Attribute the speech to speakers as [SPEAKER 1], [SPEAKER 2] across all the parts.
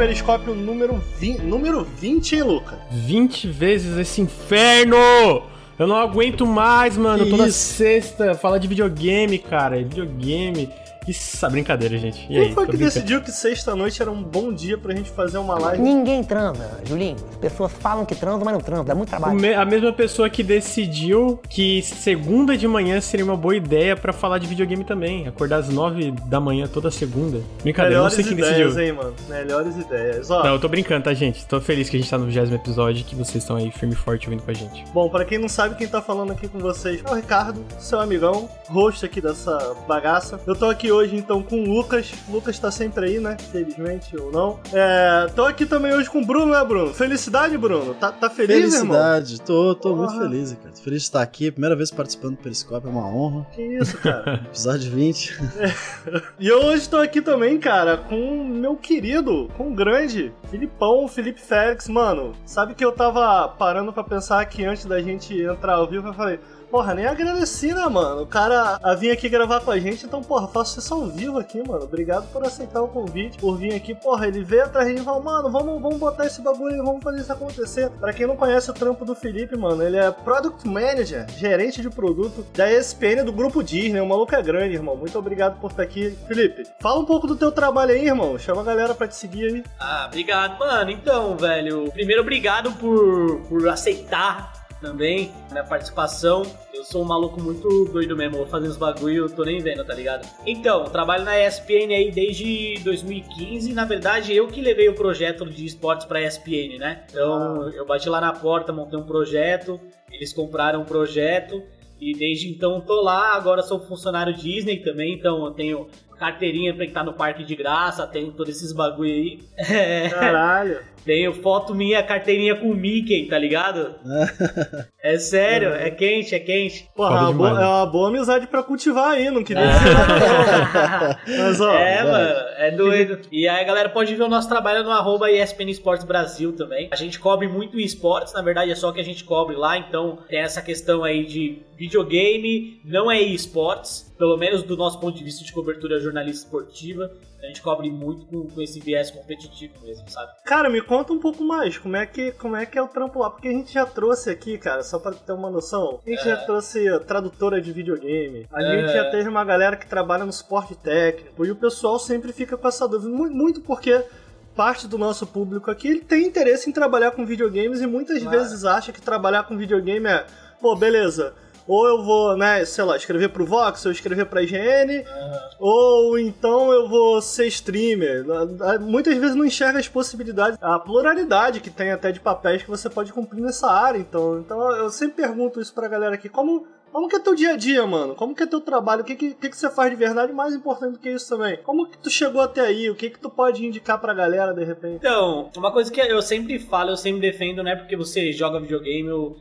[SPEAKER 1] Periscópio número 20, número 20, hein, Luca?
[SPEAKER 2] 20 vezes esse inferno! Eu não aguento mais, mano.
[SPEAKER 1] Que
[SPEAKER 2] Toda
[SPEAKER 1] isso?
[SPEAKER 2] sexta fala de videogame, cara. Videogame. Isso, brincadeira, gente. E aí?
[SPEAKER 1] Quem foi
[SPEAKER 2] tô
[SPEAKER 1] que
[SPEAKER 2] brincando.
[SPEAKER 1] decidiu que sexta-noite era um bom dia pra gente fazer uma live?
[SPEAKER 3] Ninguém transa, Julinho. As pessoas falam que transam, mas não transam. Dá muito trabalho.
[SPEAKER 2] me- A mesma pessoa que decidiu que segunda de manhã seria uma boa ideia pra falar de videogame também. Acordar às nove da manhã toda segunda. Brincadeira, eu não
[SPEAKER 1] Melhores
[SPEAKER 2] sei quem
[SPEAKER 1] ideias,
[SPEAKER 2] decidiu.
[SPEAKER 1] hein, mano? Melhores ideias. Ó,
[SPEAKER 2] Não, eu tô brincando, tá, gente? Tô feliz que a gente tá no 20 episódio e que vocês estão aí firme e forte ouvindo com a gente.
[SPEAKER 1] Bom, pra quem não sabe, quem tá falando aqui com vocês é o Ricardo, seu amigão, host aqui dessa bagaça. Eu tô aqui hoje então com o Lucas. O Lucas tá sempre aí, né? Felizmente ou não. É, tô aqui também hoje com o Bruno, né, Bruno? Felicidade, Bruno? Tá, tá feliz, irmão?
[SPEAKER 4] Felicidade, tô, tô muito feliz, cara. Tô feliz de estar aqui, primeira vez participando do Periscópio, é uma honra.
[SPEAKER 1] Que isso, cara?
[SPEAKER 4] Episódio 20.
[SPEAKER 1] e eu hoje tô aqui também, cara, com meu querido, com o grande Filipão, Felipe Félix. Mano, sabe que eu tava parando pra pensar aqui antes da gente entrar ao vivo, eu falei... Porra, nem agradeci, né, mano? O cara a vir aqui gravar com a gente, então, porra, faço isso ao vivo aqui, mano. Obrigado por aceitar o convite, por vir aqui. Porra, ele veio atrás de mim e falou, mano, vamos, vamos botar esse bagulho aí, vamos fazer isso acontecer. Pra quem não conhece o trampo do Felipe, mano, ele é Product Manager, gerente de produto da ESPN do Grupo Disney. O maluco é grande, irmão. Muito obrigado por estar aqui. Felipe, fala um pouco do teu trabalho aí, irmão. Chama a galera pra te seguir aí.
[SPEAKER 5] Ah, obrigado, mano. Então, velho, primeiro obrigado por, por aceitar também minha participação. Eu sou um maluco muito doido mesmo, vou fazer uns bagulho, eu tô nem vendo, tá ligado? Então, trabalho na ESPN aí desde 2015. Na verdade, eu que levei o projeto de esportes pra ESPN, né? Então, eu bati lá na porta, montei um projeto, eles compraram o projeto. E desde então tô lá, agora sou funcionário Disney também, então eu tenho carteirinha pra estar no parque de graça, tenho todos esses bagulho aí. É.
[SPEAKER 1] Caralho.
[SPEAKER 5] Tenho foto minha, carteirinha com o Mickey, tá ligado? É sério, é quente, é quente.
[SPEAKER 1] Porra, é uma, boa,
[SPEAKER 2] demais,
[SPEAKER 1] é uma boa amizade pra cultivar aí, não queria dizer. Mas, ó,
[SPEAKER 5] é, mano, é doido. E aí a galera pode ver o nosso trabalho no arroba ESPN Esportes Brasil também. A gente cobre muito esportes, na verdade é só que a gente cobre lá, então tem essa questão aí de videogame, não é esportes, pelo menos do nosso ponto de vista de cobertura jornalista esportiva. A gente cobre muito com, com esse viés competitivo mesmo, sabe?
[SPEAKER 1] Cara, me conta um pouco mais, como é que, como é, que é o trampo lá? Porque a gente já trouxe aqui, cara, só pra ter uma noção, a gente já trouxe tradutora de videogame, a
[SPEAKER 5] É.
[SPEAKER 1] gente já teve uma galera que trabalha no suporte técnico, e o pessoal sempre fica com essa dúvida, mu- muito porque parte do nosso público aqui ele tem interesse em trabalhar com videogames e muitas
[SPEAKER 5] Claro.
[SPEAKER 1] vezes acha que trabalhar com videogame é, pô, beleza, ou eu vou, né, sei lá, escrever pro Vox, ou escrever pra IGN, ou então eu vou ser streamer. Muitas vezes não enxerga as possibilidades, a pluralidade que tem até de papéis que você pode cumprir nessa área. Então, então eu sempre pergunto isso pra galera aqui, como como que é teu dia a dia, mano? Como que é teu trabalho? O que que, que que você faz de verdade? Mais importante do que isso também. Como que tu chegou até aí? O que que tu pode indicar pra galera de repente?
[SPEAKER 5] Então, uma coisa que eu sempre falo, eu sempre defendo, não é porque você joga videogame ou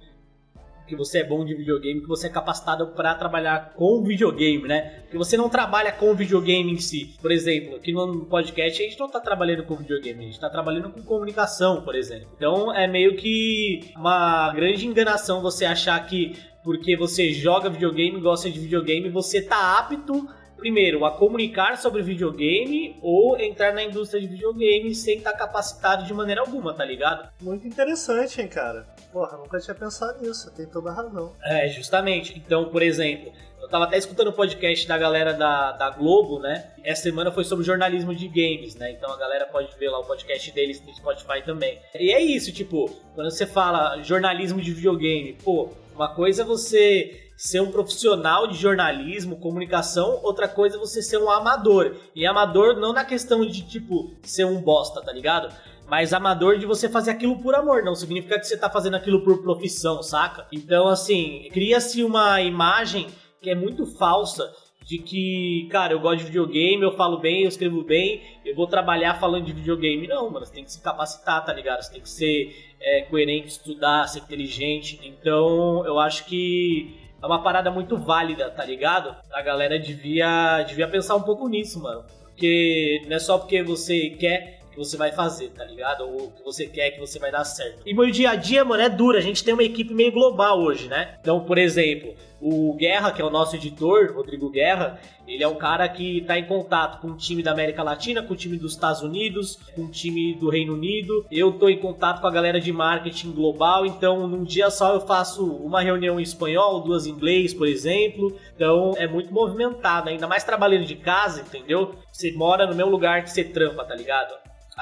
[SPEAKER 5] que você é bom de videogame, que você é capacitado pra trabalhar com videogame, né? Porque você não trabalha com videogame em si. Por exemplo, aqui no podcast a gente não tá trabalhando com videogame, a gente tá trabalhando com comunicação, por exemplo. Então é meio que uma grande enganação você achar que porque você joga videogame, gosta de videogame, você tá apto primeiro, a comunicar sobre videogame ou entrar na indústria de videogame sem estar capacitado de maneira alguma, tá ligado?
[SPEAKER 1] Muito interessante, hein, cara? Porra, nunca tinha pensado nisso, tem toda a razão.
[SPEAKER 5] É, justamente. Então, por exemplo, eu tava até escutando o podcast da galera da, da Globo, né? Essa semana foi sobre jornalismo de games, né? Então a galera pode ver lá o podcast deles no Spotify também. E é isso, tipo, quando você fala jornalismo de videogame, pô, uma coisa é você ser um profissional de jornalismo, comunicação, outra coisa é você ser um amador. E amador não na questão de, tipo, ser um bosta, tá ligado? Mas amador de você fazer aquilo por amor, não significa que você tá fazendo aquilo por profissão, saca? Então, assim, cria-se uma imagem que é muito falsa de que, cara, eu gosto de videogame, eu falo bem, eu escrevo bem, eu vou trabalhar falando de videogame. Não, mano, você tem que se capacitar, tá ligado? Você tem que ser é, coerente, estudar, ser inteligente. Então, eu acho que é uma parada muito válida, tá ligado? A galera devia, devia pensar um pouco nisso, mano. Porque não é só porque você quer que você vai fazer, tá ligado? Ou o que você quer que você vai dar certo. E meu dia a dia, mano, é duro. A gente tem uma equipe meio global hoje, né? Então, por exemplo, o Guerra, que é o nosso editor, Rodrigo Guerra, ele é um cara que está em contato com o time da América Latina, com o time dos Estados Unidos, com o time do Reino Unido. Eu estou em contato com a galera de marketing global, então num dia só eu faço uma reunião em espanhol, duas em inglês, por exemplo. Então é muito movimentado, ainda mais trabalhando de casa, entendeu? Você mora no mesmo lugar que você trampa, tá ligado?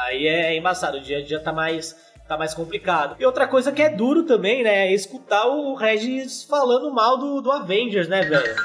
[SPEAKER 5] Aí é embaçado, o dia a dia tá mais tá mais complicado. E outra coisa que é duro também, né, é escutar o Regis falando mal do, do Avengers, né, velho?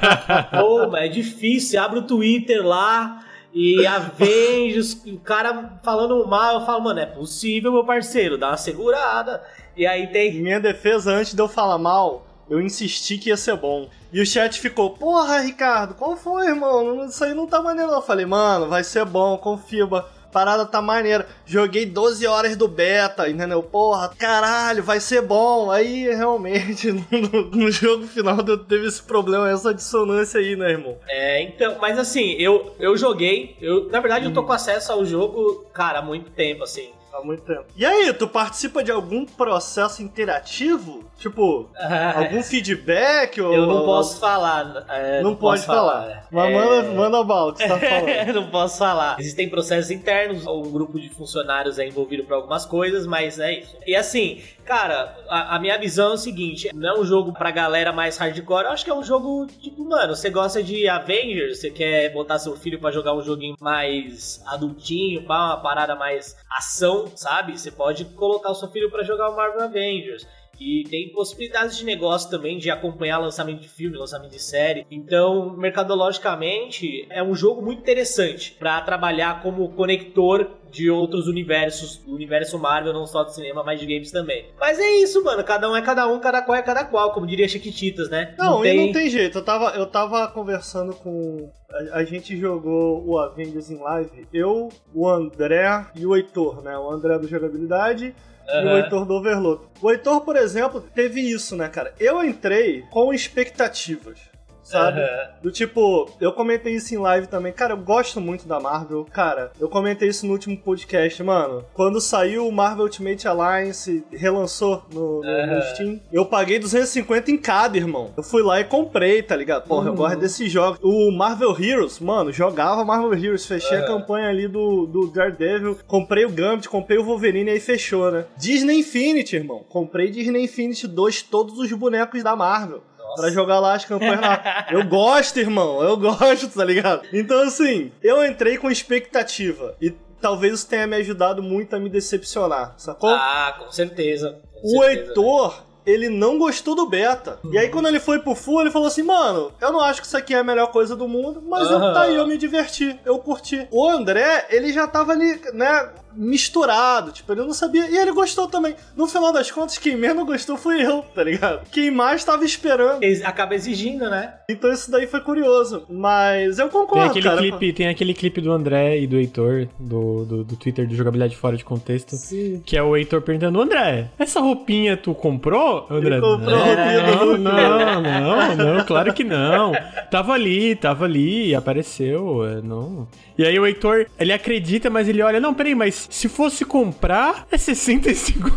[SPEAKER 5] Pô, é difícil, abre o Twitter lá e Avengers, o cara falando mal, eu falo, mano, é possível, meu parceiro, dá uma segurada. E aí tem...
[SPEAKER 1] Minha defesa, antes de eu falar mal, eu insisti que ia ser bom. E o chat ficou, porra, Ricardo, qual foi, irmão? Isso aí não tá maneiro. Eu falei, mano, vai ser bom, confia parada tá maneira. Joguei 12 horas do beta, entendeu? Porra, caralho, vai ser bom. Aí realmente no, no jogo final teve esse problema, essa dissonância aí, né, irmão?
[SPEAKER 5] É, então, mas assim, eu, eu joguei, eu, na verdade eu tô com acesso ao jogo, cara, há muito tempo, assim.
[SPEAKER 1] Há muito tempo. E aí, tu participa de algum processo interativo? Tipo, algum feedback? Ou...
[SPEAKER 5] Eu não posso falar.
[SPEAKER 1] É, não, não pode falar. falar. É. Mas manda, é... manda a bala que você tá falando.
[SPEAKER 5] não posso falar. Existem processos internos, um grupo de funcionários é envolvido para algumas coisas, mas é isso. E assim, cara, a, a, minha visão é o seguinte: não é um jogo pra galera mais hardcore, eu acho que é um jogo, tipo, mano, você gosta de Avengers, você quer botar seu filho para jogar um joguinho mais adultinho, pá, uma parada mais ação, sabe? Você pode colocar o seu filho para jogar o Marvel Avengers. E tem possibilidades de negócio também de acompanhar lançamento de filme, lançamento de série. Então, mercadologicamente, é um jogo muito interessante para trabalhar como conector de outros universos, do universo Marvel, não só de cinema, mas de games também. Mas é isso, mano. Cada um é cada um, cada qual é cada qual, como diria Chiquititas, né?
[SPEAKER 1] Não, não tem... e não tem jeito. Eu tava, eu tava conversando com. A, a, gente jogou o Avengers em live. Eu, o André e o Heitor, né? O André do Jogabilidade uhum. e o Heitor do Overlook. O Heitor, por exemplo, teve isso, né, cara? Eu entrei com expectativas sabe? Uhum. Do tipo, eu comentei isso em live também. Cara, eu gosto muito da Marvel. Cara, eu comentei isso no último podcast, mano. Quando saiu o Marvel Ultimate Alliance, relançou no, no, uhum. no, Steam, eu paguei 250 em cada, irmão. Eu fui lá e comprei, tá ligado? Porra, uhum. eu gosto desses jogos. O Marvel Heroes, mano, jogava Marvel Heroes. Fechei a campanha ali do, do Daredevil. Comprei o Gambit, comprei o Wolverine e aí fechou, né? Disney Infinity, irmão. Comprei Disney Infinity 2, todos os bonecos da Marvel. Nossa. Pra jogar lá as campanhas lá. Eu gosto, irmão. Eu gosto, tá ligado? Então, assim, eu entrei com expectativa. E talvez isso tenha me ajudado muito a me decepcionar, sacou?
[SPEAKER 5] Ah, com certeza. Com
[SPEAKER 1] o certeza, Heitor, né? ele não gostou do beta. E aí, quando ele foi pro full, ele falou assim: Mano, eu não acho que isso aqui é a melhor coisa do mundo, mas uhum. eu, tá aí, eu me diverti, eu curti. O André, ele já tava ali, né? Misturado, tipo, ele não sabia. E ele gostou também. No final das contas, quem menos gostou foi eu, tá ligado? Quem mais tava esperando.
[SPEAKER 5] Acaba exigindo, né?
[SPEAKER 1] Então isso daí foi curioso. Mas eu concordo,
[SPEAKER 2] tem aquele
[SPEAKER 1] cara.
[SPEAKER 2] Clipe, tem aquele clipe do André e do Heitor, do, do, do Twitter de jogabilidade fora de contexto. Sim. Que é o Heitor perguntando: André, essa roupinha tu comprou? André,
[SPEAKER 1] ele comprou não, a roupinha
[SPEAKER 2] do não, não, não, não, claro que não. Tava ali, tava ali, apareceu. É, não. E aí o Heitor, ele acredita, mas ele olha, não, peraí, mas se fosse comprar, é 65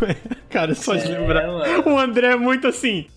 [SPEAKER 2] Cara, só de é, lembrar. Mano. O André é muito assim.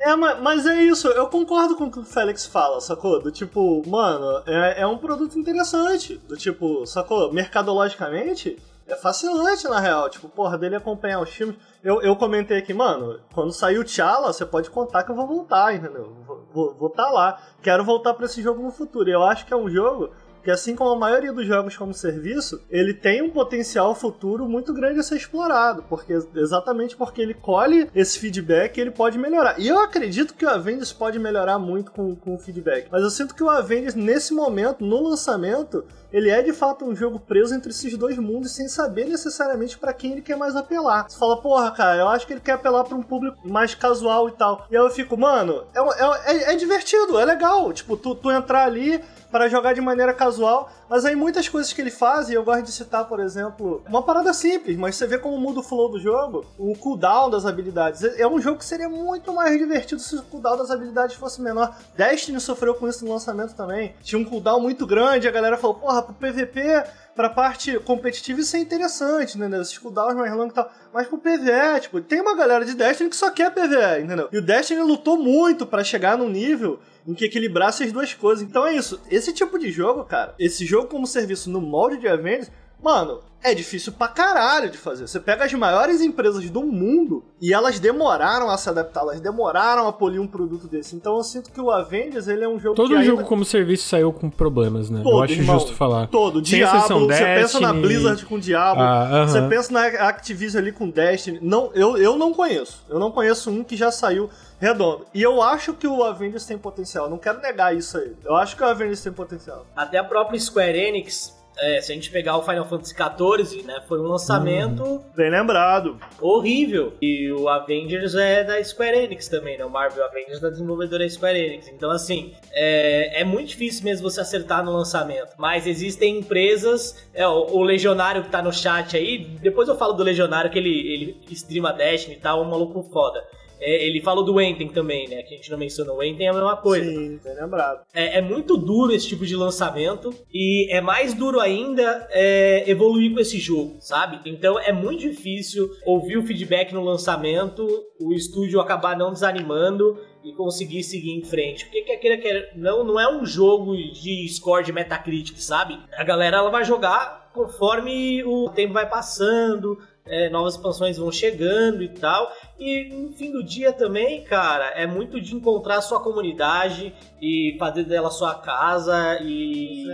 [SPEAKER 1] É, mas é isso, eu concordo com o que o Félix fala, sacou? Do tipo, mano, é, é um produto interessante. Do tipo, sacou? Mercadologicamente, é fascinante, na real. Tipo, porra, dele acompanhar os filmes. Eu, eu comentei aqui, mano, quando sair o T'Challa, você pode contar que eu vou voltar, entendeu? Vou, vou tá lá. Quero voltar para esse jogo no futuro. E eu acho que é um jogo que assim como a maioria dos jogos como serviço, ele tem um potencial futuro muito grande a ser explorado, porque exatamente porque ele colhe esse feedback, ele pode melhorar. E eu acredito que o Avengers pode melhorar muito com, com o feedback, mas eu sinto que o Avengers nesse momento, no lançamento, ele é de fato um jogo preso entre esses dois mundos sem saber necessariamente para quem ele quer mais apelar. Você fala, porra, cara, eu acho que ele quer apelar para um público mais casual e tal. E aí eu fico, mano, é, é, é, é divertido, é legal. Tipo, tu, tu entrar ali, para jogar de maneira casual. Mas aí muitas coisas que ele faz, e eu gosto de citar, por exemplo, uma parada simples, mas você vê como muda o flow do jogo, o cooldown das habilidades. É um jogo que seria muito mais divertido se o cooldown das habilidades fosse menor. Destiny sofreu com isso no lançamento também. Tinha um cooldown muito grande, a galera falou, porra, pro PVP pra parte competitiva isso é interessante, entendeu? Esses cooldowns mais longos e tal. Mas pro PvE, tipo, tem uma galera de Destiny que só quer PvE, entendeu? E o Destiny lutou muito pra chegar num nível em que equilibrasse as duas coisas. Então é isso. Esse tipo de jogo, cara, esse jogo como serviço no molde de Avengers, mano, é difícil pra caralho de fazer. Você pega as maiores empresas do mundo e elas demoraram a se adaptar, elas demoraram a polir um produto desse. Então eu sinto que o Avengers, ele é um jogo
[SPEAKER 2] Todo
[SPEAKER 1] que
[SPEAKER 2] jogo
[SPEAKER 1] ainda...
[SPEAKER 2] como serviço saiu com problemas, né?
[SPEAKER 1] Todo,
[SPEAKER 2] Eu acho
[SPEAKER 1] irmão.
[SPEAKER 2] justo falar.
[SPEAKER 1] Todo,
[SPEAKER 2] Sem
[SPEAKER 1] Diablo,
[SPEAKER 2] exceção,
[SPEAKER 1] você pensa na
[SPEAKER 2] Destiny.
[SPEAKER 1] Blizzard com Diablo,
[SPEAKER 2] Ah, aham.
[SPEAKER 1] você pensa na Activision ali com Destiny. Não, eu, eu não conheço. Eu não conheço um que já saiu redondo. E eu acho que o Avengers tem potencial. Não quero negar isso aí. Eu acho que o Avengers tem potencial.
[SPEAKER 5] Até a própria Square Enix, é, se a gente pegar o Final Fantasy XIV, né, foi um lançamento
[SPEAKER 1] Bem lembrado.
[SPEAKER 5] horrível. E o Avengers é da Square Enix também, né? O Marvel Avengers é da desenvolvedora Square Enix. Então, assim, é, é muito difícil mesmo você acertar no lançamento. Mas existem empresas, é, o, o Legionário que tá no chat aí, depois eu falo do Legionário que ele, ele streama Destiny e tal, um maluco foda. É, ele falou do Enten também, né? Que a gente não mencionou. O Enten é a mesma coisa.
[SPEAKER 1] Sim, bem lembrado.
[SPEAKER 5] É, é muito duro esse tipo de lançamento e é mais duro ainda é, evoluir com esse jogo, sabe? Então é muito difícil ouvir o feedback no lançamento, o estúdio acabar não desanimando e conseguir seguir em frente. Porque quer queira, quer não, não é um jogo de score de Metacritic, sabe? A galera ela vai jogar conforme o tempo vai passando, é, novas expansões vão chegando e tal. E no fim do dia também, cara, é muito de encontrar a sua comunidade e fazer dela sua casa e,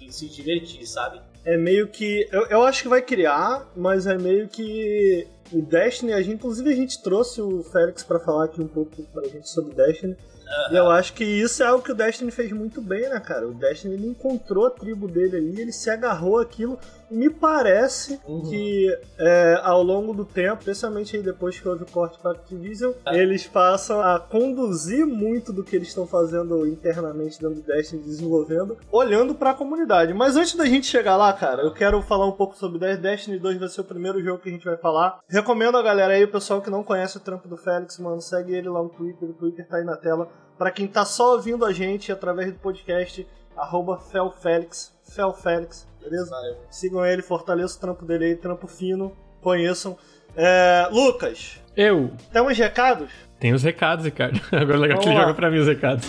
[SPEAKER 5] e se divertir, sabe?
[SPEAKER 1] É meio que. Eu, eu acho que vai criar, mas é meio que. O Destiny, a gente, inclusive a gente trouxe o Félix pra falar aqui um pouco pra gente sobre o Destiny. E eu acho que isso é algo que o Destiny fez muito bem, né, cara? O Destiny ele encontrou a tribo dele ali, ele se agarrou àquilo. Me parece que é, ao longo do tempo, especialmente depois que houve o corte para Activision, eles passam a conduzir muito do que eles estão fazendo internamente dentro do Destiny, desenvolvendo, olhando para a comunidade. Mas antes da gente chegar lá, cara, eu quero falar um pouco sobre Des- Destiny 2, vai ser o primeiro jogo que a gente vai falar. Recomendo a galera aí, o pessoal que não conhece o trampo do Félix, mano, segue ele lá no Twitter, o Twitter tá aí na tela. Pra quem tá só ouvindo a gente através do podcast, arroba Felfélix, Felfélix, beleza? Sigam ele, fortaleçam o trampo dele aí, trampo fino, conheçam. É, Lucas,
[SPEAKER 2] Eu.
[SPEAKER 1] temos recados?
[SPEAKER 2] Tem os recados, Ricardo. Agora é legal que
[SPEAKER 1] Vamos
[SPEAKER 2] ele
[SPEAKER 1] lá.
[SPEAKER 2] joga pra mim os recados.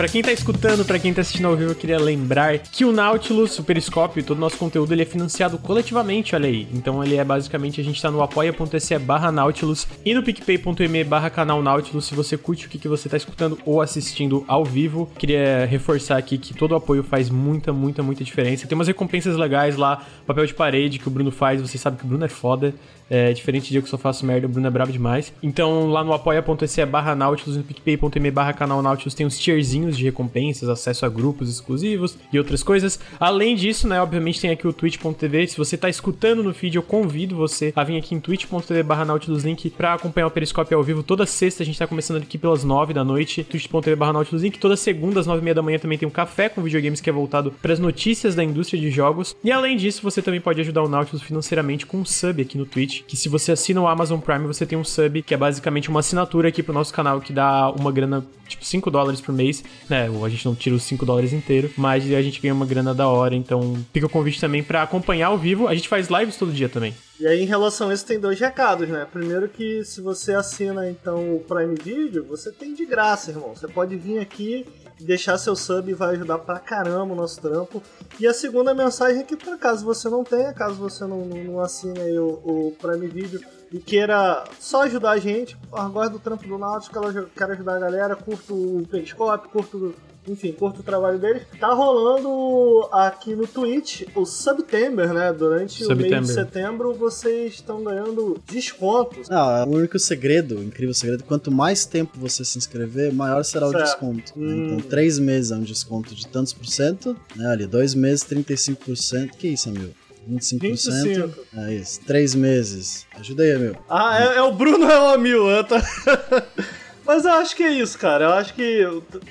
[SPEAKER 2] Pra quem tá escutando, pra quem tá assistindo ao vivo, eu queria lembrar que o Nautilus, o Periscópio todo o nosso conteúdo, ele é financiado coletivamente, olha aí. Então ele é basicamente, a gente tá no apoia.se barra Nautilus e no picpay.me barra canal Nautilus, se você curte o que, que você tá escutando ou assistindo ao vivo. Queria reforçar aqui que todo o apoio faz muita, muita, muita diferença. Tem umas recompensas legais lá, papel de parede que o Bruno faz, você sabe que o Bruno é foda. É, diferente de eu que só faço merda, o Bruno é brabo demais. Então, lá no apoia.se barra Nautilus, no picpay.me barra canal Nautilus, tem os tierzinhos de recompensas, acesso a grupos exclusivos e outras coisas. Além disso, né, obviamente tem aqui o twitch.tv. Se você tá escutando no feed, eu convido você a vir aqui em twitch.tv barra Nautilus Link pra acompanhar o Periscópio ao vivo. Toda sexta a gente tá começando aqui pelas 9 da noite, twitch.tv barra Nautilus Link. Toda segunda às 9 e meia da manhã também tem um café com videogames que é voltado pras notícias da indústria de jogos. E além disso, você também pode ajudar o Nautilus financeiramente com um sub aqui no Twitch, que se você assina o Amazon Prime, você tem um sub, que é basicamente uma assinatura aqui pro nosso canal que dá uma grana, tipo 5 dólares por mês, né? A gente não tira os 5 dólares inteiro, mas a gente ganha uma grana da hora, então fica o convite também pra acompanhar ao vivo. A gente faz lives todo dia também.
[SPEAKER 1] E aí, em relação a isso, tem dois recados, né? Primeiro que se você assina, então, o Prime Video, você tem de graça, irmão. Você pode vir aqui, deixar seu sub vai ajudar pra caramba o nosso trampo. E a segunda mensagem é que, por caso você não tenha, caso você não, não, assine aí o, o Prime Video e queira só ajudar a gente, gosta do trampo do Nautilus, quero ajudar a galera, curto o Periscope, curto enfim, curto o trabalho deles. Tá rolando aqui no Twitch o September, né? Durante o mês de
[SPEAKER 2] September.
[SPEAKER 1] setembro vocês estão ganhando descontos.
[SPEAKER 4] Não, é o único segredo, o incrível segredo, quanto mais tempo você se inscrever, maior será o
[SPEAKER 1] Certo.
[SPEAKER 4] desconto. né?
[SPEAKER 1] Hum.
[SPEAKER 4] Então, três meses é um desconto de tantos por cento, né? Ali, dois meses, 35%. Que isso, amigo? 25%.
[SPEAKER 1] 25.
[SPEAKER 4] É isso. Três meses. Ajuda aí, amigo.
[SPEAKER 1] Ah, é, é o Bruno é o Amil, eu tô- Mas eu acho que é isso, cara. Eu acho que.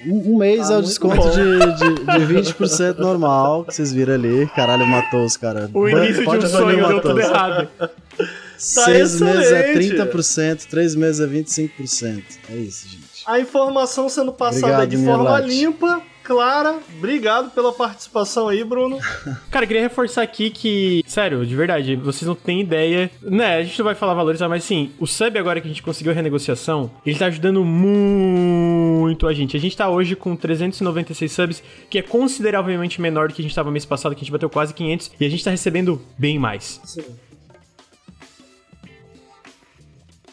[SPEAKER 4] Um, um mês
[SPEAKER 1] Tá
[SPEAKER 4] é o desconto
[SPEAKER 1] bom.
[SPEAKER 4] de, de, de 20% normal, que vocês viram ali. Caralho, matou os caras.
[SPEAKER 2] O início de um sonho deu tudo errado.
[SPEAKER 4] Seis meses é
[SPEAKER 1] excelente.
[SPEAKER 4] 30%, três meses é 25%. É isso, gente.
[SPEAKER 1] A informação sendo passada
[SPEAKER 4] Obrigado,
[SPEAKER 1] de forma
[SPEAKER 4] Mirlate.
[SPEAKER 1] limpa, clara. Obrigado pela participação aí, Bruno.
[SPEAKER 2] Cara, queria reforçar aqui que, sério, de verdade, vocês não têm ideia. Né, a gente não vai falar valores, mas sim, o sub agora que a gente conseguiu a renegociação, ele tá ajudando muito a gente. A gente tá hoje com 396 subs, que é consideravelmente menor do que a gente tava mês passado, que a gente bateu quase 500, e a gente tá recebendo bem mais.
[SPEAKER 1] Sim.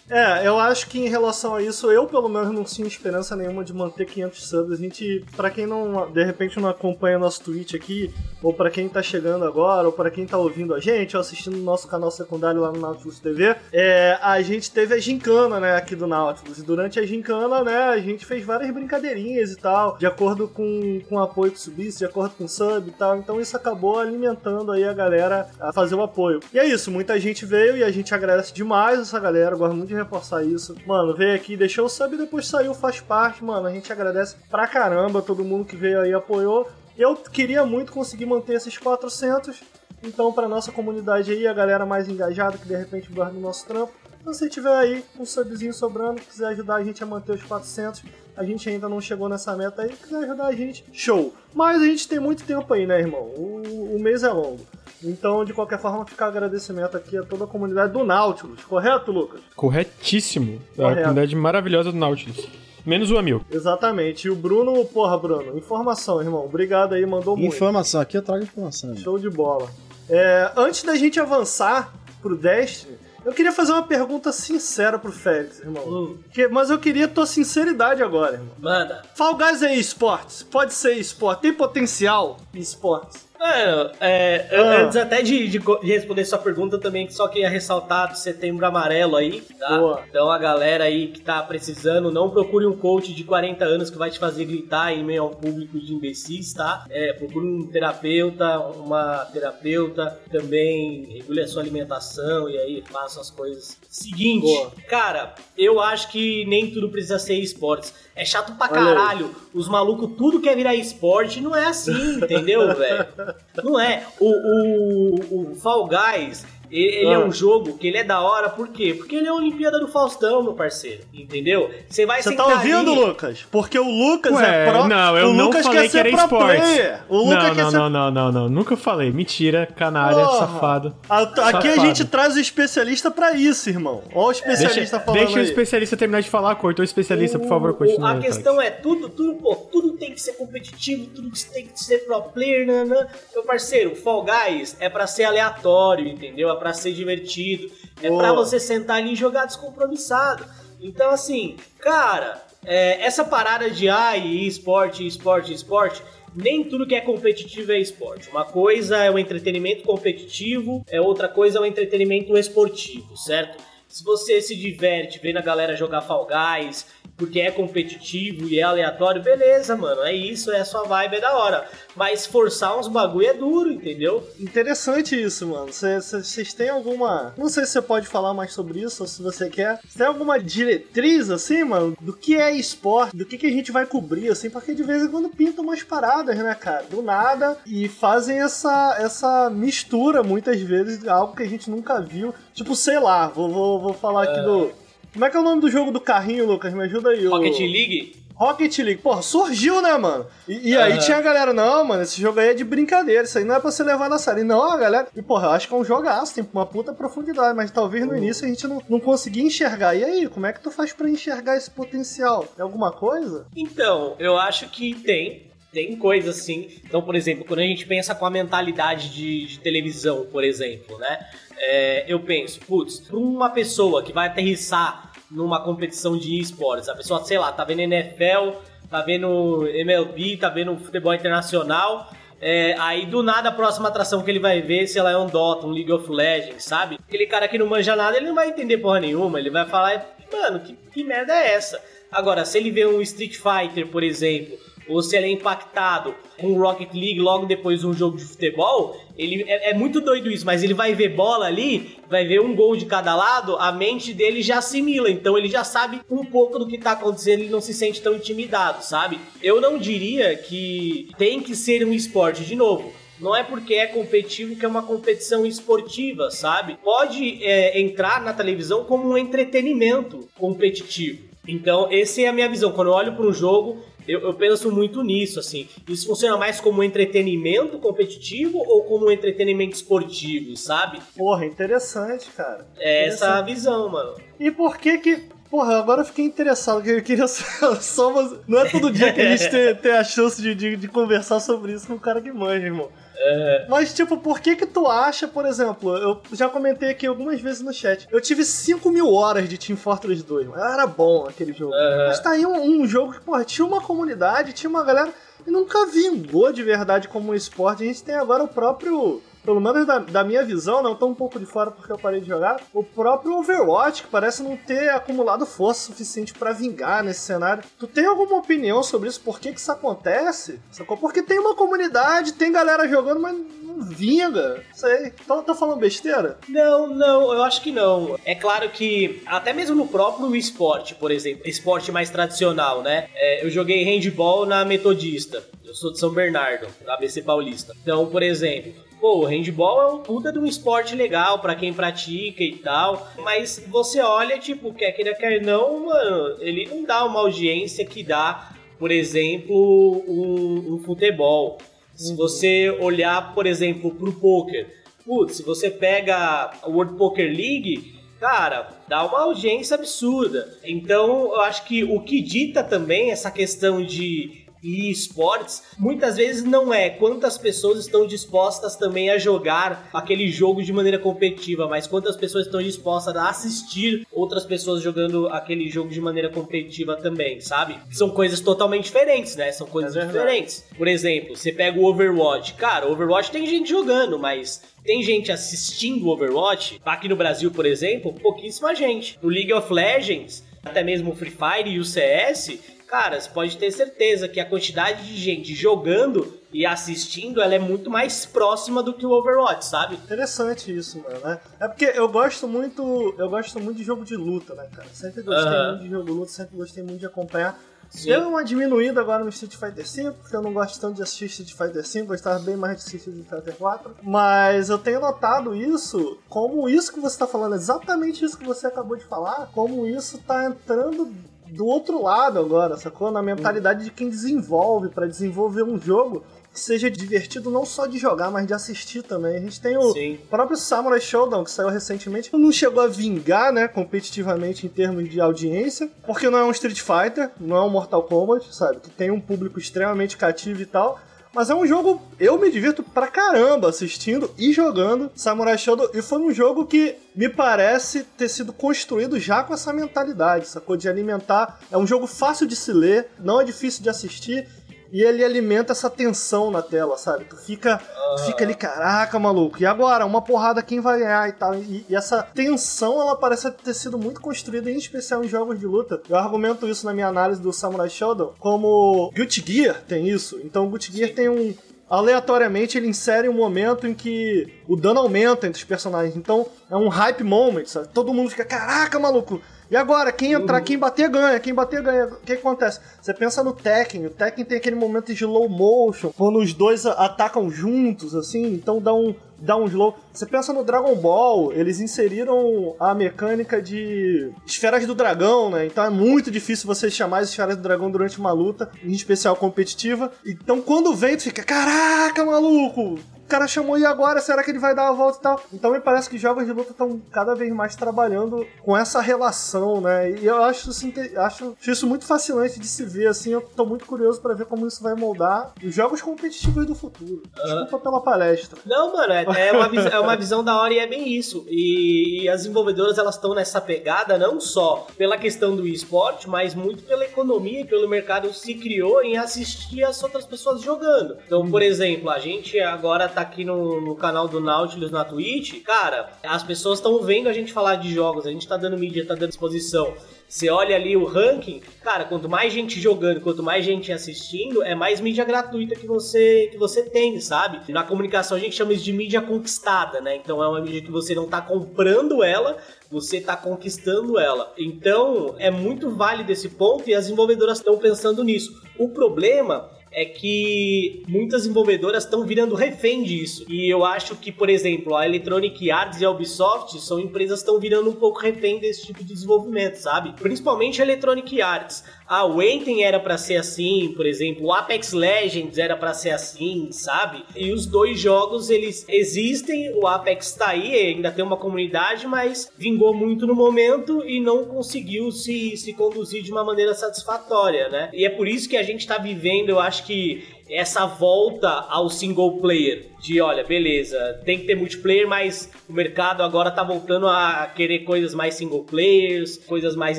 [SPEAKER 1] É, eu acho que em relação a isso, eu pelo menos não tinha esperança nenhuma de manter 500 subs. A gente, pra quem não, de repente não acompanha nosso Twitch aqui, ou pra quem tá chegando agora, ou pra quem tá ouvindo a gente, ou assistindo o nosso canal secundário lá no Nautilus TV, é, a gente teve a gincana, né, aqui do Nautilus. E durante a gincana, né, a gente fez várias brincadeirinhas e tal, de acordo com, com o apoio que subisse, de acordo com o sub e tal. Então isso acabou alimentando aí a galera a fazer o apoio. E é isso, muita gente veio e a gente agradece demais essa galera, gosto muito de reforçar isso. Mano, veio aqui, deixou o sub depois saiu, faz parte, mano. A gente agradece pra caramba todo mundo que veio aí apoiou. Eu queria muito conseguir manter esses 400. Então, pra nossa comunidade aí, a galera mais engajada que de repente gosta do nosso trampo, se você tiver aí um subzinho sobrando, quiser ajudar a gente a manter os 400, a gente ainda não chegou nessa meta aí, quiser ajudar a gente, show. Mas a gente tem muito tempo aí, né, irmão? O, o mês é longo. Então, de qualquer forma, fica o agradecimento aqui a toda a comunidade do Nautilus, correto, Lucas?
[SPEAKER 2] Corretíssimo. É a
[SPEAKER 1] Correto.
[SPEAKER 2] comunidade maravilhosa do Nautilus. Menos o Amil.
[SPEAKER 1] Exatamente. E o Bruno, porra, Bruno, informação, irmão. Obrigado aí, mandou muito.
[SPEAKER 4] Informação, aqui eu trago informação.
[SPEAKER 1] Show de bola. É, antes da gente avançar pro Destiny, eu queria fazer uma pergunta sincera pro Félix, irmão.
[SPEAKER 5] Hum.
[SPEAKER 1] Que- mas eu queria tua sinceridade agora, irmão.
[SPEAKER 5] Manda.
[SPEAKER 1] Fall Guys é esportes? Pode ser esporte? Tem potencial em esportes?
[SPEAKER 5] É, é,
[SPEAKER 1] Ah.
[SPEAKER 5] Antes até de, de responder sua pergunta também, só queria ressaltar do setembro amarelo aí, tá?
[SPEAKER 1] Boa.
[SPEAKER 5] Então a galera aí que tá precisando, não procure um coach de 40 anos que vai te fazer gritar em meio a um público de imbecis, tá? É, procure um terapeuta, uma terapeuta, também regule a sua alimentação e aí faça as coisas. Seguinte,
[SPEAKER 1] Boa.
[SPEAKER 5] cara, eu acho que nem tudo precisa ser esportes. É chato pra caralho. Os malucos tudo quer virar esporte, não é assim, entendeu, velho? Não é. O, o, o Fall Guys, ele é
[SPEAKER 1] Ah.
[SPEAKER 5] um jogo que ele é da hora, por quê? Porque ele é a Olimpíada do Faustão, meu parceiro. Entendeu? Você vai
[SPEAKER 1] Você tá ouvindo,
[SPEAKER 5] ali-
[SPEAKER 1] Lucas? Porque o Lucas
[SPEAKER 2] Ué,
[SPEAKER 1] é pro.
[SPEAKER 2] não, eu
[SPEAKER 1] o
[SPEAKER 2] não
[SPEAKER 1] Lucas
[SPEAKER 2] falei
[SPEAKER 1] quer
[SPEAKER 2] que
[SPEAKER 1] ser
[SPEAKER 2] era
[SPEAKER 1] pro
[SPEAKER 2] esporte.
[SPEAKER 1] player. O Lucas
[SPEAKER 2] Não,
[SPEAKER 1] quer
[SPEAKER 2] não,
[SPEAKER 1] ser
[SPEAKER 2] não, não, não, não. Nunca falei. Mentira, canalha,
[SPEAKER 1] Porra.
[SPEAKER 2] safado.
[SPEAKER 1] A- Aqui a
[SPEAKER 2] Safado.
[SPEAKER 1] gente traz o especialista pra isso, irmão. Ó o especialista
[SPEAKER 2] Deixa,
[SPEAKER 1] falando
[SPEAKER 2] deixa o
[SPEAKER 1] aí.
[SPEAKER 2] especialista terminar de falar, cortou o especialista, por favor, continue.
[SPEAKER 5] A questão é tudo, tudo, pô, tudo tem que ser competitivo, tudo tem que ser pro player, nanã. Meu parceiro, Fall Guys é pra ser aleatório, entendeu? Pra ser divertido, é
[SPEAKER 1] Boa.
[SPEAKER 5] pra você sentar ali e jogar descompromissado. Então, assim, cara, é, essa parada de ai, esporte, esporte, esporte. Nem tudo que é competitivo é esporte. Uma coisa é o entretenimento competitivo, é outra coisa é o entretenimento esportivo, certo? Se você se diverte vendo a galera jogar Fall Guys, porque é competitivo e é aleatório, beleza, mano. É isso, é a sua vibe, é da hora. Mas forçar uns bagulho é duro, entendeu?
[SPEAKER 1] Interessante isso, mano. Vocês têm alguma. Não sei se você pode falar mais sobre isso ou se você quer. Você tem alguma diretriz, assim, mano, do que é esporte, do que, que a gente vai cobrir, assim, porque de vez em quando pintam umas paradas, né, cara? Do nada. E fazem essa, essa mistura, muitas vezes, algo que a gente nunca viu. Tipo, sei lá, vou, vou, vou falar aqui do. Como é que é o nome do jogo do carrinho, Lucas? Me ajuda aí. o-
[SPEAKER 5] Rocket League,
[SPEAKER 1] Rocket League, porra, surgiu, né, mano? E, e aí
[SPEAKER 5] Aham.
[SPEAKER 1] tinha a galera, não, mano, esse jogo aí é de brincadeira, isso aí não é pra ser levado a sério. E não, a galera. E, porra, eu acho que é um jogaço, tem uma puta profundidade, mas talvez no início a gente não, não conseguia enxergar. E aí, como é que tu faz pra enxergar esse potencial? É alguma coisa?
[SPEAKER 5] Então, eu acho que tem. Tem coisa assim. Então, por exemplo, quando a gente pensa com a mentalidade de, de televisão, por exemplo, né? É, eu penso, putz, pra uma pessoa que vai aterrissar numa competição de esportes, a pessoa, sei lá, tá vendo NFL, tá vendo MLB, tá vendo futebol internacional. é, aí do nada a próxima atração que ele vai ver, sei lá, é um Dota, um League of Legends, sabe? Aquele cara que não manja nada, ele não vai entender porra nenhuma, ele vai falar, mano, que, que merda é essa? Agora, se ele vê um Street Fighter, por exemplo, ou se ele é impactado com o Rocket League logo depois de um jogo de futebol, ele é, é muito doido isso, mas ele vai ver bola ali, vai ver um gol de cada lado, a mente dele já assimila, então ele já sabe um pouco do que tá acontecendo, ele não se sente tão intimidado, sabe? Eu não diria que tem que ser um esporte de novo. Não é porque é competitivo que é uma competição esportiva, sabe? Pode é, entrar na televisão como um entretenimento competitivo. Então, essa é a minha visão. Quando eu olho para um jogo, eu, eu, penso muito nisso, assim. Isso funciona mais como entretenimento competitivo ou como entretenimento esportivo, sabe?
[SPEAKER 1] Porra, interessante, cara.
[SPEAKER 5] É essa a visão, mano.
[SPEAKER 1] E por que que Porra, agora eu fiquei interessado, que eu queria só. Não é todo dia que a gente tem, tem a chance de, de, de, conversar sobre isso com um cara que manja, irmão. É... Mas, tipo, por que que tu acha, por exemplo, eu já comentei aqui algumas vezes no chat, eu tive 5 mil horas de Team Fortress 2, era bom aquele jogo. Uhum. Mas tá aí um, um jogo que, porra, tinha uma comunidade, tinha uma galera e nunca vingou de verdade como um esporte. A gente tem agora o próprio pelo menos da, da, minha visão, não tô um pouco de fora porque eu parei de jogar, o próprio Overwatch, que parece não ter acumulado força suficiente para vingar nesse cenário. Tu tem alguma opinião sobre isso? Por que que isso acontece? Sacou? Porque tem uma comunidade, tem galera jogando, mas não vinga. Sei. Tô, tô falando besteira?
[SPEAKER 5] Não, não, eu acho que não. É claro que até mesmo no próprio esporte, por exemplo, esporte mais tradicional, né? É, eu joguei handball na Metodista. Eu sou de São Bernardo, na ABC Paulista. Então, por exemplo, Pô, o handball é um puta de um esporte legal para quem pratica e tal, mas você olha, tipo, quer queira, quer não, mano, ele não dá uma audiência que dá, por exemplo, um, um futebol. Se uhum. você olhar, por exemplo, pro poker, putz, se você pega a World Poker League, cara, dá uma audiência absurda. Então, eu acho que o que dita também essa questão de e esportes, muitas vezes não é quantas pessoas estão dispostas também a jogar aquele jogo de maneira competitiva, mas quantas pessoas estão dispostas a assistir outras pessoas jogando aquele jogo de maneira competitiva também, sabe? São coisas totalmente diferentes, né? São coisas é diferentes. Por exemplo, você pega o Overwatch. Cara, o Overwatch tem gente jogando, mas tem gente assistindo o Overwatch. Aqui no Brasil, por exemplo, pouquíssima gente. No League of Legends, até mesmo o Free Fire e o CS, cara, você pode ter certeza que a quantidade de gente jogando e assistindo, ela é muito mais próxima do que o Overwatch, sabe?
[SPEAKER 1] Interessante isso, mano, né? É porque eu gosto muito, eu gosto muito de jogo de luta, né, cara? Sempre gostei uhum. muito de jogo de luta, sempre gostei muito de acompanhar. Sim. Deu uma diminuída agora no Street Fighter V, porque eu não gosto tanto de assistir Street Fighter V, gostava bem mais de assistir Street Fighter 4. Mas eu tenho notado isso, como isso que você está falando, exatamente isso que você acabou de falar, como isso está entrando do outro lado agora, sacou? Na mentalidade de quem desenvolve, para desenvolver um jogo que seja divertido não só de jogar, mas de assistir também. A gente tem o Sim. próprio Samurai Showdown, que saiu recentemente, não chegou a vingar, né, competitivamente em termos de audiência, porque não é um Street Fighter, não é um Mortal Kombat, sabe? Que tem um público extremamente cativo e tal. Mas é um jogo, eu me divirto pra caramba assistindo e jogando Samurai Shodown. E foi um jogo que me parece ter sido construído já com essa mentalidade, sacou? De alimentar. É um jogo fácil de se ler, não é difícil de assistir e ele alimenta essa tensão na tela, sabe? Tu fica, tu fica ali, caraca, maluco, e agora? Uma porrada, quem vai ganhar e tal. E, e, essa tensão, ela parece ter sido muito construída, em especial em jogos de luta. Eu argumento isso na minha análise do Samurai Shodown, como Guilty Gear tem isso. Então, Guilty Gear tem um, aleatoriamente ele insere um momento em que o dano aumenta entre os personagens. Então é um hype moment, sabe? Todo mundo fica, caraca, maluco, e agora, quem entrar, quem bater ganha, quem bater ganha. O que acontece? Você pensa no Tekken, o Tekken tem aquele momento de slow motion, quando os dois atacam juntos, assim, então dá um, dá um slow. Você pensa no Dragon Ball, eles inseriram a mecânica de esferas do dragão, né? Então é muito difícil você chamar as esferas do dragão durante uma luta, em especial competitiva. Então quando vem, tu fica, caraca, maluco! O cara chamou e agora? Será que ele vai dar a volta e tal? Então me parece que jogos de luta estão cada vez mais trabalhando com essa relação, né? E eu acho, assim, acho, isso muito fascinante de se ver, assim. Eu tô muito curioso para ver como isso vai moldar os jogos competitivos do futuro. Desculpa pela palestra.
[SPEAKER 5] Não, mano, é, é, uma, é uma visão da hora e é bem isso. E, e as desenvolvedoras, elas estão nessa pegada não só pela questão do esporte, mas muito pela economia e pelo mercado que se criou em assistir as outras pessoas jogando. Então, por exemplo, a gente agora tá aqui no, no canal do Nautilus na Twitch, cara, as pessoas estão vendo a gente falar de jogos, a gente tá dando mídia, tá dando exposição. Você olha ali o ranking, cara, quanto mais gente jogando, quanto mais gente assistindo, é mais mídia gratuita que você que você tem, sabe? Na comunicação a gente chama isso de mídia conquistada, né? Então é uma mídia que você não tá comprando ela, você tá conquistando ela. Então é muito válido esse ponto e as desenvolvedoras estão pensando nisso. O problema é que muitas desenvolvedoras estão virando refém disso. E eu acho que, por exemplo, a Electronic Arts e a Ubisoft são empresas que estão virando um pouco refém desse tipo de desenvolvimento, sabe? Principalmente a Electronic Arts. A Wenten era para ser assim, por exemplo, o Apex Legends era para ser assim, sabe? E os dois jogos eles existem, o Apex tá aí, ainda tem uma comunidade, mas vingou muito no momento e não conseguiu se, se conduzir de uma maneira satisfatória, né? E é por isso que a gente tá vivendo, eu acho que essa volta ao single player. De olha, beleza, tem que ter multiplayer, mas o mercado agora tá voltando a querer coisas mais single players, coisas mais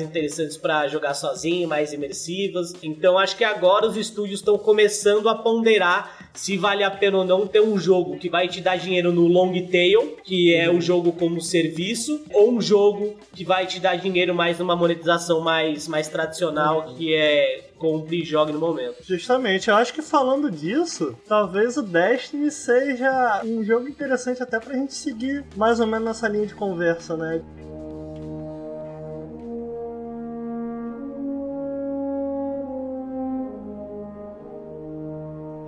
[SPEAKER 5] interessantes para jogar sozinho, mais imersivas. Então acho que agora os estúdios estão começando a ponderar se vale a pena ou não ter um jogo que vai te dar dinheiro no long tail, que é o jogo como serviço, ou um jogo que vai te dar dinheiro mais numa monetização mais, mais tradicional, que é compre e jogue no momento.
[SPEAKER 1] Justamente, eu acho que falando disso, talvez o Destiny seja um jogo interessante até pra gente seguir mais ou menos nessa linha de conversa, né?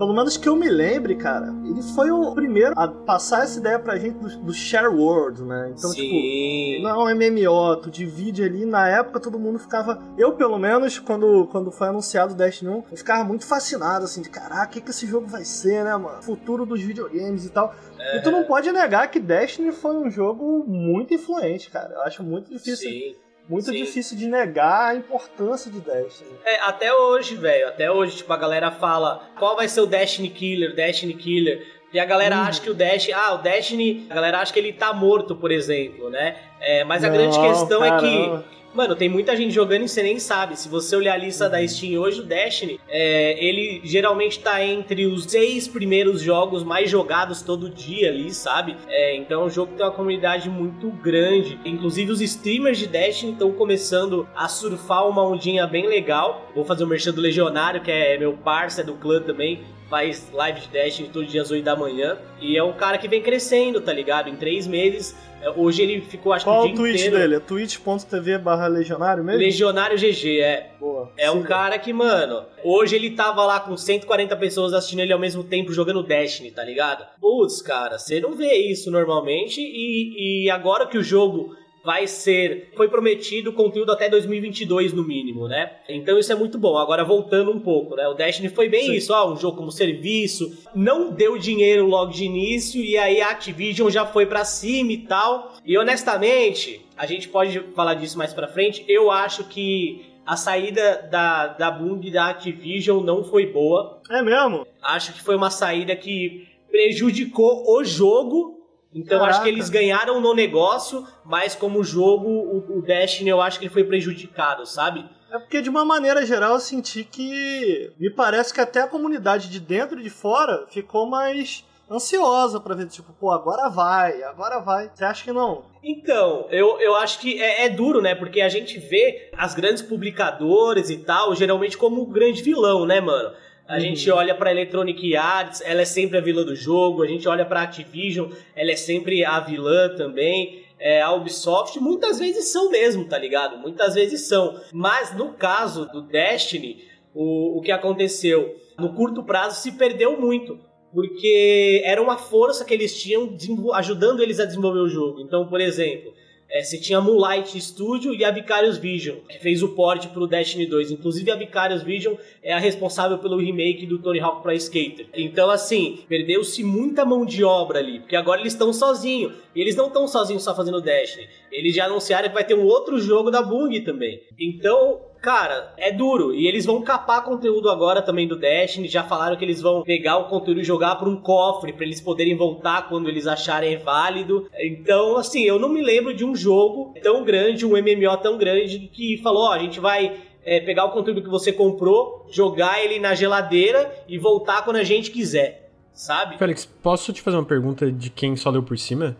[SPEAKER 1] Pelo menos que eu me lembre, cara, ele foi o primeiro a passar essa ideia pra gente do, do share world, né? Então,
[SPEAKER 5] Sim.
[SPEAKER 1] tipo, não é um MMO, tu divide ali, na época todo mundo ficava, eu pelo menos, quando, quando foi anunciado o Destiny 1, eu ficava muito fascinado, assim, de caraca, o que, que esse jogo vai ser, né, mano? Futuro dos videogames e tal.
[SPEAKER 5] É.
[SPEAKER 1] E tu não pode negar que Destiny foi um jogo muito influente, cara. Eu acho muito difícil
[SPEAKER 5] Sim.
[SPEAKER 1] Muito
[SPEAKER 5] Sim.
[SPEAKER 1] difícil de negar a importância de Destiny.
[SPEAKER 5] É, até hoje, velho, até hoje, tipo, a galera fala qual vai ser o Destiny Killer, Destiny Killer. E a galera
[SPEAKER 1] Hum.
[SPEAKER 5] acha que o Destiny. Ah, o Destiny. A galera acha que ele tá morto, por exemplo, né? É, mas a
[SPEAKER 1] Não,
[SPEAKER 5] grande questão é que. Mano, tem muita gente jogando e você nem sabe. Se você olhar a lista
[SPEAKER 1] Uhum.
[SPEAKER 5] da Steam hoje, o Destiny, é, ele geralmente tá entre os seis primeiros jogos mais jogados todo dia ali, sabe? É, então é um jogo que tem uma comunidade muito grande. Inclusive os streamers de Destiny estão começando a surfar uma ondinha bem legal. Vou fazer o merchan do Legionário, que é meu parceiro do clã também. Faz live de Destiny todo dia às 8 da manhã. E é um cara que vem crescendo, tá ligado? Em três meses. É, Hoje ele ficou, acho
[SPEAKER 1] Qual
[SPEAKER 5] que
[SPEAKER 1] o
[SPEAKER 5] o
[SPEAKER 1] tweet
[SPEAKER 5] inteiro...
[SPEAKER 1] dele? É twitch.tv barra legionário mesmo?
[SPEAKER 5] Legionário GG, é.
[SPEAKER 1] Boa.
[SPEAKER 5] É um
[SPEAKER 1] Siga.
[SPEAKER 5] cara que, mano, hoje ele tava lá com 140 pessoas assistindo ele ao mesmo tempo jogando Destiny, tá ligado? Putz, cara, você não vê isso normalmente e, e agora que o jogo vai ser. Foi prometido conteúdo até 2022 no mínimo, né? Então isso é muito bom. Agora voltando um pouco, né? O Destiny foi bem
[SPEAKER 1] Sim.
[SPEAKER 5] isso, ó, um jogo como serviço, não deu dinheiro logo de início e aí a Activision já foi pra cima e tal. E honestamente, a gente pode falar disso mais pra frente. Eu acho que a saída da, da Bung da Activision não foi boa.
[SPEAKER 1] É mesmo?
[SPEAKER 5] Acho que foi uma saída que prejudicou o jogo. Então
[SPEAKER 1] Caraca.
[SPEAKER 5] acho que eles ganharam no negócio, mas como jogo, o, o Destiny eu acho que ele foi prejudicado, sabe?
[SPEAKER 1] É porque, de uma maneira geral, eu senti que. Me parece que até a comunidade de dentro e de fora ficou mais ansiosa pra ver, tipo, pô, agora vai, agora vai. Você acha que não?
[SPEAKER 5] Então, eu, eu acho que é, é duro, né? Porque a gente vê as grandes publicadoras e tal, geralmente como o grande vilão, né, mano? A
[SPEAKER 1] Uhum.
[SPEAKER 5] gente olha pra Electronic Arts, ela é sempre a vilã do jogo. A gente olha pra Activision, ela é sempre a vilã também. É, a Ubisoft, muitas vezes são mesmo, tá ligado? Muitas vezes são. Mas no caso do Destiny, o, o que aconteceu? No curto prazo se perdeu muito. Porque era uma força que eles tinham ajudando eles a desenvolver o jogo. Então, por exemplo, é, você tinha Moonlight Studio e a Vicarious Vision, que fez o port pro Destiny 2. Inclusive, a Vicarious Vision é a responsável pelo remake do Tony Hawk Pro Skater. Então, assim, perdeu-se muita mão de obra ali, porque agora eles estão sozinhos. E eles não estão sozinhos só fazendo Destiny. Eles já anunciaram que vai ter um outro jogo da Bung também. Então, Cara, é duro. E eles vão capar conteúdo agora também do Destiny. Já falaram que eles vão pegar o conteúdo e jogar para um cofre para eles poderem voltar quando eles acharem válido. Então, assim, eu não me lembro de um jogo tão grande, um MMO tão grande, que falou: ó, a gente vai é, pegar o conteúdo que você comprou, jogar ele na geladeira e voltar quando a gente quiser. Sabe?
[SPEAKER 2] Félix, posso te fazer uma pergunta de quem só leu por cima?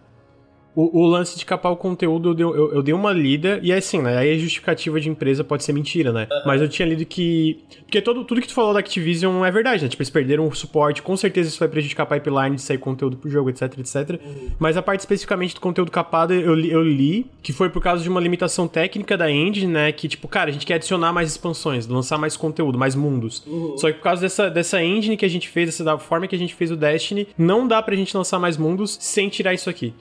[SPEAKER 2] O, o lance de capar o conteúdo, eu, dei- eu- eu dei uma lida, e é assim, né? Aí a justificativa de empresa pode ser mentira, né? Mas eu tinha lido que. Porque todo, tudo que tu falou da Activision é verdade, né? Tipo, eles perderam o suporte, com certeza isso vai prejudicar a pipeline de sair conteúdo pro jogo, etc, etc. Mas a parte especificamente do conteúdo capado, eu, li- eu li que foi por causa de uma limitação técnica da engine, né? Que, tipo, cara, a gente quer adicionar mais expansões, lançar mais conteúdo, mais mundos. Só que por causa dessa, dessa engine que a gente fez, dessa da forma que a gente fez o Destiny, não dá pra gente lançar mais mundos sem tirar isso aqui.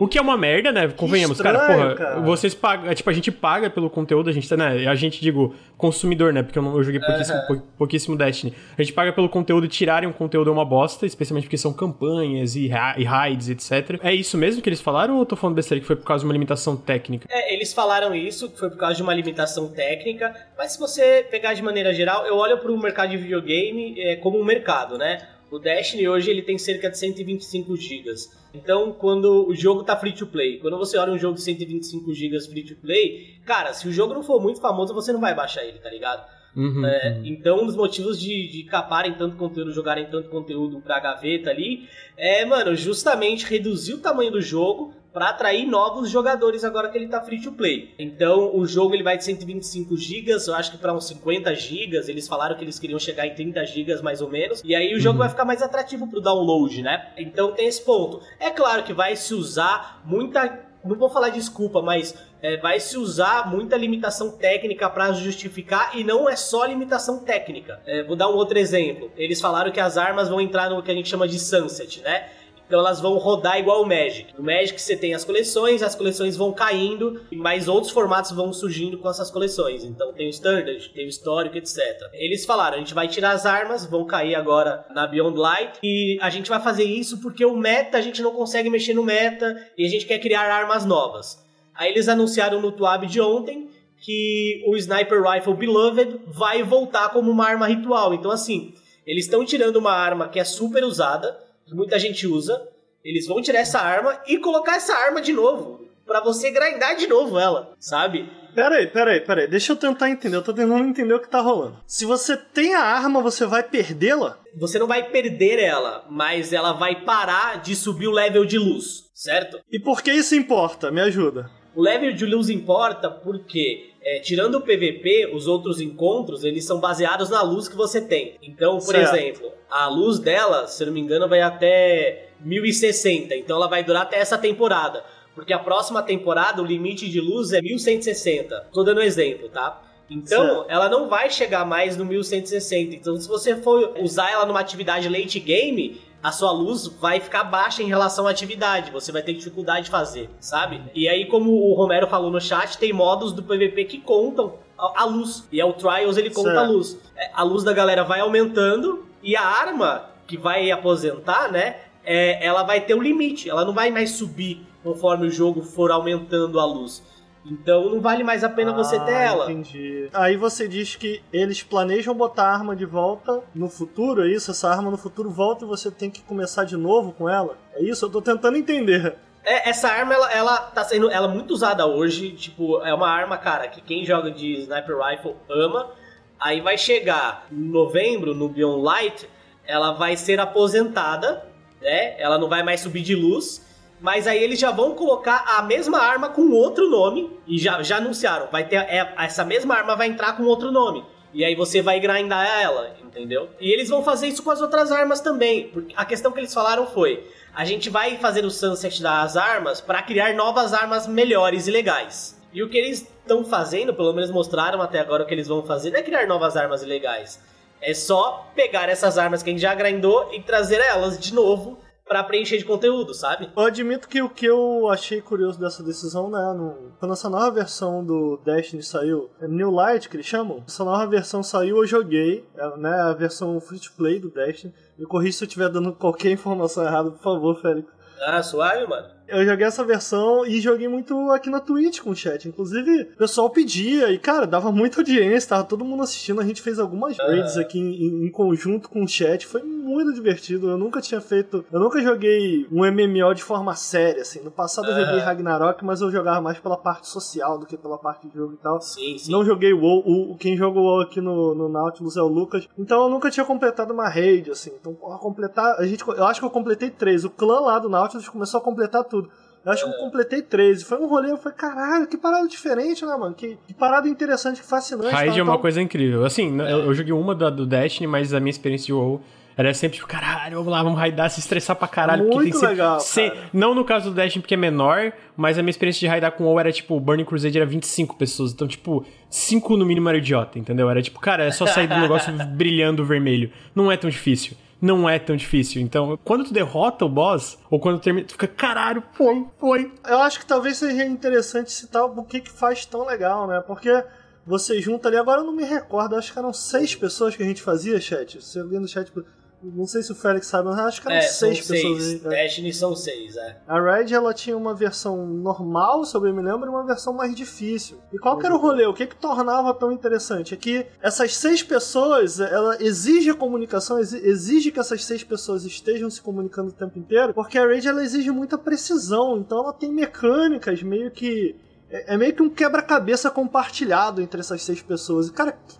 [SPEAKER 2] O que é uma merda, né? Convenhamos, cara.
[SPEAKER 1] estranho,
[SPEAKER 2] Porra,
[SPEAKER 1] cara.
[SPEAKER 2] vocês pagam. Tipo, a gente paga pelo conteúdo, a gente tá, né? A gente, digo, consumidor, né? Porque eu, não, eu joguei pouquíssimo, pou- pouquíssimo Destiny. A gente paga pelo conteúdo e tirarem um conteúdo é uma bosta, especialmente porque são campanhas e, e raids, etc. É isso mesmo que eles falaram ou eu tô falando besteira que foi por causa de uma limitação técnica?
[SPEAKER 5] É, eles falaram isso, que foi por causa de uma limitação técnica, mas se você pegar de maneira geral, eu olho para o mercado de videogame é, como um mercado, né? O Destiny hoje ele tem cerca de 125 GB. Então, quando o jogo tá free to play, quando você olha um jogo de 125 GB free to play, cara, se o jogo não for muito famoso, você não vai baixar ele, tá ligado?
[SPEAKER 2] Uhum,
[SPEAKER 5] É,
[SPEAKER 2] uhum.
[SPEAKER 5] Então, um dos motivos de, de caparem tanto conteúdo, jogarem tanto conteúdo pra gaveta ali, é, mano, justamente reduzir o tamanho do jogo pra atrair novos jogadores agora que ele tá free to play. Então, o jogo ele vai de 125 GB, eu acho que pra uns 50 GB, eles falaram que eles queriam chegar em 30 GB mais ou menos, e aí o jogo
[SPEAKER 2] Uhum.
[SPEAKER 5] vai ficar mais atrativo pro download, né? Então tem esse ponto. É claro que vai se usar muita não vou falar desculpa, mas é, vai se usar muita limitação técnica para justificar e não é só limitação técnica. É, vou dar um outro exemplo. Eles falaram que as armas vão entrar no que a gente chama de sunset, né? Então elas vão rodar igual o Magic. No Magic você tem as coleções, as coleções vão caindo, mas outros formatos vão surgindo com essas coleções. Então tem o Standard, tem o Histórico, etc. Eles falaram, a gente vai tirar as armas, vão cair agora na Beyond Light, e a gente vai fazer isso porque o meta, a gente não consegue mexer no meta, e a gente quer criar armas novas. Aí eles anunciaram no Tuab de ontem que o Sniper Rifle Beloved vai voltar como uma arma ritual. Então assim, eles estão tirando uma arma que é super usada, que muita gente usa, eles vão tirar essa arma e colocar essa arma de novo. Pra você grindar de novo ela, sabe?
[SPEAKER 1] Peraí, peraí, peraí. Deixa eu tentar entender. Eu tô tentando entender o que tá rolando. Se você tem a arma, você vai perdê-la?
[SPEAKER 5] Você não vai perder ela, mas ela vai parar de subir o level de luz, certo?
[SPEAKER 1] E por que isso importa? Me ajuda.
[SPEAKER 5] O level de luz importa porque, é, tirando o PVP, os outros encontros, eles são baseados na luz que você tem. Então, por
[SPEAKER 1] Certo.
[SPEAKER 5] exemplo, a luz dela, se não me engano, vai até 1060. Então ela vai durar até essa temporada. Porque a próxima temporada, o limite de luz é 1160. Tô dando um exemplo, tá? Então, ela não vai chegar mais no 1160. Então, se você for usar ela numa atividade late game, a sua luz vai ficar baixa em relação à atividade. Você vai ter dificuldade de fazer, sabe? E aí, como o Romero falou no chat, tem modos do PVP que contam a, luz. E é o Trials, ele conta
[SPEAKER 1] Certo.
[SPEAKER 5] a luz. É, A luz da galera vai aumentando e a arma que vai aposentar, né? é, ela vai ter um limite. Ela não vai mais subir conforme o jogo for aumentando a luz. Então não vale mais a pena você ter
[SPEAKER 1] Ah,
[SPEAKER 5] ela.
[SPEAKER 1] Entendi. Aí você diz que eles planejam botar a arma de volta no futuro, é isso? Essa arma no futuro volta e você tem que começar de novo com ela? É isso? Eu tô tentando entender.
[SPEAKER 5] É, essa arma, ela, ela tá sendo ela é muito usada hoje. Tipo, é uma arma, cara, que quem joga de Sniper Rifle ama. Aí vai chegar em novembro, no Beyond Light, ela vai ser aposentada, né? Ela não vai mais subir de luz. Mas aí eles já vão colocar a mesma arma com outro nome. E já, já anunciaram, vai ter. é, essa mesma arma vai entrar com outro nome. E aí você vai grindar ela, entendeu? E eles vão fazer isso com as outras armas também. Porque a questão que eles falaram foi: a gente vai fazer o sunset das armas para criar novas armas melhores e legais. E o que eles estão fazendo, pelo menos mostraram até agora o que eles vão fazer, não é criar novas armas legais. É só pegar essas armas que a gente já grindou e trazer elas de novo pra preencher de conteúdo, sabe?
[SPEAKER 1] Eu admito que o que eu achei curioso dessa decisão, né, no- quando essa nova versão do Destiny saiu, é New Light que eles chamam, essa nova versão saiu, eu joguei, é, né, a versão free to play do Destiny. Me corrija se eu estiver dando qualquer informação errada, por favor, Félix.
[SPEAKER 5] Ah, suave, mano.
[SPEAKER 1] Eu joguei essa versão e joguei muito aqui na Twitch com o chat. Inclusive, o pessoal pedia e, cara, dava muita audiência, tava todo mundo assistindo. A gente fez algumas raids aqui em, em conjunto com o chat. Foi muito divertido. Eu nunca tinha feito. Eu nunca joguei um MMO de forma séria, assim. No passado eu joguei Ragnarok, mas eu jogava mais pela parte social do que pela parte de jogo e tal.
[SPEAKER 5] Sim, sim.
[SPEAKER 1] Não joguei WoW, o, quem joga WoW aqui no, no Nautilus é o Lucas. Então eu nunca tinha completado uma raid, assim. Então, porra, completar. A gente, eu acho que eu completei três. O clã lá do Nautilus começou a completar tudo. Eu acho que eu completei 13. Foi um rolê, eu falei, caralho, que parada diferente, né, mano? Que, que parada interessante, que fascinante.
[SPEAKER 2] Raid
[SPEAKER 1] tá?
[SPEAKER 2] é uma
[SPEAKER 1] Então,
[SPEAKER 2] coisa incrível. Assim, eu, eu joguei uma da- do Destiny, mas a minha experiência de WoW era sempre tipo, caralho, vamos lá, vamos raidar, se estressar pra caralho. porque
[SPEAKER 1] Muito
[SPEAKER 2] tem que ser-
[SPEAKER 1] legal,
[SPEAKER 2] ser-
[SPEAKER 1] cara.
[SPEAKER 2] Não no caso do Destiny, porque é menor, mas a minha experiência de raidar com WoW era tipo, Burning Crusade era 25 pessoas. Então, tipo, 5 no mínimo era idiota, entendeu? Era tipo, cara, é só sair do negócio brilhando vermelho. Não é tão difícil. Não é tão difícil. Então, quando tu derrota o boss, ou quando termina, tu fica, caralho, foi, foi.
[SPEAKER 1] Eu acho que talvez seja interessante citar o que que faz tão legal, né? Porque você junta ali, agora eu não me recordo, acho que eram seis pessoas que a gente fazia, chat. Se alguém no chat. Não sei se o Félix sabe, mas acho que eram
[SPEAKER 5] É, são
[SPEAKER 1] seis pessoas.
[SPEAKER 5] seis.
[SPEAKER 1] aí, né?
[SPEAKER 5] Destiny são seis, é.
[SPEAKER 1] A Red ela tinha uma versão normal, se eu bem me lembro, e uma versão mais difícil. E qual que era o rolê? O que que tornava tão interessante? É que essas seis pessoas, ela exige a comunicação, exi- exige que essas seis pessoas estejam se comunicando o tempo inteiro, porque a Raid ela exige muita precisão, então ela tem mecânicas meio que é é meio que um quebra-cabeça compartilhado entre essas seis pessoas. E cara, que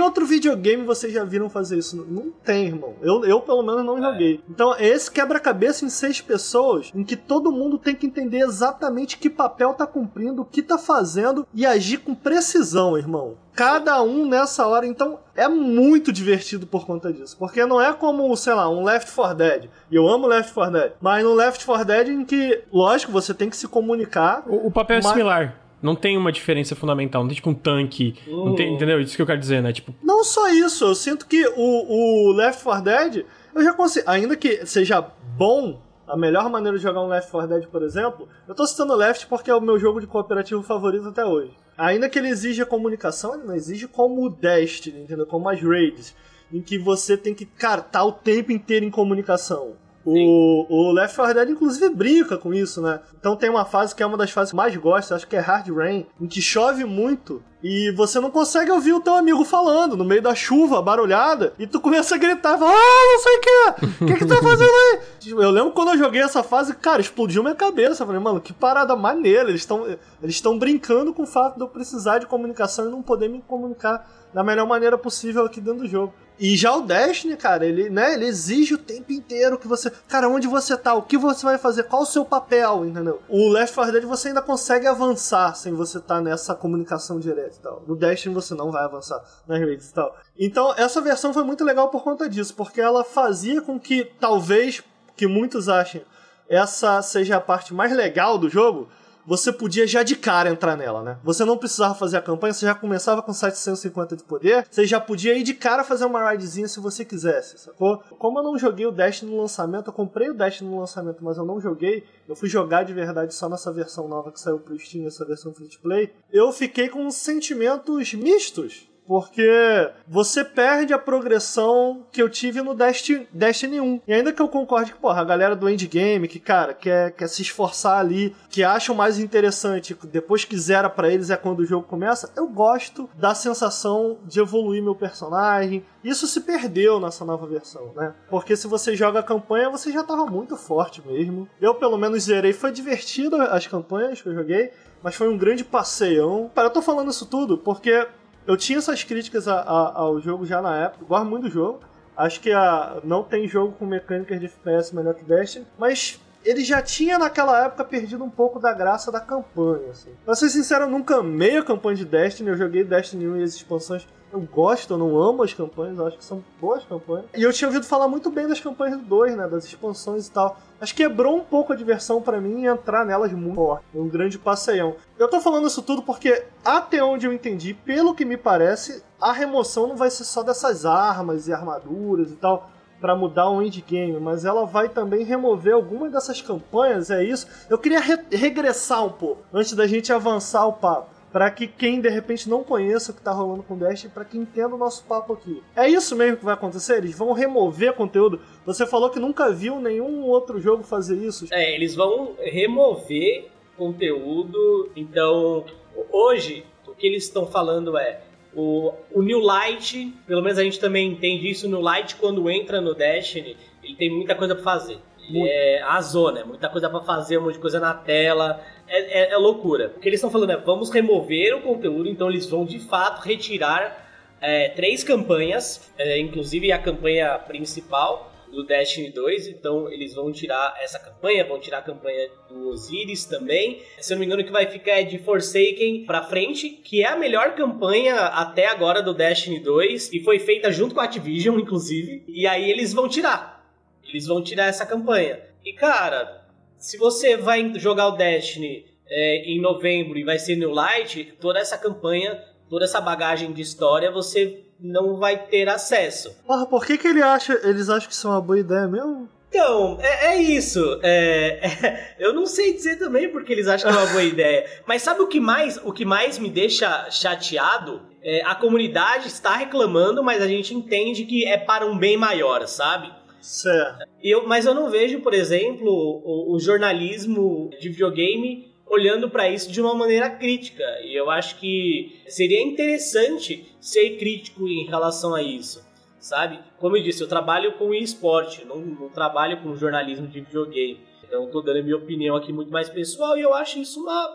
[SPEAKER 1] outro videogame vocês já viram fazer isso? Não tem, irmão. Eu, eu pelo menos, não joguei. Então, é esse quebra-cabeça em seis pessoas, em que todo mundo tem que entender exatamente que papel tá cumprindo, o que tá fazendo e agir com precisão, irmão. Cada um nessa hora. Então, é muito divertido por conta disso. Porque não é como, sei lá, um Left 4 Dead. E eu amo Left 4 Dead. Mas no Left 4 Dead, em que, lógico, você tem que se comunicar.
[SPEAKER 2] O, o papel é
[SPEAKER 1] Mas-
[SPEAKER 2] similar. Não tem uma diferença fundamental. Não tem tipo um tanque. Não tem, entendeu? Isso que eu quero dizer, né? Tipo,
[SPEAKER 1] Não só isso, eu sinto que o, o Left 4 Dead, eu já consigo, ainda que seja bom, a melhor maneira de jogar um Left 4 Dead, por exemplo, eu tô citando Left porque é o meu jogo de cooperativo favorito até hoje. Ainda que ele exija comunicação, ele não exige como o Destiny, entendeu? Como as raids, em que você tem que, cara, tá o tempo inteiro em comunicação. O, o Left 4 Dead, inclusive, brinca com isso, né? Então tem uma fase que é uma das fases que eu mais gosto, acho que é Hard Rain, em que chove muito e você não consegue ouvir o teu amigo falando no meio da chuva, barulhada, e tu começa a gritar, fala, ah, não sei o que, o que que tá fazendo aí? Eu lembro quando eu joguei essa fase, cara, explodiu minha cabeça. Eu falei, mano, que parada maneira. Eles estão eles brincando com o fato de eu precisar de comunicação e não poder me comunicar da melhor maneira possível aqui dentro do jogo. E já o Destiny, cara, ele, né, ele exige o tempo inteiro que você. Cara, onde você tá? O que você vai fazer? Qual o seu papel? Entendeu? O Left 4 Dead você ainda consegue avançar sem você estar nessa comunicação direta e tal. No Destiny você não vai avançar nas redes e tal. Então, essa versão foi muito legal por conta disso, porque ela fazia com que, talvez, que muitos achem, essa seja a parte mais legal do jogo, você podia já de cara entrar nela, né? Você não precisava fazer a campanha, você já começava com 750 de poder, você já podia ir de cara fazer uma ridezinha se você quisesse, sacou? Como eu não joguei o Destiny no lançamento, eu comprei o Destiny no lançamento, mas eu não joguei, eu fui jogar de verdade só nessa versão nova que saiu pro Steam, essa versão free to play, eu fiquei com sentimentos mistos. Porque você perde a progressão que eu tive no Destiny, Destiny 1. E ainda que eu concorde que, porra, a galera do endgame, que, cara, quer, quer se esforçar ali, que acham mais interessante, depois que zera pra eles é quando o jogo começa, eu gosto da sensação de evoluir meu personagem. Isso se perdeu nessa nova versão, né? Porque se você joga a campanha, você já tava muito forte mesmo. Eu, pelo menos, zerei. Foi divertido as campanhas que eu joguei, mas foi um grande passeião. Cara, eu tô falando isso tudo porque eu tinha essas críticas a- a- ao jogo já na época, gosto muito do jogo. Acho que a, não tem jogo com mecânicas de FPS melhor que Destiny, mas ele já tinha naquela época perdido um pouco da graça da campanha. Assim. Pra ser sincero, eu nunca amei a campanha de Destiny, eu joguei Destiny 1 e as expansões. Eu gosto, eu não amo as campanhas, eu acho que são boas campanhas. E eu tinha ouvido falar muito bem das campanhas do 2, né? Das expansões e tal. Que quebrou um pouco a diversão pra mim entrar nelas muito forte. Um grande passeião. Eu tô falando isso tudo porque, até onde eu entendi, pelo que me parece, a remoção não vai ser só dessas armas e armaduras e tal pra mudar o endgame, mas ela vai também remover algumas dessas campanhas, é isso. Eu queria re- regressar um pouco antes da gente avançar o papo. Pra que quem de repente não conheça o que tá rolando com o Destiny, pra que entenda o nosso papo aqui. É isso mesmo que vai acontecer? Eles vão remover conteúdo. Você falou que nunca viu nenhum outro jogo fazer isso.
[SPEAKER 5] É, eles vão remover conteúdo. Então, hoje, o que eles estão falando é. O, o New Light, pelo menos a gente também entende isso, o New Light quando entra no Destiny, ele tem muita coisa pra fazer. É a zona, é muita coisa pra fazer, um monte de coisa na tela, é, é- é loucura. O que eles estão falando é, vamos remover o conteúdo, então eles vão de fato retirar é, três campanhas, inclusive a campanha principal do Destiny 2, então eles vão tirar essa campanha, vão tirar a campanha do Osiris também. Se eu não me engano, o que vai ficar é de Forsaken pra frente, que é a melhor campanha até agora do Destiny 2 e foi feita junto com a Activision, inclusive. E aí eles vão tirar. Eles vão tirar essa campanha. E cara, se você vai jogar o Destiny é, em novembro e vai ser New Light, toda essa campanha, toda essa bagagem de história, você não vai ter acesso.
[SPEAKER 1] Porra, por que, que ele acha, eles acham que isso é uma boa ideia mesmo?
[SPEAKER 5] Então, é, é isso. É, é, eu não sei dizer também porque eles acham que é uma boa ideia. Mas sabe o que mais, o que mais me deixa chateado? É, a comunidade está reclamando, mas a gente entende que é para um bem maior, sabe?
[SPEAKER 1] Certo.
[SPEAKER 5] Eu, mas eu não vejo, por exemplo, o, o jornalismo de videogame olhando para isso de uma maneira crítica. E eu acho que seria interessante ser crítico em relação a isso, sabe? Como eu disse, eu trabalho com esporte, não, não trabalho com jornalismo de videogame. Então estou dando minha opinião aqui muito mais pessoal e eu acho isso uma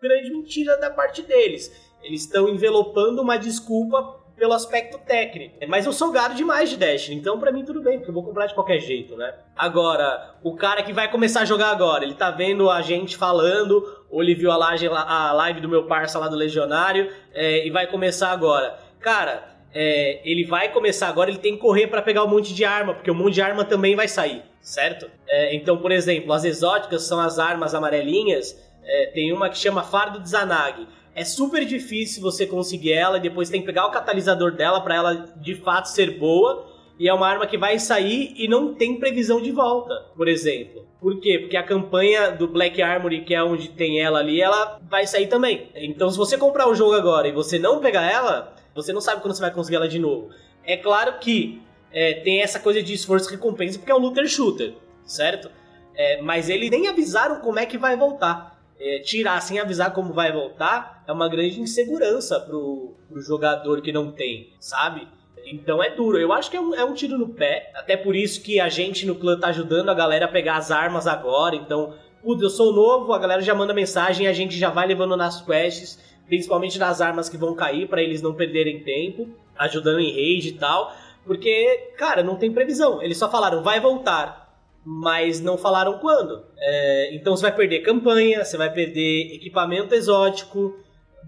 [SPEAKER 5] grande mentira da parte deles. Eles estão envelopando uma desculpa pelo aspecto técnico. Mas eu sou gado demais de Destiny, então pra mim tudo bem, porque eu vou comprar de qualquer jeito, né? Agora, o cara que vai começar a jogar agora, ele tá vendo a gente falando, ou ele viu a live, a live do meu parça lá do Legionário, é, e vai começar agora. Cara, é, ele vai começar agora, ele tem que correr para pegar um monte de arma, porque o um monte de arma também vai sair, certo? É, então, por exemplo, as exóticas são as armas amarelinhas, é, tem uma que chama Fardo de Zanag é super difícil você conseguir ela e depois tem que pegar o catalisador dela para ela de fato ser boa. E é uma arma que vai sair e não tem previsão de volta, por exemplo. Por quê? Porque a campanha do Black Armory, que é onde tem ela ali, ela vai sair também. Então, se você comprar o jogo agora e você não pegar ela, você não sabe quando você vai conseguir ela de novo. É claro que é, tem essa coisa de esforço e recompensa, porque é um looter shooter, certo? É, mas eles nem avisaram como é que vai voltar é, tirar sem avisar como vai voltar é uma grande insegurança pro, pro jogador que não tem, sabe? Então é duro. Eu acho que é um, é um tiro no pé. Até por isso que a gente no clã tá ajudando a galera a pegar as armas agora. Então, putz, eu sou novo, a galera já manda mensagem a gente já vai levando nas quests, principalmente nas armas que vão cair, para eles não perderem tempo, ajudando em raid e tal. Porque, cara, não tem previsão. Eles só falaram, vai voltar mas não falaram quando. É, então você vai perder campanha, você vai perder equipamento exótico,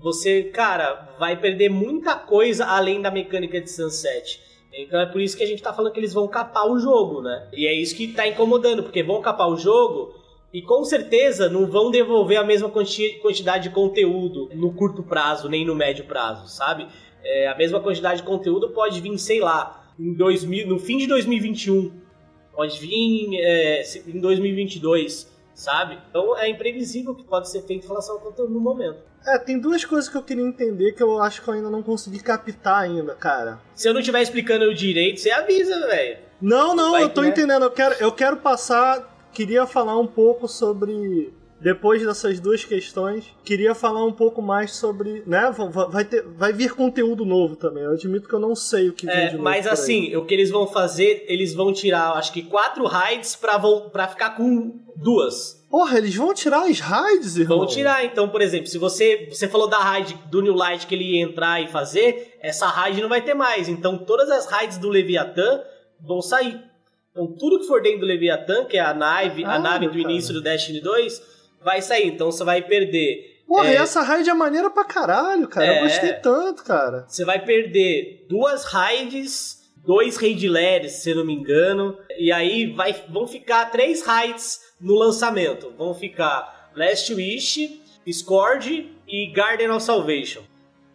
[SPEAKER 5] você, cara, vai perder muita coisa além da mecânica de Sunset. Então é por isso que a gente tá falando que eles vão capar o jogo, né? E é isso que tá incomodando, porque vão capar o jogo e com certeza não vão devolver a mesma quantidade de conteúdo no curto prazo, nem no médio prazo, sabe? É, a mesma quantidade de conteúdo pode vir, sei lá, em 2000, no fim de 2021 pode vir é, em 2022, sabe? Então é imprevisível o que pode ser feito em relação ao conteúdo no momento.
[SPEAKER 1] É, tem duas coisas que eu queria entender que eu acho que eu ainda não consegui captar ainda, cara.
[SPEAKER 5] Se eu não estiver explicando direito, você avisa, velho.
[SPEAKER 1] Não, não, Vai eu tô que, né? entendendo. Eu quero, eu quero passar. Queria falar um pouco sobre depois dessas duas questões, queria falar um pouco mais sobre, né, vai, ter, vai vir conteúdo novo também. Eu admito que eu não sei o que
[SPEAKER 5] é,
[SPEAKER 1] de
[SPEAKER 5] novo Mas assim, o que eles vão fazer, eles vão tirar, acho que quatro raids pra, pra ficar com duas.
[SPEAKER 1] Porra, eles vão tirar as raids, irmão?
[SPEAKER 5] Vão tirar, então, por exemplo, se você, você falou da raid do New Light que ele ia entrar e fazer, essa raid não vai ter mais. Então, todas as raids do Leviathan vão sair. Então, tudo que for dentro do Leviathan, que é a nave, ah, a nave do cara. início do Destiny 2, vai sair, então você vai perder.
[SPEAKER 1] Porra, é... essa raid é maneira pra caralho, cara. É... Eu gostei tanto, cara.
[SPEAKER 5] Você vai perder duas raids, dois raid lares, se não me engano. E aí vai, vão ficar três raids no lançamento. Vão ficar Last Wish, Discord e Garden of Salvation.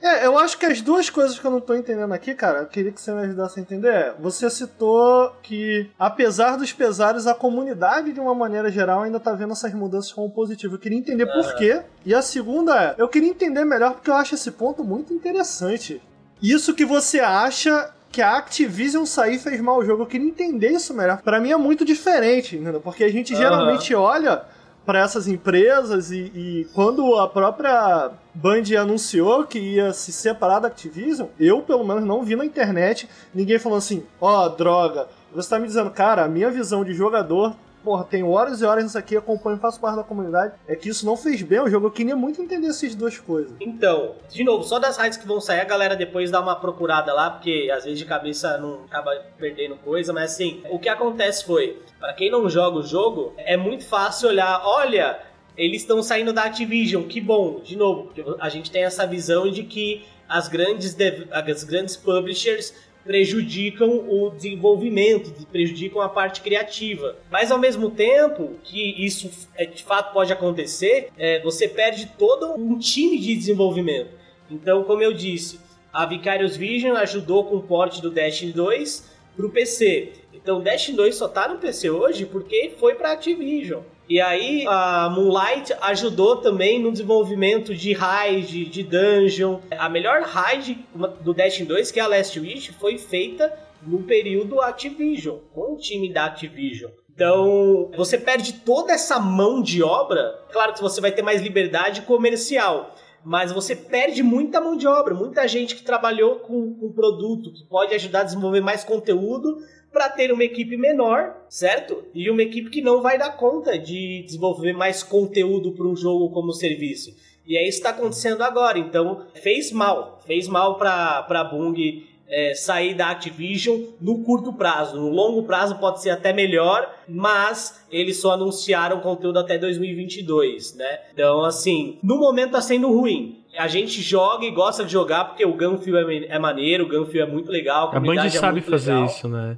[SPEAKER 1] É, eu acho que as duas coisas que eu não tô entendendo aqui, cara, eu queria que você me ajudasse a entender. É, você citou que, apesar dos pesares, a comunidade, de uma maneira geral, ainda tá vendo essas mudanças como positivo. Eu queria entender por quê. E a segunda é, eu queria entender melhor porque eu acho esse ponto muito interessante. Isso que você acha que a Activision sair fez mal o jogo. Eu queria entender isso melhor. Para mim é muito diferente, entendeu? Porque a gente geralmente olha para essas empresas e, e, quando a própria Band anunciou que ia se separar da Activision, eu pelo menos não vi na internet ninguém falando assim, ó, oh, droga. Você tá me dizendo, cara, a minha visão de jogador porra, tenho horas e horas nisso aqui, acompanho, faço parte da comunidade, é que isso não fez bem ao jogo. Eu queria muito entender essas duas coisas.
[SPEAKER 5] Então, de novo, só das raids que vão sair, a galera depois dá uma procurada lá, porque às vezes de cabeça não acaba perdendo coisa, mas assim, o que acontece foi, para quem não joga o jogo, é muito fácil olhar, olha, eles estão saindo da Activision, que bom, de novo, porque a gente tem essa visão de que as grandes, as grandes publishers prejudicam o desenvolvimento, prejudicam a parte criativa. Mas ao mesmo tempo que isso é, de fato pode acontecer, é, você perde todo um time de desenvolvimento. Então, como eu disse, a Vicarious Vision ajudou com o porte do Destiny 2 para o PC. Então, Destiny 2 só tá no PC hoje porque foi para Activision. E aí a Moonlight ajudou também no desenvolvimento de raid, de dungeon. A melhor raid do Destiny 2, que é a Last Wish, foi feita no período Activision, com o time da Activision. Então, você perde toda essa mão de obra. Claro que você vai ter mais liberdade comercial, mas você perde muita mão de obra, muita gente que trabalhou com o produto, que pode ajudar a desenvolver mais conteúdo para ter uma equipe menor, certo? E uma equipe que não vai dar conta de desenvolver mais conteúdo para um jogo como serviço. E é isso que está acontecendo agora. Então, fez mal. Fez mal para a Bung é, sair da Activision no curto prazo. No longo prazo pode ser até melhor, mas eles só anunciaram conteúdo até 2022, né? Então, assim, no momento tá sendo ruim. A gente joga e gosta de jogar porque o Gunfield é, é maneiro, o Gunfield é muito legal, a
[SPEAKER 2] A Band
[SPEAKER 5] é
[SPEAKER 2] sabe fazer
[SPEAKER 5] legal.
[SPEAKER 2] isso, né?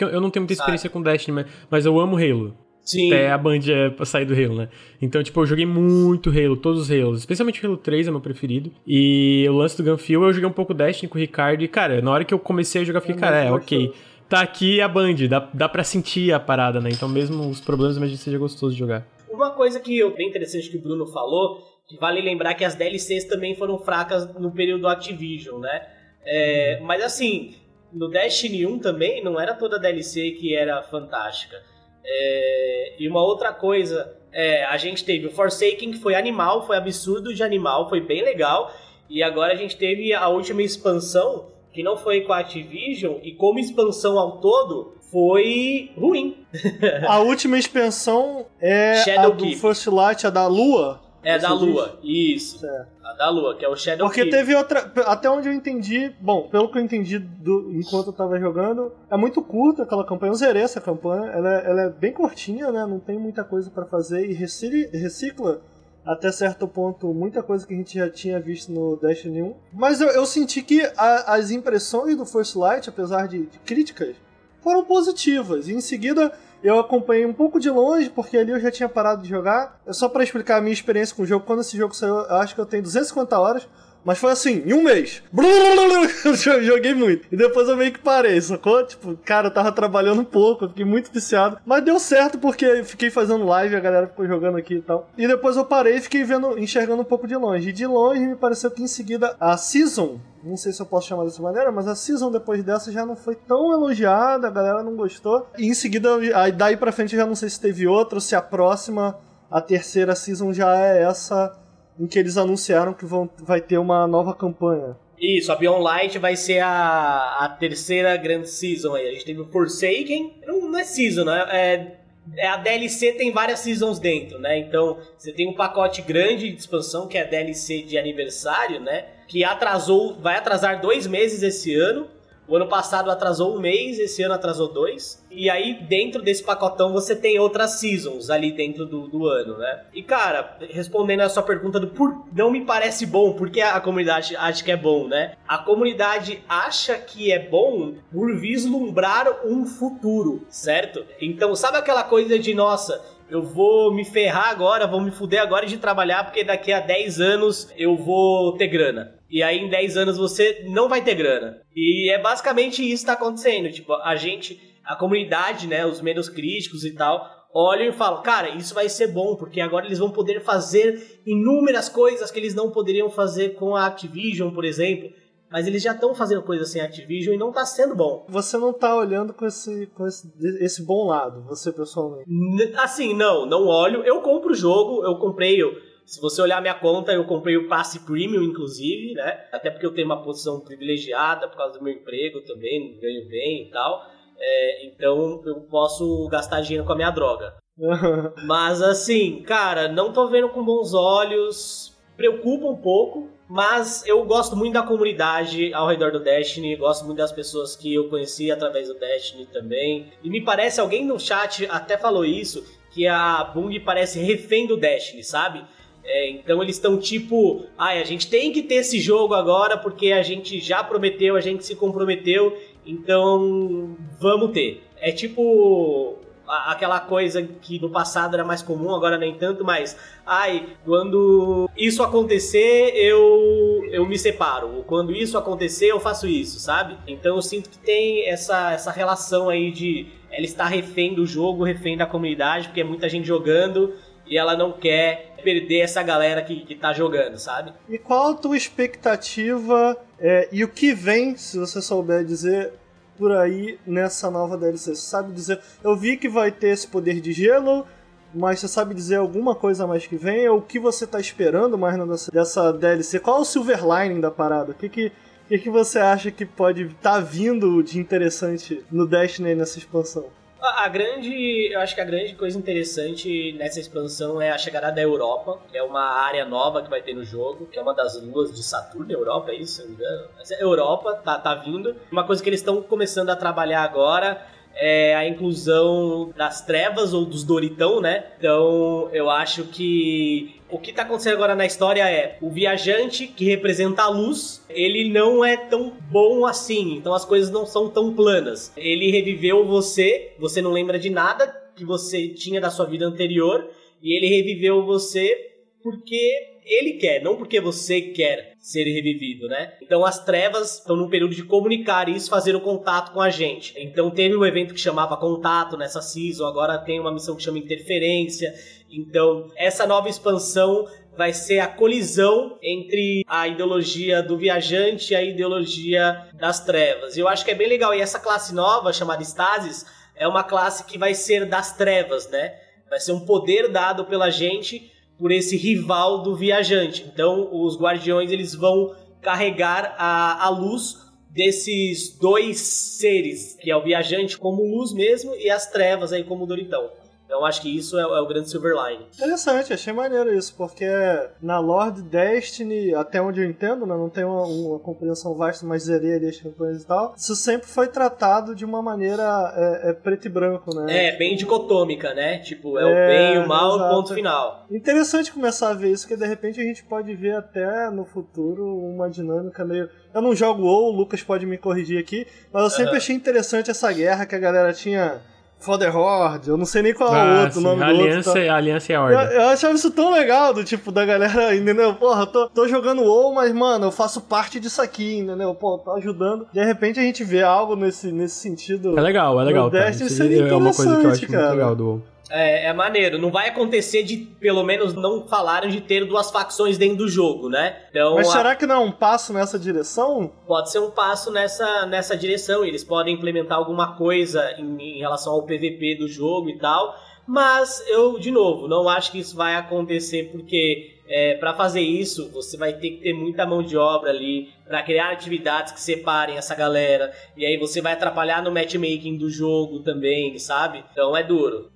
[SPEAKER 2] É eu- não tenho muita
[SPEAKER 5] Sabe.
[SPEAKER 2] experiência com Destiny, mas, mas eu amo Halo.
[SPEAKER 5] Sim.
[SPEAKER 2] Até a Band é pra sair do Halo, né? Então, tipo, eu joguei muito Halo, todos os Halos. Especialmente o Halo 3 é meu preferido. E o lance do Gunfield, eu joguei um pouco Destiny com o Ricardo. E, cara, na hora que eu comecei a jogar, eu fiquei, cara, é, ok. Tá aqui a Band, dá, dá pra sentir a parada, né? Então, mesmo os problemas, imagina que seja gostoso de jogar.
[SPEAKER 5] Uma coisa que eu, bem interessante que o Bruno falou, que vale lembrar que as DLCs também foram fracas no período Activision, né? É, mas assim, no Destiny 1 também não era toda DLC que era fantástica. É, e uma outra coisa, é, a gente teve o Forsaken, que foi animal, foi absurdo de animal, foi bem legal. E agora a gente teve a última expansão, que não foi com a Activision, e como expansão ao todo, foi ruim.
[SPEAKER 1] A última expansão é a
[SPEAKER 5] Shadow
[SPEAKER 1] do
[SPEAKER 5] Keep.
[SPEAKER 1] First Light, a da Lua.
[SPEAKER 5] É da
[SPEAKER 1] diz?
[SPEAKER 5] Lua, isso.
[SPEAKER 1] Certo.
[SPEAKER 5] Da Lua, que é o Shadow
[SPEAKER 1] Porque
[SPEAKER 5] Keep.
[SPEAKER 1] teve outra. Até onde eu entendi. Bom, pelo que eu entendi do- enquanto eu tava jogando, é muito curta aquela campanha. Eu zerei essa campanha. Ela, é- ela é bem curtinha, né? Não tem muita coisa pra fazer. E recicla, recicla até certo ponto muita coisa que a gente já tinha visto no Destiny 1. Mas eu, eu senti que a- as impressões do First Light, apesar de, de críticas, foram positivas. E em seguida. Eu acompanhei um pouco de longe, porque ali eu já tinha parado de jogar. É só pra explicar a minha experiência com o jogo. Quando esse jogo saiu, eu acho que eu tenho 250 horas. Mas foi assim, em um mês. Joguei muito. E depois eu meio que parei, sacou? Tipo, cara, eu tava trabalhando um pouco, eu fiquei muito viciado. Mas deu certo porque eu fiquei fazendo live, a galera ficou jogando aqui e tal. E depois eu parei e fiquei vendo, enxergando um pouco de longe. E de longe me pareceu que em seguida a Season, não sei se eu posso chamar dessa maneira, mas a Season depois dessa já não foi tão elogiada, a galera não gostou. E em seguida, aí daí pra frente eu já não sei se teve outra ou se a próxima, a terceira Season já é essa em que eles anunciaram que vão, vai ter uma nova campanha.
[SPEAKER 5] Isso, a Beyond Light vai ser a, a terceira grande season aí. A gente teve o Forsaken. Não, não é season, né? É, é a DLC tem várias seasons dentro, né? Então, você tem um pacote grande de expansão, que é a DLC de aniversário, né? Que atrasou, vai atrasar dois meses esse ano. O ano passado atrasou um mês, esse ano atrasou dois. E aí, dentro desse pacotão, você tem outras seasons ali dentro do, do ano, né? E, cara, respondendo a sua pergunta do por não me parece bom, porque a comunidade acha que é bom, né? A comunidade acha que é bom por vislumbrar um futuro, certo? Então, sabe aquela coisa de, nossa, eu vou me ferrar agora, vou me fuder agora de trabalhar, porque daqui a 10 anos eu vou ter grana. E aí em 10 anos você não vai ter grana. E é basicamente isso que tá acontecendo. Tipo, a gente, a comunidade, né, os menos críticos e tal, olham e falam, cara, isso vai ser bom, porque agora eles vão poder fazer inúmeras coisas que eles não poderiam fazer com a Activision, por exemplo. Mas eles já estão fazendo coisas sem Activision e não tá sendo bom.
[SPEAKER 1] Você não tá olhando com esse, com esse, esse bom lado, você pessoalmente.
[SPEAKER 5] N- Assim, não, não olho. Eu compro o jogo, eu comprei. Eu, se você olhar minha conta, eu comprei o passe premium, inclusive, né? Até porque eu tenho uma posição privilegiada por causa do meu emprego também, ganho bem e tal. É, então eu posso gastar dinheiro com a minha droga. Mas assim, cara, não tô vendo com bons olhos. Preocupa um pouco, mas eu gosto muito da comunidade ao redor do Destiny, gosto muito das pessoas que eu conheci através do Destiny também. E me parece, alguém no chat até falou isso, que a Bung parece refém do Destiny, sabe? É, então eles estão tipo, ai, a gente tem que ter esse jogo agora porque a gente já prometeu, a gente se comprometeu, então vamos ter. É tipo aquela coisa que no passado era mais comum, agora nem tanto, mas ai, quando isso acontecer, eu eu me separo. Quando isso acontecer, eu faço isso, sabe? Então eu sinto que tem essa essa relação aí de ela está refém do jogo, refém da comunidade, porque é muita gente jogando e ela não quer perder essa galera que, que tá jogando, sabe?
[SPEAKER 1] E qual a tua expectativa é, e o que vem, se você souber dizer, por aí nessa nova DLC? Você sabe dizer. Eu vi que vai ter esse poder de gelo, mas você sabe dizer alguma coisa mais que vem? Ou o que você tá esperando mais nessa, dessa DLC? Qual é o silver lining da parada? O que que. Que, que você acha que pode estar tá vindo de interessante no Destiny nessa expansão?
[SPEAKER 5] A, grande, eu acho que a grande coisa interessante nessa expansão é a chegada da Europa, que é uma área nova que vai ter no jogo, que é uma das luas de Saturno, Europa, é isso, se não engano. Mas é Europa, tá, tá vindo. Uma coisa que eles estão começando a trabalhar agora é a inclusão das trevas ou dos Doritão, né? Então eu acho que o que está acontecendo agora na história é o viajante que representa a luz, ele não é tão bom assim, então as coisas não são tão planas. Ele reviveu você, você não lembra de nada que você tinha da sua vida anterior, e ele reviveu você porque ele quer, não porque você quer ser revivido, né? Então as trevas estão num período de comunicar isso, fazer o contato com a gente. Então teve um evento que chamava Contato nessa season, agora tem uma missão que chama Interferência. Então essa nova expansão vai ser a colisão entre a ideologia do viajante e a ideologia das trevas. E eu acho que é bem legal. E essa classe nova, chamada Stasis, é uma classe que vai ser das trevas, né? Vai ser um poder dado pela gente por esse rival do viajante. Então, os guardiões eles vão carregar a, a luz desses dois seres, que é o viajante como luz mesmo e as trevas aí como Doritão. Então acho que isso é, é o grande Silverline.
[SPEAKER 1] Interessante, achei maneiro isso, porque na Lord Destiny, até onde eu entendo, né, não tem uma, uma compreensão vasta, mas zerei ali as campanhas e tal, isso sempre foi tratado de uma maneira é, é preto e branco, né?
[SPEAKER 5] É, bem dicotômica, né? Tipo, é, o é, bem e o mal, exato. ponto final.
[SPEAKER 1] Interessante começar a ver isso, que de repente a gente pode ver até no futuro uma dinâmica meio... Eu não jogo WoW, o Lucas pode me corrigir aqui, mas eu sempre uhum. achei interessante essa guerra que a galera tinha Horde, eu não sei nem qual é o ah, outro sim. nome
[SPEAKER 2] Aliança,
[SPEAKER 1] do outro.
[SPEAKER 2] Tá? Aliança e a Horda.
[SPEAKER 1] Eu, eu, achava isso tão legal, do tipo, da galera, entendeu? Porra, tô, tô jogando WoW, mas, mano, eu faço parte disso aqui, entendeu? Pô, tô ajudando. De repente a gente vê algo nesse, nesse sentido.
[SPEAKER 2] É legal, é legal. Tá? Isso é uma coisa que eu acho cara. muito legal do WoW.
[SPEAKER 5] É, é, maneiro. Não vai acontecer de, pelo menos, não falarem de ter duas facções dentro do jogo, né?
[SPEAKER 1] Então, Mas será a... que não é um passo nessa direção?
[SPEAKER 5] Pode ser um passo nessa, nessa direção. Eles podem implementar alguma coisa em, em relação ao PVP do jogo e tal. Mas eu, de novo, não acho que isso vai acontecer porque é, para fazer isso você vai ter que ter muita mão de obra ali para criar atividades que separem essa galera e aí você vai atrapalhar no matchmaking do jogo também, sabe? Então é duro.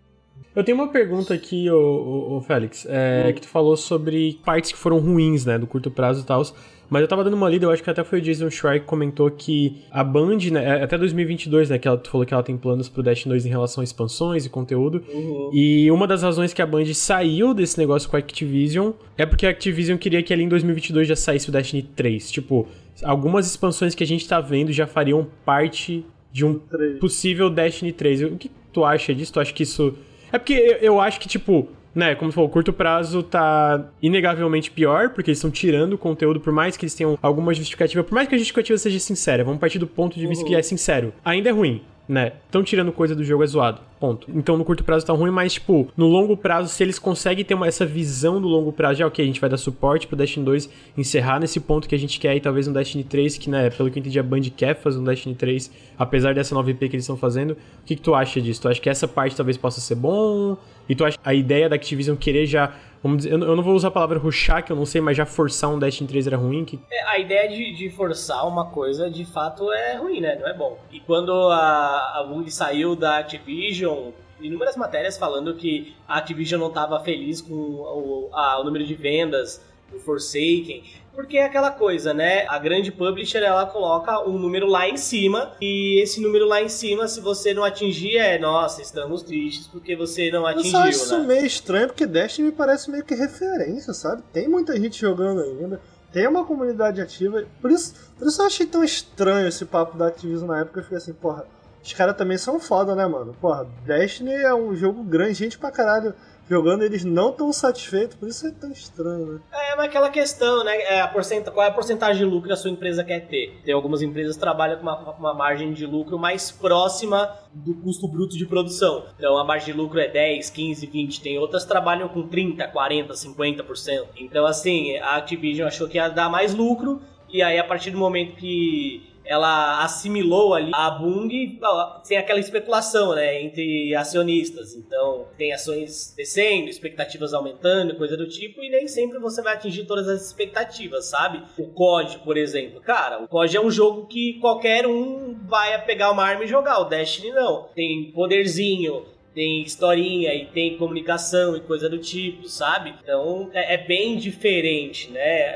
[SPEAKER 2] Eu tenho uma pergunta aqui, ô, ô, ô Félix, é, hum. que tu falou sobre partes que foram ruins, né, do curto prazo e tal. Mas eu tava dando uma lida, eu acho que até foi o Jason Schreier que comentou que a Band, né, é, até 2022, né, que ela tu falou que ela tem planos pro Destiny 2 em relação a expansões e conteúdo. Uhum. E uma das razões que a Band saiu desse negócio com a Activision é porque a Activision queria que ali em 2022 já saísse o Destiny 3. Tipo, algumas expansões que a gente tá vendo já fariam parte de um 3. possível Destiny 3. O que tu acha disso? Tu acha que isso é porque eu, eu acho que, tipo, né, como você falou, o curto prazo tá inegavelmente pior, porque eles estão tirando o conteúdo, por mais que eles tenham alguma justificativa, por mais que a justificativa seja sincera, vamos partir do ponto de vista uhum. que é sincero. Ainda é ruim né? Estão tirando coisa do jogo é zoado. Ponto. Então no curto prazo tá ruim, mas tipo, no longo prazo, se eles conseguem ter uma, essa visão do longo prazo, já ok, a gente vai dar suporte pro Destiny 2 encerrar nesse ponto que a gente quer e talvez no Destiny 3, que né, pelo que eu entendi, a Band quer fazer um Destiny 3, apesar dessa nova IP que eles estão fazendo. O que, que tu acha disso? Tu acha que essa parte talvez possa ser bom? E tu acha a ideia da Activision querer já vamos dizer, eu não vou usar a palavra rushar, que eu não sei, mas já forçar um Destiny 3 era ruim? Que...
[SPEAKER 5] É, a ideia de, de, forçar uma coisa, de fato, é ruim, né? Não é bom. E quando a, a Bungie saiu da Activision, inúmeras matérias falando que a Activision não estava feliz com o, a, o número de vendas do Forsaken, porque é aquela coisa, né? A grande publisher ela coloca um número lá em cima e esse número lá em cima, se você não atingir, é nossa, estamos tristes porque você não
[SPEAKER 1] Eu
[SPEAKER 5] atingiu,
[SPEAKER 1] só acho isso
[SPEAKER 5] né?
[SPEAKER 1] meio estranho, porque Destiny me parece meio que referência, sabe? Tem muita gente jogando ainda, tem uma comunidade ativa. Por isso, por isso eu achei tão estranho esse papo da Activision na época. Eu fiquei assim, porra, os caras também são foda, né, mano? Porra, Destiny é um jogo grande, gente pra caralho jogando, eles não tão satisfeitos, por isso é tão estranho, né?
[SPEAKER 5] É mas aquela questão, né? É a porcenta, qual é a porcentagem de lucro que a sua empresa quer ter? Tem algumas empresas que trabalham com uma, uma margem de lucro mais próxima do custo bruto de produção. Então a margem de lucro é 10, 15, 20. Tem outras que trabalham com 30, 40, 50%. Então, assim, a Activision achou que ia dar mais lucro. E aí, a partir do momento que ela assimilou ali a Bung, ó, tem aquela especulação, né, entre acionistas. Então, tem ações descendo, expectativas aumentando, coisa do tipo, e nem sempre você vai atingir todas as expectativas, sabe? O COD, por exemplo. Cara, o COD é um jogo que qualquer um vai pegar uma arma e jogar. O Destiny não. Tem poderzinho, tem historinha e tem comunicação e coisa do tipo, sabe? Então é, é bem diferente, né?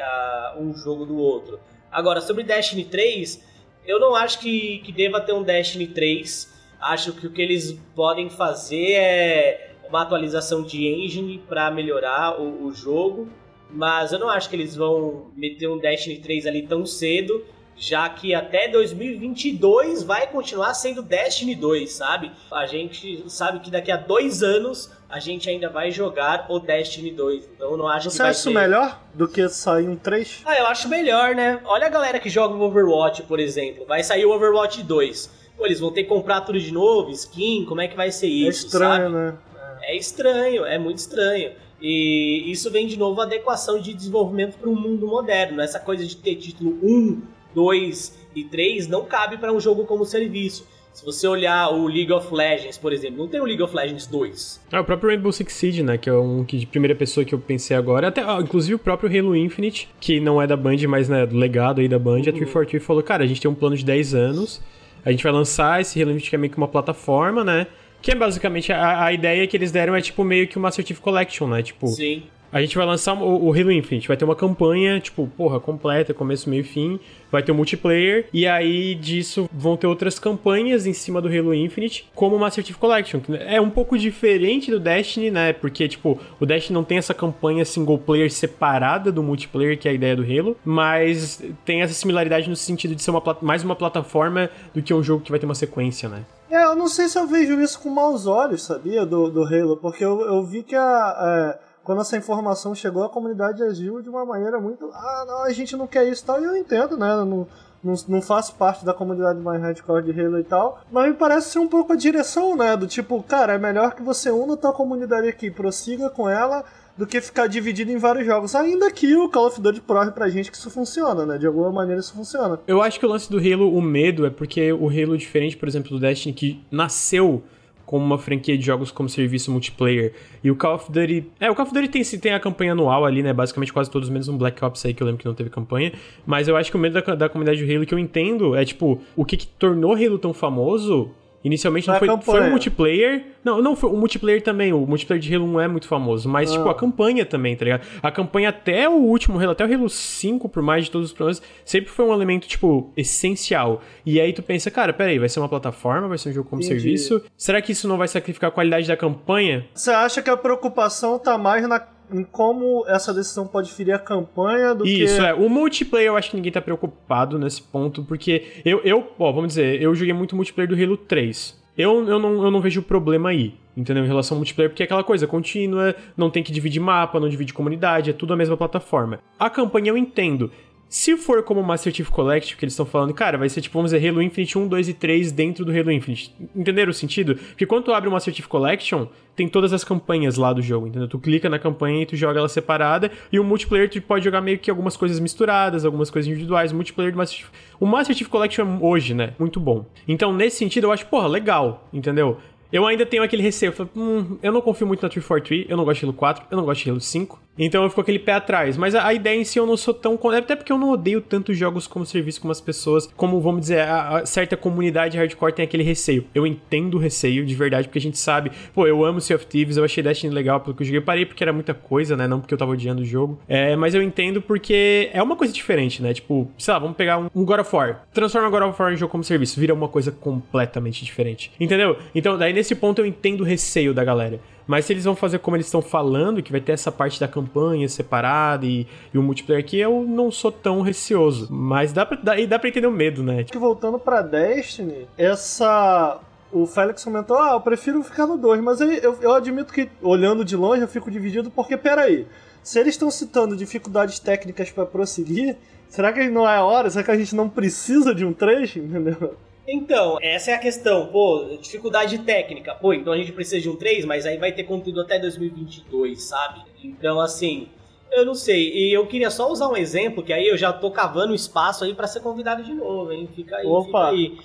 [SPEAKER 5] um jogo do outro. Agora, sobre Destiny 3, eu não acho que, que deva ter um Destiny 3. Acho que o que eles podem fazer é uma atualização de engine para melhorar o, o jogo. Mas eu não acho que eles vão meter um Destiny 3 ali tão cedo, já que até 2022 vai continuar sendo Destiny 2, sabe? A gente sabe que daqui a dois anos a gente ainda vai jogar o Destiny 2. Então eu não acho que
[SPEAKER 1] Você
[SPEAKER 5] vai
[SPEAKER 1] acha isso
[SPEAKER 5] ter...
[SPEAKER 1] melhor do que sair um 3?
[SPEAKER 5] Ah, eu acho melhor, né? Olha a galera que joga o Overwatch, por exemplo. Vai sair o Overwatch 2. Pô, eles vão ter que comprar tudo de novo, skin, como é que vai ser
[SPEAKER 1] É
[SPEAKER 5] isso,
[SPEAKER 1] estranho,
[SPEAKER 5] sabe?
[SPEAKER 1] né?
[SPEAKER 5] É estranho, é muito estranho. E isso vem de novo a adequação de desenvolvimento para o mundo moderno. Essa coisa de ter título 1, 2 e 3 não cabe para um jogo como serviço. Se você olhar o League of Legends, por exemplo, não tem o League of Legends 2.
[SPEAKER 2] Ah, o próprio Rainbow Six Siege, né? Que é um que de primeira pessoa que eu pensei agora. Até, ah, inclusive, o próprio Halo Infinite, que não é da Band, mas né, do legado aí da Band. A 343 falou, cara, a gente tem um plano de 10 anos. A gente vai lançar esse Halo Infinite, que é meio que uma plataforma, né? Que é basicamente, a, a ideia que eles deram é tipo meio que uma Master Chief Collection, né? Tipo,
[SPEAKER 5] Sim.
[SPEAKER 2] A gente vai lançar o, o Halo Infinite, vai ter uma campanha, tipo, porra, completa, começo, meio e fim, vai ter um multiplayer, e aí disso vão ter outras campanhas em cima do Halo Infinite, como o Master Chief Collection, que é um pouco diferente do Destiny, né, porque, tipo, o Destiny não tem essa campanha single player separada do multiplayer, que é a ideia do Halo, mas tem essa similaridade no sentido de ser uma, mais uma plataforma do que um jogo que vai ter uma sequência, né.
[SPEAKER 1] É, eu não sei se eu vejo isso com maus olhos, sabia, do, do Halo, porque eu, eu vi que a, é, quando essa informação chegou, a comunidade agiu de uma maneira muito. Ah, não, a gente não quer isso e tal, e eu entendo, né? Não, não, não faço parte da comunidade mais hardcore de Halo e tal, mas me parece ser um pouco a direção, né? Do tipo, cara, é melhor que você una tua comunidade aqui, prossiga com ela, do que ficar dividido em vários jogos. Ainda que o Call of Duty prove pra gente que isso funciona, né? De alguma maneira isso funciona.
[SPEAKER 2] Eu acho que o lance do Halo, o medo, é porque o Halo, diferente, por exemplo, do Destiny, que nasceu como uma franquia de jogos como serviço multiplayer, e o Call of Duty... É, o Call of Duty tem, tem a campanha anual ali, né, basicamente quase todos, menos um Black Ops aí, que eu lembro que não teve campanha, mas eu acho que o medo da, da comunidade do Halo que eu entendo é, tipo, o que, que tornou Halo tão famoso... Inicialmente não
[SPEAKER 1] Foi
[SPEAKER 2] foi, o multiplayer. Não, não, foi o multiplayer também. O multiplayer de Halo não é muito famoso. Mas, tipo, a campanha também, tá ligado? A campanha até o último Halo, até o Halo 5, por mais de todos os problemas, sempre foi um elemento, tipo, essencial. E aí tu pensa, cara, peraí, vai ser uma plataforma, vai ser um jogo como
[SPEAKER 1] Entendi.
[SPEAKER 2] serviço. Será que isso não vai sacrificar a qualidade da campanha?
[SPEAKER 1] Você acha que a preocupação tá mais na, em como essa decisão pode ferir a campanha do
[SPEAKER 2] Isso,
[SPEAKER 1] que.
[SPEAKER 2] é. O multiplayer eu acho que ninguém tá preocupado nesse ponto, porque eu, eu ó, vamos dizer, eu joguei muito multiplayer do Halo 3. Eu, eu, não, eu não vejo problema aí, entendeu? Em relação ao multiplayer, porque é aquela coisa contínua, não tem que dividir mapa, não divide comunidade, é tudo a mesma plataforma. A campanha eu entendo. Se for como Master Chief Collection, que eles estão falando, cara, vai ser tipo, vamos dizer, Halo Infinite 1, 2 e 3 dentro do Halo Infinite. Entenderam o sentido? Porque quando tu abre o Master Chief Collection, tem todas as campanhas lá do jogo, entendeu? Tu clica na campanha e tu joga ela separada, e o multiplayer tu pode jogar meio que algumas coisas misturadas, algumas coisas individuais. O multiplayer do Master Chief... O Master Chief Collection é hoje, né? Muito bom. Então, nesse sentido, eu acho, porra, legal, entendeu? Eu ainda tenho aquele receio. Eu, falo, hum, eu não confio muito na 343, eu não gosto de Halo 4, eu não gosto de Halo 5. Então eu fico aquele pé atrás. Mas a, a ideia em si eu não sou tão. Até porque eu não odeio tanto jogos como serviço como as pessoas. Como, vamos dizer, a, a certa comunidade hardcore tem aquele receio. Eu entendo o receio de verdade, porque a gente sabe. Pô, eu amo Sea of Thieves, eu achei Destiny legal pelo que eu joguei. Eu parei porque era muita coisa, né? Não porque eu tava odiando o jogo. É, mas eu entendo porque é uma coisa diferente, né? Tipo, sei lá, vamos pegar um, um God of War. Transforma God of War em jogo como serviço. Vira uma coisa completamente diferente. Entendeu? Então, daí nesse ponto eu entendo o receio da galera. Mas se eles vão fazer como eles estão falando, que vai ter essa parte da campanha separada e, e o multiplayer aqui, eu não sou tão receoso. Mas dá pra, dá, dá pra entender o medo, né?
[SPEAKER 1] voltando pra Destiny, essa. O Félix comentou, ah, eu prefiro ficar no 2, mas aí eu, eu admito que, olhando de longe, eu fico dividido, porque, peraí, se eles estão citando dificuldades técnicas pra prosseguir, será que não é a hora? Será que a gente não precisa de um 3? Entendeu?
[SPEAKER 5] Então, essa é a questão, pô, dificuldade técnica. Pô, então a gente precisa de um 3, mas aí vai ter conteúdo até 2022, sabe? Então, assim, eu não sei. E eu queria só usar um exemplo, que aí eu já tô cavando espaço aí pra ser convidado de novo, hein? Fica aí,
[SPEAKER 1] Opa.
[SPEAKER 5] fica aí.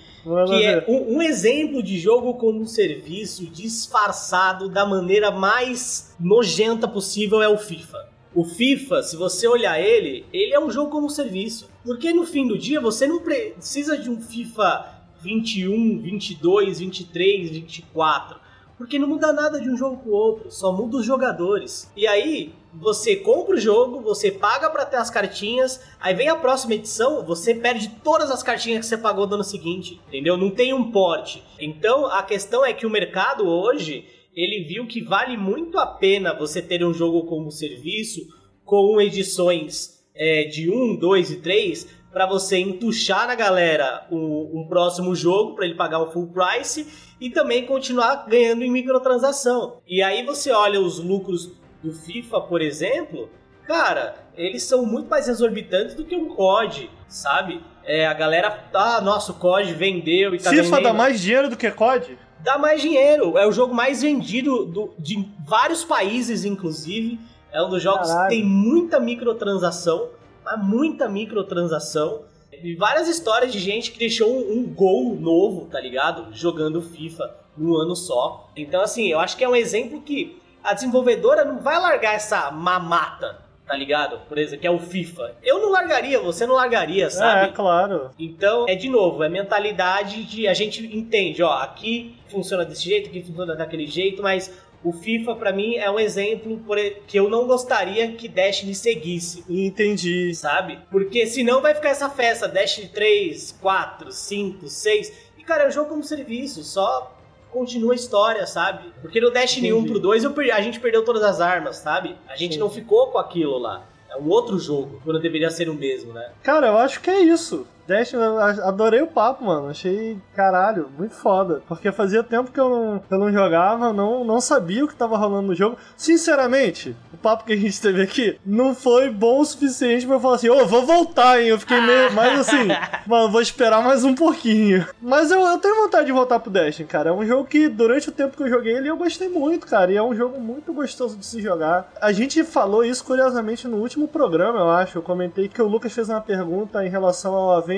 [SPEAKER 5] Que é um, um exemplo de jogo como um serviço disfarçado da maneira mais nojenta possível é o FIFA. O FIFA, se você olhar ele, ele é um jogo como um serviço. Porque no fim do dia você não precisa de um FIFA 21, 22, 23, 24. Porque não muda nada de um jogo pro outro, só muda os jogadores. E aí, você compra o jogo, você paga pra ter as cartinhas, aí vem a próxima edição, você perde todas as cartinhas que você pagou no ano seguinte, entendeu? Não tem um porte. Então, a questão é que o mercado hoje, ele viu que vale muito a pena você ter um jogo como serviço, com edições é, de 1, 2 e 3, para você entuchar na galera um, um próximo jogo, para ele pagar o full price, e também continuar ganhando em microtransação. E aí você olha os lucros do FIFA, por exemplo, cara, eles são muito mais exorbitantes do que um COD, sabe? É, a galera, ah, nossa, o COD vendeu e tá
[SPEAKER 1] FIFA dá
[SPEAKER 5] vendendo.
[SPEAKER 1] mais dinheiro do que COD?
[SPEAKER 5] Dá mais dinheiro, é o jogo mais vendido do- de vários países, inclusive. É um dos jogos
[SPEAKER 1] Caralho.
[SPEAKER 5] que tem muita microtransação, muita microtransação. E várias histórias de gente que deixou um, um gol novo, tá ligado? Jogando FIFA num ano só. Então, assim, eu acho que é um exemplo que a desenvolvedora não vai largar essa mamata, tá ligado? Por exemplo, que é o FIFA. Eu não largaria, você não largaria, sabe?
[SPEAKER 1] É, claro.
[SPEAKER 5] Então, é de novo, é mentalidade de a gente entende, ó, aqui funciona desse jeito, aqui funciona daquele jeito, mas o FIFA pra mim é um exemplo por que eu não gostaria que Destiny seguisse,
[SPEAKER 1] Entendi.
[SPEAKER 5] sabe? Porque senão vai ficar essa festa Destiny 3, 4, 5, 6. E cara, é um jogo como serviço, só continua a história, sabe? Porque no Destiny 1
[SPEAKER 1] Entendi.
[SPEAKER 5] pro 2 eu per- a gente perdeu todas as armas, sabe? A gente
[SPEAKER 1] Sim.
[SPEAKER 5] não ficou com aquilo lá. É um outro jogo, quando deveria ser o mesmo, né?
[SPEAKER 1] Cara, eu acho que é isso. Destiny, eu adorei o papo, mano. Achei, caralho, muito foda. Porque fazia tempo que eu não, eu não jogava, não, não sabia o que tava rolando no jogo. Sinceramente, o papo que a gente teve aqui não foi bom o suficiente pra eu falar assim, ô, vou voltar, hein? Eu fiquei meio, mais assim, mano, vou esperar mais um pouquinho. Mas eu, eu tenho vontade de voltar pro Destiny, cara. É um jogo que, durante o tempo que eu joguei ele, eu gostei muito, cara. E é um jogo muito gostoso de se jogar. A gente falou isso, curiosamente, no último programa, eu acho. Eu comentei que o Lucas fez uma pergunta em relação ao Avengers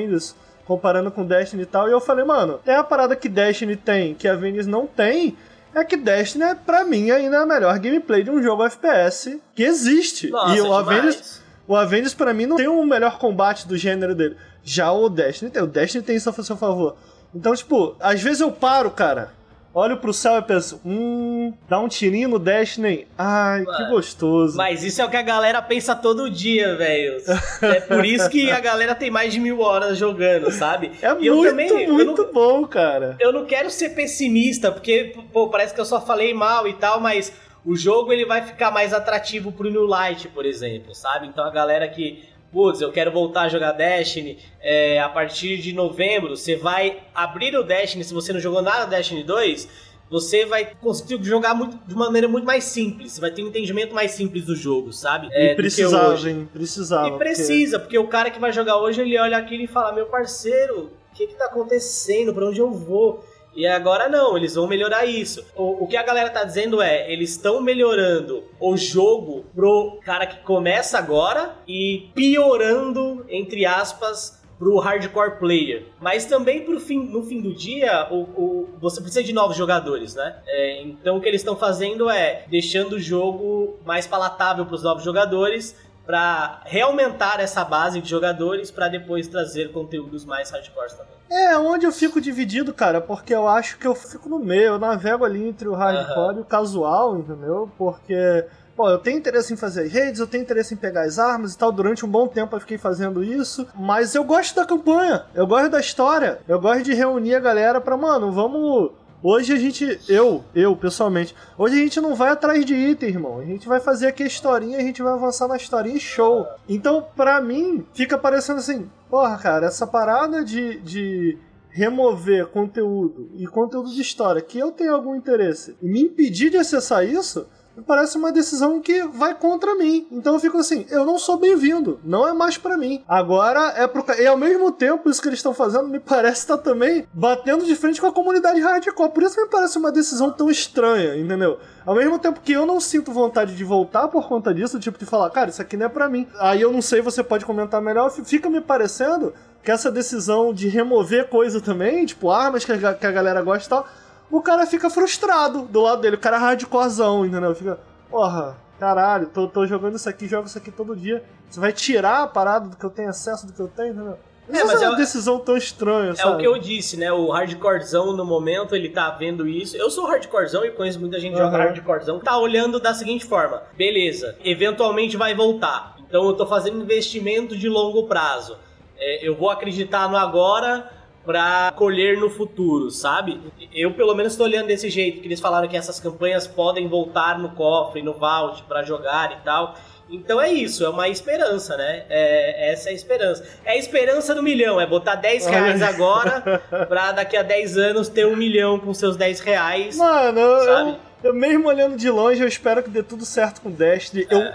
[SPEAKER 1] comparando com Destiny e tal, e eu falei, mano, é a parada que Destiny tem, que Avengers não tem, é que Destiny, é, pra mim, ainda é a melhor gameplay de um jogo FPS que existe.
[SPEAKER 5] Nossa,
[SPEAKER 1] e o
[SPEAKER 5] demais.
[SPEAKER 1] Avengers, o Avengers, pra mim, não tem o melhor combate do gênero dele. Já o Destiny tem. O Destiny tem isso a seu favor. Então, tipo, às vezes eu paro, cara, olho pro céu e penso, hum, dá um tirinho no Destiny. Ai, que gostoso.
[SPEAKER 5] Mas isso é o que a galera pensa todo dia, velho. É por isso que a galera tem mais de mil horas jogando, sabe?
[SPEAKER 1] É
[SPEAKER 5] E eu
[SPEAKER 1] muito,
[SPEAKER 5] também- eu
[SPEAKER 1] muito
[SPEAKER 5] não-
[SPEAKER 1] bom, cara.
[SPEAKER 5] Eu não quero ser pessimista, porque pô, parece que eu só falei mal e tal, mas o jogo ele vai ficar mais atrativo pro New Light, por exemplo, sabe? Então a galera que, putz, eu quero voltar a jogar Destiny, é, a partir de novembro, você vai abrir o Destiny, se você não jogou nada Destiny 2, você vai conseguir jogar muito, de maneira muito mais simples, você vai ter um entendimento mais simples do jogo, sabe? É,
[SPEAKER 1] e precisava, hein? Precisava.
[SPEAKER 5] E
[SPEAKER 1] porque-
[SPEAKER 5] precisa, porque o cara que vai jogar hoje, ele olha aquilo e fala, meu parceiro, o que que tá acontecendo? Pra onde eu vou? E agora não, eles vão melhorar isso. O, o que a galera tá dizendo é, eles estão melhorando o jogo pro cara que começa agora e piorando, entre aspas, pro hardcore player, mas também pro fim, no fim do dia, o, o você precisa de novos jogadores, né? É, então o que eles estão fazendo é deixando o jogo mais palatável para os novos jogadores para reaumentar essa base de jogadores para depois trazer conteúdos mais hardcore também.
[SPEAKER 1] É, onde eu fico dividido, cara, porque eu acho que eu fico no meio, eu navego ali entre o hardcore uhum. e o casual, entendeu? Porque Pô, eu tenho interesse em fazer redes, eu tenho interesse em pegar as armas e tal. Durante um bom tempo eu fiquei fazendo isso. Mas eu gosto da campanha, eu gosto da história, eu gosto de reunir a galera pra, mano, vamos. Hoje a gente, eu, eu pessoalmente, hoje a gente não vai atrás de item, irmão. A gente vai fazer aqui a historinha, a gente vai avançar na historinha e show. Então, pra mim, fica parecendo assim, porra, cara, essa parada de, de remover conteúdo e conteúdo de história que eu tenho algum interesse e me impedir de acessar isso, parece uma decisão que vai contra mim. Então eu fico assim, eu não sou bem-vindo, não é mais para mim. Agora é pro e ao mesmo tempo isso que eles estão fazendo me parece estar tá também batendo de frente com a comunidade hardcore. Por isso me parece uma decisão tão estranha, entendeu? Ao mesmo tempo que eu não sinto vontade de voltar por conta disso, tipo de falar, cara, isso aqui não é para mim. Aí eu não sei, você pode comentar melhor, fica me parecendo que essa decisão de remover coisa também, tipo armas que a, que a galera gosta e tal, o cara fica frustrado do lado dele. O cara é hardcorezão, entendeu? Fica, porra, caralho, tô, tô jogando isso aqui, jogo isso aqui todo dia. Você vai tirar a parada do que eu tenho acesso, do que eu tenho, entendeu? É, mas é uma decisão tão estranha,
[SPEAKER 5] é
[SPEAKER 1] sabe?
[SPEAKER 5] É o que eu disse, né? O hardcorezão, no momento, ele tá vendo isso. Eu sou hardcorezão e conheço muita gente que uhum. joga hardcorezão. Tá olhando da seguinte forma. Beleza, eventualmente vai voltar. Então eu tô fazendo investimento de longo prazo. É, eu vou acreditar no agora para colher no futuro, sabe? Eu pelo menos estou olhando desse jeito, que eles falaram que essas campanhas podem voltar no cofre, no vault para jogar e tal. Então é isso, é uma esperança, né? É, essa é a esperança. É a esperança do milhão, é botar 10 reais agora pra daqui a 10 anos ter um milhão com seus 10 reais.
[SPEAKER 1] Mano, eu, eu, mesmo olhando de longe, eu espero que dê tudo certo com Destiny. É. Eu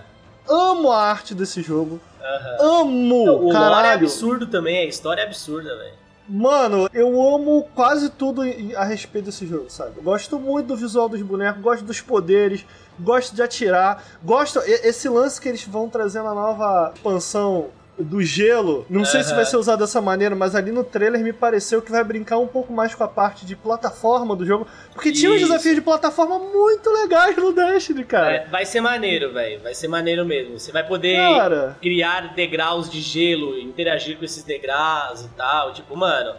[SPEAKER 1] amo a arte desse jogo. Uhum. Amo!
[SPEAKER 5] o
[SPEAKER 1] caralho. lore
[SPEAKER 5] é absurdo também, a história é absurda, velho.
[SPEAKER 1] Mano, eu amo quase tudo a respeito desse jogo, sabe? Gosto muito do visual dos bonecos, gosto dos poderes, gosto de atirar, gosto. Esse lance que eles vão trazer na nova expansão do gelo. Não uhum. sei se vai ser usado dessa maneira, mas ali no trailer me pareceu que vai brincar um pouco mais com a parte de plataforma do jogo. Porque Isso. tinha uns desafios de plataforma muito legais no Destiny, cara. É,
[SPEAKER 5] vai ser maneiro, velho. Vai ser maneiro mesmo. Você vai poder cara. criar degraus de gelo, interagir com esses degraus e tal. Tipo, mano.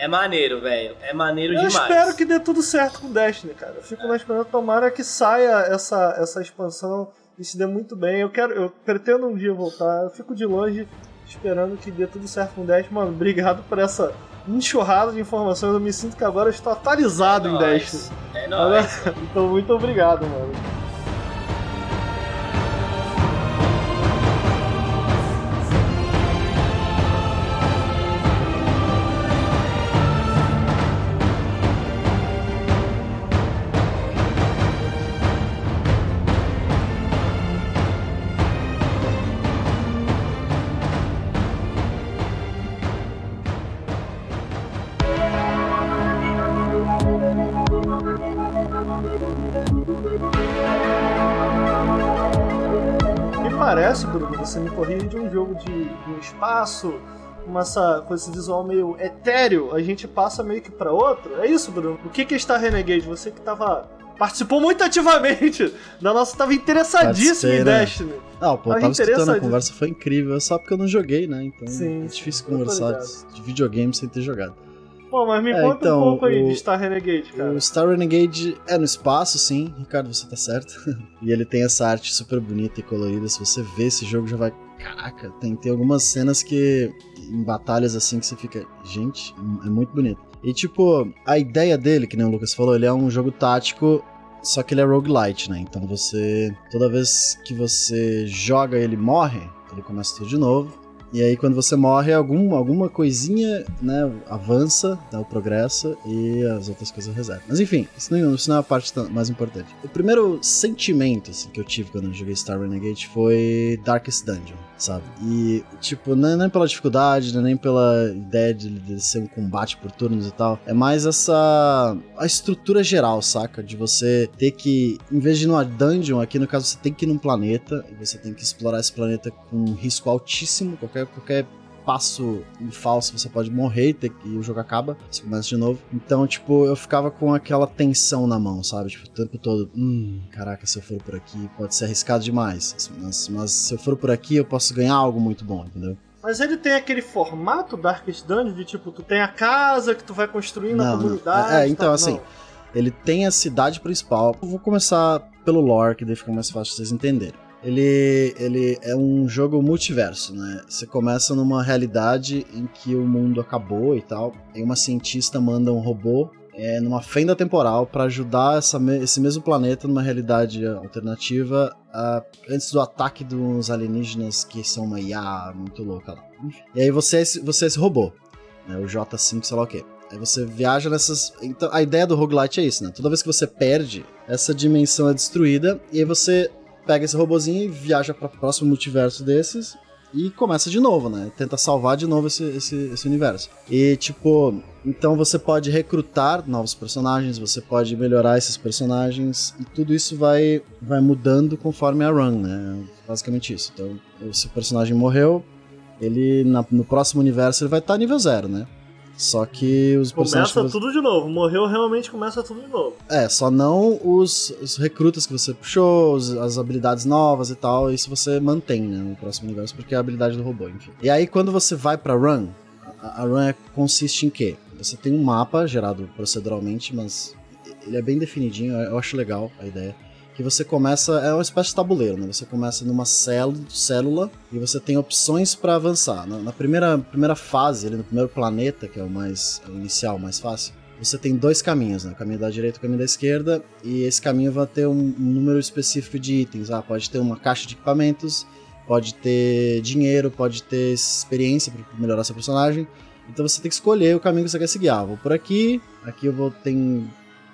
[SPEAKER 5] É maneiro, velho. É maneiro
[SPEAKER 1] eu
[SPEAKER 5] demais.
[SPEAKER 1] Eu espero que dê tudo certo com Destiny, cara. Eu fico é. na esperança, tomara que saia essa, essa expansão e se dê muito bem. Eu quero, eu pretendo um dia voltar. Eu fico de longe esperando que dê tudo certo com 10. Mano, obrigado por essa enxurrada de informações. Eu me sinto que agora estou atualizado é em 10.
[SPEAKER 5] É nóis.
[SPEAKER 1] Então, muito obrigado, mano. De um espaço, com, essa, com esse visual meio etéreo, a gente passa meio que para outro. É isso, Bruno? O que, que está Renegade? Você que tava. Participou muito ativamente da nossa. Tava interessadíssimo em? Destiny.
[SPEAKER 4] Não, pô, tava, tava escutando a conversa, foi incrível. Só porque eu não joguei, né? Então Sim, é difícil conversar de videogame sem ter jogado.
[SPEAKER 1] Pô, mas me é, conta então, um pouco aí o, de Star Renegade, cara. O
[SPEAKER 4] Star Renegade é no espaço, sim. Ricardo, você tá certo. e ele tem essa arte super bonita e colorida. Se você vê esse jogo, já vai. Caraca, tem, tem algumas cenas que. Em batalhas assim que você fica. Gente, é muito bonito. E tipo, a ideia dele, que nem o Lucas falou, ele é um jogo tático só que ele é roguelite, né? Então você. Toda vez que você joga ele morre, ele começa tudo de novo. E aí, quando você morre, algum, alguma coisinha, né, avança, dá o progresso e as outras coisas resetam. Mas enfim, isso não, isso não é a parte mais importante. O primeiro sentimento assim, que eu tive quando eu joguei Star Renegade foi Darkest Dungeon, sabe? E, tipo, não é nem pela dificuldade, é nem pela ideia de, de ser um combate por turnos e tal. É mais essa. a estrutura geral, saca? De você ter que, em vez de ir numa dungeon, aqui no caso você tem que ir num planeta e você tem que explorar esse planeta com um risco altíssimo, qualquer qualquer, qualquer passo em falso você pode morrer e, ter, e o jogo acaba, você começa de novo. Então, tipo, eu ficava com aquela tensão na mão, sabe? Tipo, o tempo todo, hum, caraca, se eu for por aqui pode ser arriscado demais. Mas, mas se eu for por aqui eu posso ganhar algo muito bom, entendeu?
[SPEAKER 1] Mas ele tem aquele formato Darkest Dungeon de tipo, tu tem a casa que tu vai construindo a
[SPEAKER 4] Não, não.
[SPEAKER 1] comunidade.
[SPEAKER 4] É, então,
[SPEAKER 1] tá?
[SPEAKER 4] assim,
[SPEAKER 1] Não.
[SPEAKER 4] Ele tem a cidade principal. Eu vou começar pelo lore, que daí fica mais fácil vocês entenderem. Ele, ele é um jogo multiverso, né? Você começa numa realidade em que o mundo acabou e tal, e uma cientista manda um robô é, numa fenda temporal para ajudar essa esse mesmo planeta numa realidade alternativa ah, antes do ataque dos alienígenas que são uma IA muito louca lá. E aí você é você é esse robô, né? O J5, sei lá o quê. Aí você viaja nessas. Então, a ideia do roguelite é isso, né? Toda vez que você perde, essa dimensão é destruída, e aí você pega esse robozinho e viaja para o próximo multiverso desses e começa de novo, né? Tenta salvar de novo esse, esse, esse universo. E, tipo, então você pode recrutar novos personagens, você pode melhorar esses personagens, e tudo isso vai, vai mudando conforme a run, né? Basicamente isso. Então, se o personagem morreu, ele na- no próximo universo ele vai estar nível zero, né? Só que os personagens.
[SPEAKER 1] Começa tudo de novo. Morreu, realmente começa tudo de novo.
[SPEAKER 4] É, só não os, os recrutas que você puxou, os- as habilidades novas e tal, isso você mantém, né, no próximo universo, porque é a habilidade do robô, enfim. E aí, quando você vai pra run, a, a run é- consiste em quê? Você tem um mapa gerado proceduralmente, mas ele é bem definidinho, eu acho legal a ideia. Que você começa, é uma espécie de tabuleiro, né? Você começa numa célula, e você tem opções pra avançar. Na, na primeira, primeira fase, ali no primeiro planeta, que é o mais é o inicial, o mais fácil, você tem dois caminhos, né? O caminho da direita e o caminho da esquerda, e esse caminho vai ter um, um número específico de itens. Ah, pode ter uma caixa de equipamentos, pode ter dinheiro, pode ter experiência para melhorar seu personagem. Então você tem que escolher o caminho que você quer seguir. Ah, vou por aqui, aqui eu vou ter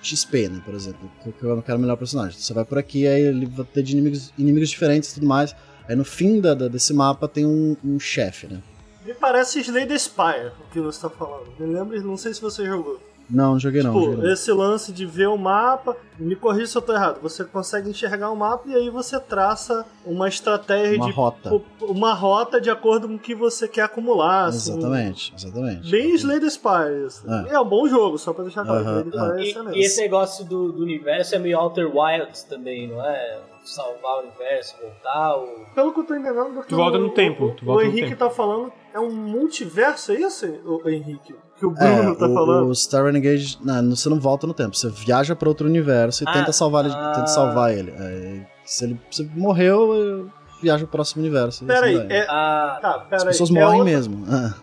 [SPEAKER 4] XP, né, por exemplo, que eu quero melhorar o personagem. Você vai por aqui, aí ele vai ter de inimigos, inimigos diferentes e tudo mais. Aí no fim da, da- desse mapa tem um, um chefe, né?
[SPEAKER 1] Me parece Slay the Spire, o que você tá falando. Me lembra, não sei se você jogou.
[SPEAKER 4] Não, não joguei não.
[SPEAKER 1] tipo,
[SPEAKER 4] joguei não.
[SPEAKER 1] esse lance de ver o mapa, me corrija se eu tô errado, você consegue enxergar o mapa e aí você traça uma estratégia
[SPEAKER 4] Uma
[SPEAKER 1] de
[SPEAKER 4] rota.
[SPEAKER 1] uma rota de acordo com o que você quer acumular. assim.
[SPEAKER 4] Exatamente, exatamente.
[SPEAKER 1] Bem Slay the Spire. isso.
[SPEAKER 4] É.
[SPEAKER 1] É. um bom jogo, só pra deixar claro. Slay the Spire é
[SPEAKER 5] E,
[SPEAKER 1] excelente.
[SPEAKER 5] e esse negócio do, do universo é meio Outer Wilds também, não é? Salvar o universo, voltar, ou...
[SPEAKER 1] Pelo que eu tô entendendo do que
[SPEAKER 2] Tu volta
[SPEAKER 1] o,
[SPEAKER 2] no tempo,
[SPEAKER 1] o-
[SPEAKER 2] tu volta
[SPEAKER 1] o
[SPEAKER 2] no
[SPEAKER 1] Henrique
[SPEAKER 2] tempo.
[SPEAKER 1] tá falando, é um multiverso, é isso, o Henrique? Que o Bruno
[SPEAKER 4] É,
[SPEAKER 1] tá
[SPEAKER 4] o,
[SPEAKER 1] falando?
[SPEAKER 4] o Star Renegade, não, você não volta no tempo, você viaja pra outro universo e
[SPEAKER 5] Ah,
[SPEAKER 4] tenta salvar ele,
[SPEAKER 5] ah.
[SPEAKER 4] tenta salvar ele. É, se ele se morreu, eu viaja pro próximo universo. e
[SPEAKER 1] Pera aí,
[SPEAKER 4] assim vai.
[SPEAKER 1] é,
[SPEAKER 5] Ah,
[SPEAKER 1] tá, pera
[SPEAKER 4] As
[SPEAKER 1] aí.
[SPEAKER 4] pessoas
[SPEAKER 1] é
[SPEAKER 4] morrem
[SPEAKER 1] outro,
[SPEAKER 4] mesmo. Ah.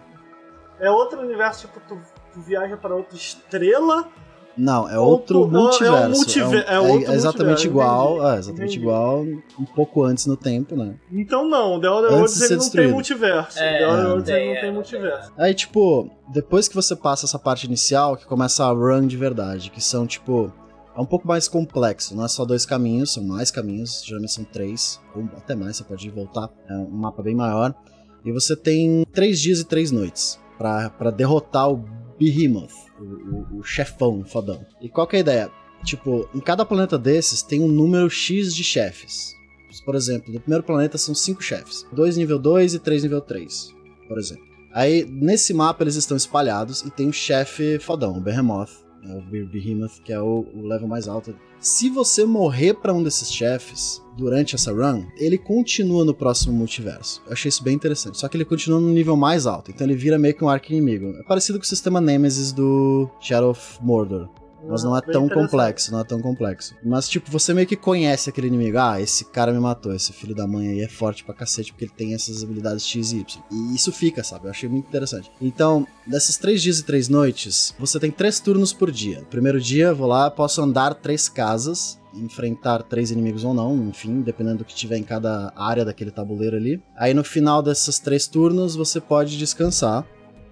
[SPEAKER 1] É outro universo, tipo, tu, tu viaja pra outra estrela
[SPEAKER 4] Não, é
[SPEAKER 1] Ou
[SPEAKER 4] outro
[SPEAKER 1] tu- é um
[SPEAKER 4] multiverso.
[SPEAKER 1] multiver- é
[SPEAKER 4] é,
[SPEAKER 1] outro
[SPEAKER 4] exatamente
[SPEAKER 1] multiverso,
[SPEAKER 4] igual,
[SPEAKER 1] entendi.
[SPEAKER 4] é, exatamente
[SPEAKER 1] Entendi.
[SPEAKER 4] igual, um pouco antes no tempo, né?
[SPEAKER 1] Então não, The Other
[SPEAKER 4] Antes
[SPEAKER 1] Worlds
[SPEAKER 4] de
[SPEAKER 1] ele não tem multiverso.
[SPEAKER 5] É,
[SPEAKER 1] The Other
[SPEAKER 4] não
[SPEAKER 1] Worlds ele
[SPEAKER 5] tem,
[SPEAKER 1] não
[SPEAKER 5] é,
[SPEAKER 1] tem multiverso.
[SPEAKER 4] Aí, tipo, depois que você passa essa parte inicial, que começa a run de verdade, que são, tipo, é um pouco mais complexo, não é só dois caminhos, são mais caminhos, geralmente são três, ou até mais, você pode voltar, é um mapa bem maior. E você tem três dias e três noites pra derrotar o Behemoth, o, o- o chefão fodão. E qual que é a ideia? Tipo, em cada planeta desses tem um número X de chefes. Por exemplo, no primeiro planeta são cinco chefes. Dois nível 2 e três nível 3, por exemplo. Aí, nesse mapa, eles estão espalhados e tem o chefe fodão, o Behemoth, né, o Be- Behemoth, que é o, o level mais alto. Se você morrer pra um desses chefes durante essa run, ele continua no próximo multiverso. Eu achei isso bem interessante. Só que ele continua no nível mais alto, então ele vira meio que um arco-inimigo. É parecido com o sistema Nemesis do Shadow of Mordor. Mas não é tão complexo, não é tão complexo. Mas, tipo, você meio que conhece aquele inimigo. Ah, esse cara me matou, esse filho da mãe aí é forte pra cacete porque ele tem essas habilidades X e Y. E isso fica, sabe? Eu achei muito interessante. Então, desses três dias e três noites, você tem três turnos por dia. Primeiro dia, vou lá, posso andar três casas, enfrentar três inimigos ou não, enfim, dependendo do que tiver em cada área daquele tabuleiro ali. Aí no final desses três turnos, você pode descansar.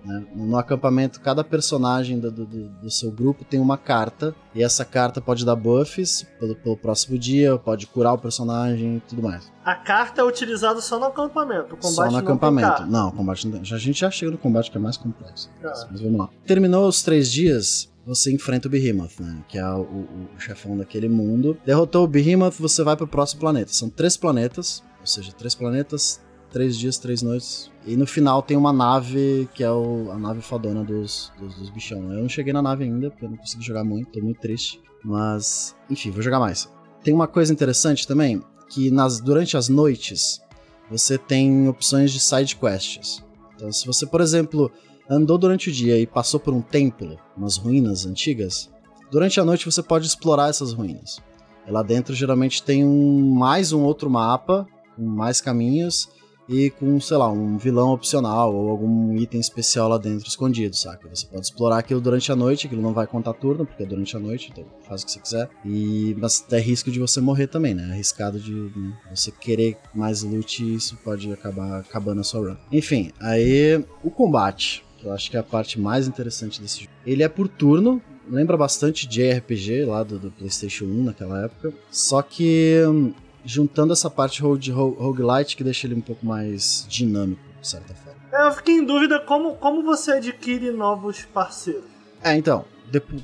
[SPEAKER 4] Né? No acampamento, cada personagem do, do- do- seu grupo tem uma carta, e essa carta pode dar buffs pelo, pelo próximo dia, pode curar o personagem e tudo mais.
[SPEAKER 1] A carta é utilizada só no acampamento. Combate
[SPEAKER 4] Só no
[SPEAKER 1] não
[SPEAKER 4] acampamento. Não, o combate não tem. A gente já chega no combate que é mais complexo.
[SPEAKER 1] Tá.
[SPEAKER 4] Mas vamos lá. Terminou os três dias, você enfrenta o Behemoth, né? Que é o, o- o chefão daquele mundo. Derrotou o Behemoth, você vai pro próximo planeta. São três planetas, ou seja, três planetas, três dias, três noites. E no final tem uma nave que é o, a nave fodona dos, dos, dos bichão. Eu não cheguei na nave ainda, porque eu não consegui jogar muito, tô muito triste. Mas, enfim, vou jogar mais. Tem uma coisa interessante também, que nas, durante as noites você tem opções de side quests. Então, se você, por exemplo, andou durante o dia e passou por um templo, umas ruínas antigas, durante a noite você pode explorar essas ruínas. Lá dentro geralmente tem um, mais um outro mapa, com mais caminhos, e com, sei lá, um vilão opcional ou algum item especial lá dentro escondido, saca? Você pode explorar aquilo durante a noite, aquilo não vai contar turno, porque é durante a noite, então faz o que você quiser. E mas é risco de você morrer também, né? É arriscado de né? você querer mais loot isso pode acabar acabando a sua run. Enfim, aí o combate, que eu acho que é a parte mais interessante desse jogo. Ele é por turno, lembra bastante de RPG lá do, do PlayStation 1 naquela época, só que hum, juntando essa parte rogue, roguelite que deixa ele um pouco mais dinâmico, de certa forma.
[SPEAKER 1] É, eu fiquei em dúvida como, como você adquire novos parceiros.
[SPEAKER 4] É, então,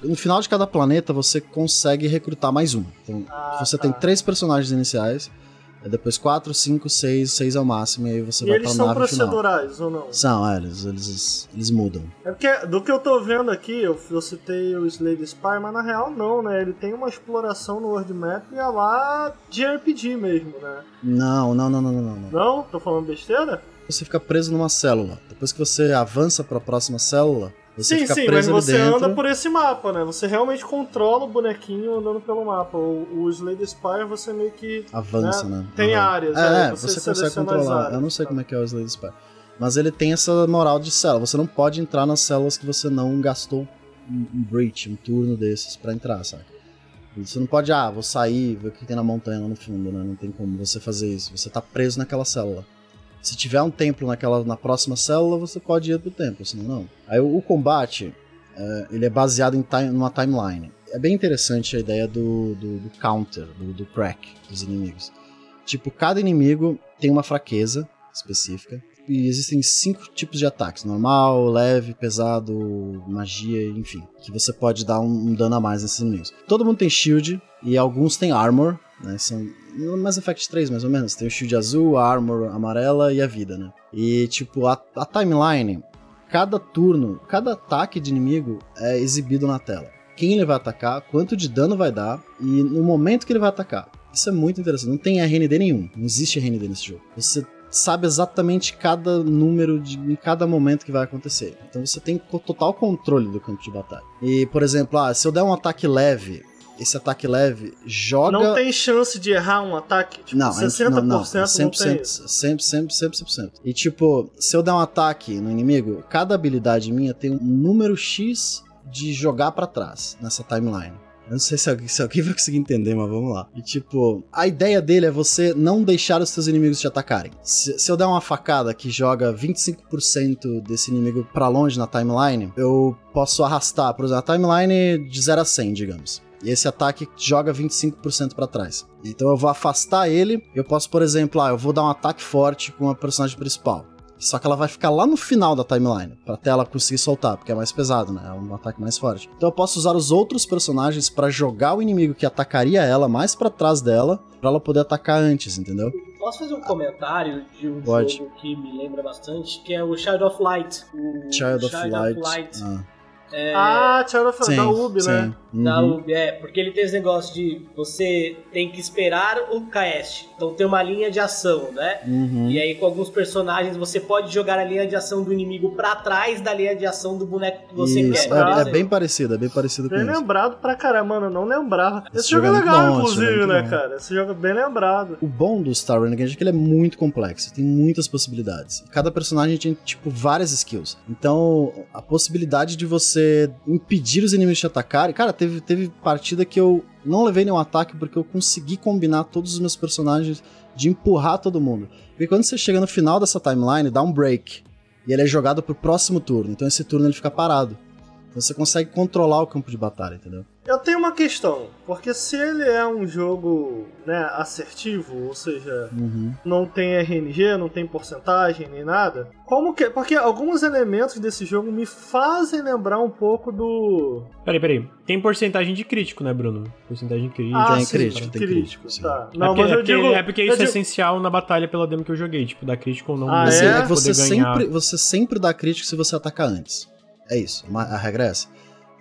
[SPEAKER 4] no final de cada planeta você consegue recrutar mais um. Então,
[SPEAKER 1] Ah,
[SPEAKER 4] você
[SPEAKER 1] tá.
[SPEAKER 4] tem três personagens iniciais, aí depois quatro, cinco, seis, seis é o máximo, e aí você
[SPEAKER 1] E
[SPEAKER 4] vai
[SPEAKER 1] eles
[SPEAKER 4] pra
[SPEAKER 1] são
[SPEAKER 4] nave final.
[SPEAKER 1] procedurais ou não?
[SPEAKER 4] São, é, eles, eles, eles mudam.
[SPEAKER 1] É porque, do que eu tô vendo aqui, eu, eu citei o Slade Spy, mas na real não, né? Ele tem uma exploração no World Map e é lá de RPG mesmo, né?
[SPEAKER 4] Não, não, não, não, não, não. não.
[SPEAKER 1] Não? Tô falando besteira?
[SPEAKER 4] Você fica preso numa célula. Depois que você avança pra próxima célula, você
[SPEAKER 1] sim, sim, mas você
[SPEAKER 4] dentro.
[SPEAKER 1] anda por esse mapa, né? Você realmente controla o bonequinho andando pelo mapa. O, o Slade Spy você meio que.
[SPEAKER 4] Avança,
[SPEAKER 1] né?
[SPEAKER 4] né?
[SPEAKER 1] Tem
[SPEAKER 4] Aham.
[SPEAKER 1] áreas,
[SPEAKER 4] É,
[SPEAKER 1] é,
[SPEAKER 4] é,
[SPEAKER 1] você
[SPEAKER 4] você, consegue controlar. Eu não sei
[SPEAKER 1] tá.
[SPEAKER 4] como é que é o Slade Spy. Mas ele tem essa moral de célula. Você não pode entrar nas células que você não gastou um um breach, um turno desses pra entrar, saca? Você não pode, ah, vou sair, ver o que tem na montanha lá no fundo, né? Não tem como você fazer isso. Você tá preso naquela célula. Se tiver um templo naquela, na próxima célula, você pode ir pro templo, senão não. Aí o, combate, é, ele é baseado em time, numa timeline. É bem interessante a ideia do, do, do counter, do, do crack dos inimigos. Tipo, cada inimigo tem uma fraqueza específica. E existem cinco tipos de ataques: normal, leve, pesado, magia, enfim. Que você pode dar um, um dano a mais nesses inimigos. Todo mundo tem shield e alguns têm armor, né? São no Mass Effect 3, mais ou menos. Tem o shield azul, a armor amarela e a vida, né? E tipo, a, a timeline, cada turno, cada ataque de inimigo é exibido na tela. Quem ele vai atacar, quanto de dano vai dar e no momento que ele vai atacar. Isso é muito interessante. Não tem RND nenhum. Não existe RND nesse jogo. Você sabe exatamente cada número de em cada momento que vai acontecer. Então você tem total controle do campo de batalha. E, por exemplo, ah, se eu der um ataque leve, esse ataque leve joga.
[SPEAKER 1] Não tem chance de errar um ataque? Tipo,
[SPEAKER 4] Não, é-
[SPEAKER 1] 60%
[SPEAKER 4] não, não, é
[SPEAKER 1] não,
[SPEAKER 4] 100%,
[SPEAKER 1] tem isso.
[SPEAKER 4] sempre, sempre, sempre, 100%. E tipo, se eu der um ataque no inimigo, cada habilidade minha tem um número X de jogar pra trás nessa timeline. Eu não sei se alguém, se alguém vai conseguir entender, mas vamos lá. E tipo, a ideia dele é você não deixar os seus inimigos te atacarem. Se, se eu der uma facada que joga 25% desse inimigo pra longe na timeline, eu posso arrastar, por exemplo, a timeline de 0 a 100, digamos. E esse ataque joga 25% pra trás. Então eu vou afastar ele. Eu posso, por exemplo, ah, eu vou dar um ataque forte com a personagem principal. Só que ela vai ficar lá no final da timeline, pra até ela conseguir soltar, porque é mais pesado, né? É um ataque mais forte. Então eu posso usar os outros personagens pra jogar o inimigo que atacaria ela mais pra trás dela, pra ela poder atacar antes, entendeu?
[SPEAKER 5] Posso fazer um comentário de um
[SPEAKER 4] Pode.
[SPEAKER 5] jogo que me lembra bastante, que é o Child of Light. O
[SPEAKER 4] Child of Light. Ah,
[SPEAKER 1] Ah, Child of
[SPEAKER 4] sim,
[SPEAKER 1] da Ubi,
[SPEAKER 4] sim.
[SPEAKER 1] né?
[SPEAKER 5] Da
[SPEAKER 4] Uhum.
[SPEAKER 5] UB, é, porque ele tem esse negócio de você tem que esperar o cast. Então tem uma linha de ação, né?
[SPEAKER 4] Uhum.
[SPEAKER 5] E aí com alguns personagens você pode jogar a linha de ação do inimigo pra trás da linha de ação do boneco que você
[SPEAKER 4] Isso,
[SPEAKER 5] quer.
[SPEAKER 4] é- é, bem parecido, é bem parecido com
[SPEAKER 1] Bem
[SPEAKER 4] isso.
[SPEAKER 1] lembrado pra caramba, mano. Eu não lembrava. Esse,
[SPEAKER 4] Esse
[SPEAKER 1] jogo é
[SPEAKER 4] jogo é muito
[SPEAKER 1] legal,
[SPEAKER 4] bom,
[SPEAKER 1] inclusive,
[SPEAKER 4] é
[SPEAKER 1] né,
[SPEAKER 4] bom.
[SPEAKER 1] cara? Esse jogo é bem lembrado.
[SPEAKER 4] O bom do Star Renegade é que ele é muito complexo, tem muitas possibilidades. Cada personagem tem, tipo, várias skills. Então, a possibilidade de você impedir os inimigos de atacarem. Cara, teve, teve partida que eu não levei nenhum ataque porque eu consegui combinar todos os meus personagens de empurrar todo mundo. Porque quando você chega no final dessa timeline, dá um break. E ele é jogado pro próximo turno. Então esse turno ele fica parado. Então você consegue controlar o campo de batalha, entendeu?
[SPEAKER 1] Eu tenho uma questão, porque se ele é um jogo né, assertivo, ou seja,
[SPEAKER 4] Uhum.
[SPEAKER 1] não tem RNG, não tem porcentagem nem nada, como que. Porque alguns elementos desse jogo me fazem lembrar um pouco do.
[SPEAKER 2] Peraí, peraí. Tem porcentagem de crítico, né, Bruno? Porcentagem crítica.
[SPEAKER 1] Ah,
[SPEAKER 4] tem
[SPEAKER 1] sim,
[SPEAKER 4] crítico, tem crítico, sim.
[SPEAKER 1] Tá.
[SPEAKER 2] É
[SPEAKER 1] Não,
[SPEAKER 2] porque,
[SPEAKER 1] mas
[SPEAKER 2] é
[SPEAKER 1] eu
[SPEAKER 2] porque-
[SPEAKER 1] digo.
[SPEAKER 2] é porque
[SPEAKER 1] eu
[SPEAKER 2] isso é
[SPEAKER 1] digo-
[SPEAKER 2] essencial na batalha pela demo que eu joguei, tipo, dar crítico ou não.
[SPEAKER 1] Ah, é?
[SPEAKER 4] é você
[SPEAKER 2] ganhar.
[SPEAKER 4] sempre, você sempre dá crítico se você atacar antes. É isso, a regra é essa.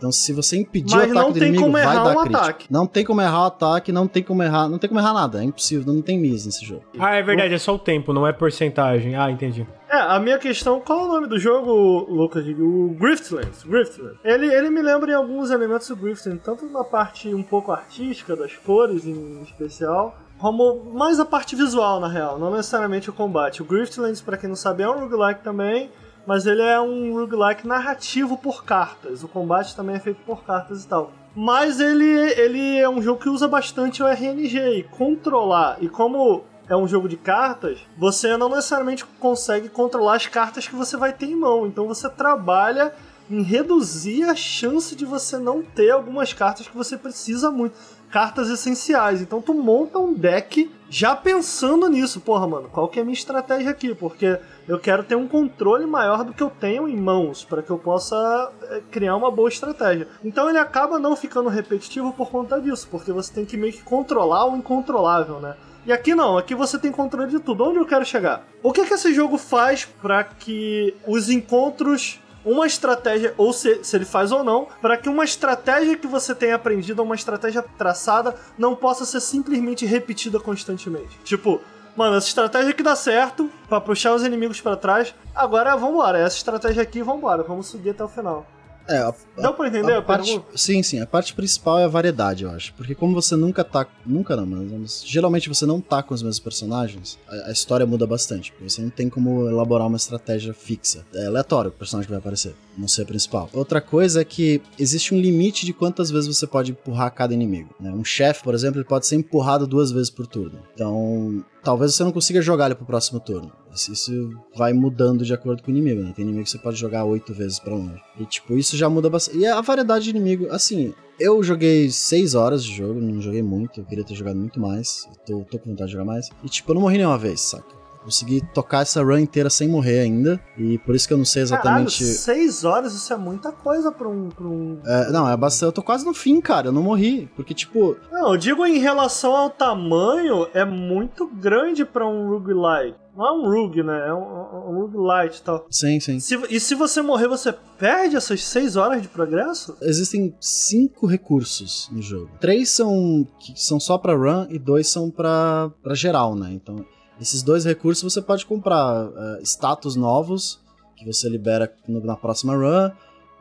[SPEAKER 4] Então, se você impedir
[SPEAKER 1] Mas
[SPEAKER 4] o ataque do
[SPEAKER 1] tem
[SPEAKER 4] inimigo,
[SPEAKER 1] como
[SPEAKER 4] vai
[SPEAKER 1] errar
[SPEAKER 4] dar
[SPEAKER 1] um
[SPEAKER 4] crítico.
[SPEAKER 1] ataque.
[SPEAKER 4] Não tem como errar o ataque, não tem como errar, não tem como errar nada, é impossível, não tem miss nesse jogo.
[SPEAKER 2] Ah, é verdade, é só o tempo, não é porcentagem. Ah, entendi.
[SPEAKER 1] É, a minha questão, qual é o nome do jogo, Lucas? O Griftlands. Griftlands. Ele, ele me lembra em alguns elementos do Griftlands, tanto na parte um pouco artística, das cores em especial, como mais a parte visual, na real, não necessariamente o combate. O Griftlands, pra quem não sabe, é um roguelike também, mas ele é um roguelike narrativo por cartas. O combate também é feito por cartas e tal. Mas ele, ele é um jogo que usa bastante o RNG e controlar. E como é um jogo de cartas, você não necessariamente consegue controlar as cartas que você vai ter em mão. Então você trabalha em reduzir a chance de você não ter algumas cartas que você precisa muito. Cartas essenciais. Então tu monta um deck já pensando nisso. Porra, mano, qual que é a minha estratégia aqui? Porque eu quero ter um controle maior do que eu tenho em mãos, para que eu possa é, criar uma boa estratégia. Então ele acaba não ficando repetitivo por conta disso, porque você tem que meio que controlar o incontrolável, né? E aqui não, aqui você tem controle de tudo. Onde eu quero chegar? O que, que esse jogo faz para que os encontros uma estratégia, ou se, se ele faz ou não, para que uma estratégia que você tenha aprendido, uma estratégia traçada, não possa ser simplesmente repetida constantemente. Tipo, mano, essa estratégia que dá certo pra puxar os inimigos pra trás, agora vambora, essa estratégia aqui, vambora, vamos seguir até o final.
[SPEAKER 4] É, a,
[SPEAKER 1] Deu pra entender?
[SPEAKER 4] a
[SPEAKER 1] a
[SPEAKER 4] parte, sim, sim, a parte principal é a variedade, eu acho. Porque como você nunca tá. Nunca não, mas geralmente você não tá com os mesmos personagens, a, a história muda bastante. Porque você não tem como elaborar uma estratégia fixa. É aleatório o personagem que vai aparecer, não ser principal. Outra coisa é que existe um limite de quantas vezes você pode empurrar cada inimigo. né? Um chefe, por exemplo, ele pode ser empurrado duas vezes por turno. Então, talvez você não consiga jogar ele pro próximo turno. Isso- vai mudando de acordo com o inimigo, né? Tem inimigo que você pode jogar oito vezes pra longe. E, tipo, isso já muda bastante. E a variedade de inimigo, assim, eu joguei seis horas de jogo, não joguei muito, eu queria ter jogado muito mais. Tô, tô com vontade de jogar mais. E, tipo, eu não morri nenhuma vez, saca? Consegui tocar essa run inteira sem morrer ainda. E por isso que eu não sei
[SPEAKER 1] Caralho,
[SPEAKER 4] exatamente.
[SPEAKER 1] seis horas, isso é muita coisa pra um. Pra um...
[SPEAKER 4] É, não, é bastante. Eu tô quase no fim, cara. Eu não morri. Porque, tipo,
[SPEAKER 1] Não, eu digo em relação ao tamanho, é muito grande pra um roguelite. Não é um rogue, né? É um, um roguelite e tal.
[SPEAKER 4] sim, sim.
[SPEAKER 1] Se- e se você morrer, você perde essas seis horas de progresso?
[SPEAKER 4] Existem cinco recursos no jogo. Três são que são só pra run e dois são pra, pra geral, né? Então, esses dois recursos você pode comprar eh, status novos que você libera no- na próxima run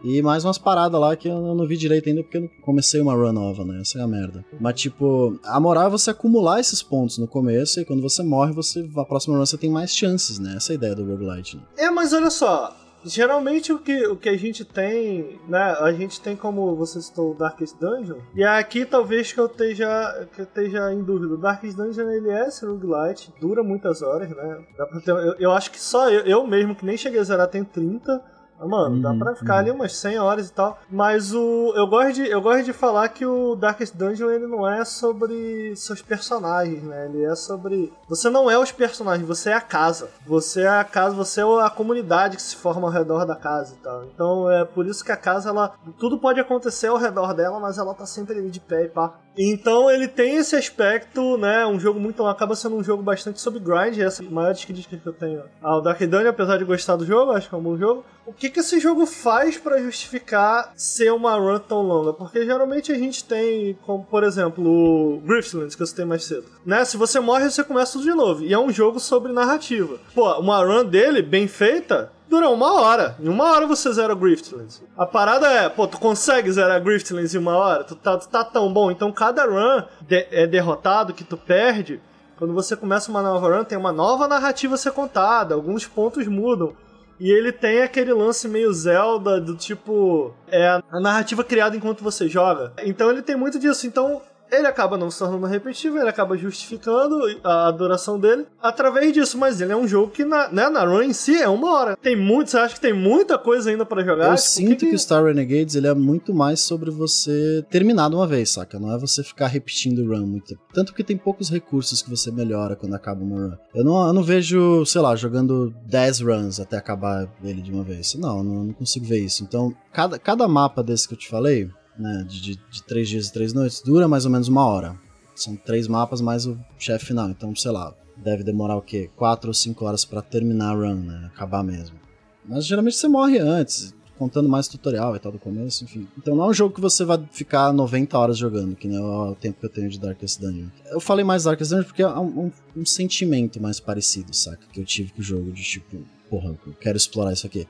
[SPEAKER 4] e mais umas paradas lá que eu não vi direito ainda porque eu comecei uma run nova, né? Essa é a merda. Mas, tipo, a moral é você acumular esses pontos no começo e quando você morre, você a próxima run você tem mais chances, né? Essa é a ideia do roguelite, né?
[SPEAKER 1] É, mas olha só. Geralmente o que, o que a gente tem, né? A gente tem como você citou o Darkest Dungeon. E aqui talvez que eu esteja, que eu esteja em dúvida. O Darkest Dungeon ele é roguelite, dura muitas horas, né? Ter- eu, eu acho que só eu, eu mesmo, que nem cheguei a zerar, tem 30. Mano, dá
[SPEAKER 4] Uhum,
[SPEAKER 1] pra ficar
[SPEAKER 4] uhum.
[SPEAKER 1] ali umas 100 horas e tal. Mas o eu gosto de eu gosto de falar que o Darkest Dungeon ele não é sobre seus personagens, né? Ele é sobre você não é os personagens, você é a casa. Você é a casa, você é a comunidade que se forma ao redor da casa e tal. Então é por isso que a casa ela tudo pode acontecer ao redor dela, mas ela tá sempre ali de pé e pá. Então ele tem esse aspecto, né? Um jogo muito. acaba sendo um jogo bastante sobre grind. Essa é a maior crítica que eu tenho ao Dark Dungeon, apesar de gostar do jogo, acho que é um bom jogo. O que, que esse jogo faz pra justificar ser uma run tão longa? Porque geralmente a gente tem, como por exemplo, o Griftlands, que eu citei mais cedo. Né? Se você morre, você começa tudo de novo. E é um jogo sobre narrativa. Pô, uma run dele, bem feita, dura uma hora. Em uma hora você zera Griftlands. A parada é, pô, tu consegue zerar Griftlands em uma hora? Tu tá, tu tá tão bom. Então cada run de- é derrotado que tu perde. Quando você começa uma nova run, tem uma nova narrativa a ser contada. Alguns pontos mudam. E ele tem aquele lance meio Zelda do tipo. É a narrativa criada enquanto você joga. Então ele tem muito disso. Então ele acaba não se tornando repetitivo, ele acaba justificando a duração dele através disso, mas ele é um jogo que na, né, na run em si é uma hora. Tem muito, você acha que tem muita coisa ainda para jogar?
[SPEAKER 4] Eu
[SPEAKER 1] Tipo,
[SPEAKER 4] sinto que,
[SPEAKER 1] que
[SPEAKER 4] o Star Renegades ele é muito mais sobre você terminar de uma vez, saca? Não é você ficar repetindo o run muito. Tanto que tem poucos recursos que você melhora quando acaba uma run. Eu não, eu não vejo, sei lá, jogando 10 runs até acabar ele de uma vez. Não, eu não, não consigo ver isso. Então, cada, cada mapa desse que eu te falei, né, de, de, de três dias e três noites, dura mais ou menos uma hora. São três mapas mais o chefe final. Então, sei lá, deve demorar o quê? Quatro ou cinco horas pra terminar a run, né? Acabar mesmo. Mas geralmente você morre antes, contando mais tutorial e tal do começo, enfim. Então não é um jogo que você vai ficar 90 horas jogando, que nem é o tempo que eu tenho de Darkest Dungeon. Eu falei mais Darkest Dungeon porque é um, um, sentimento mais parecido, saca? Que eu tive com o jogo, de tipo, porra, eu quero explorar isso aqui.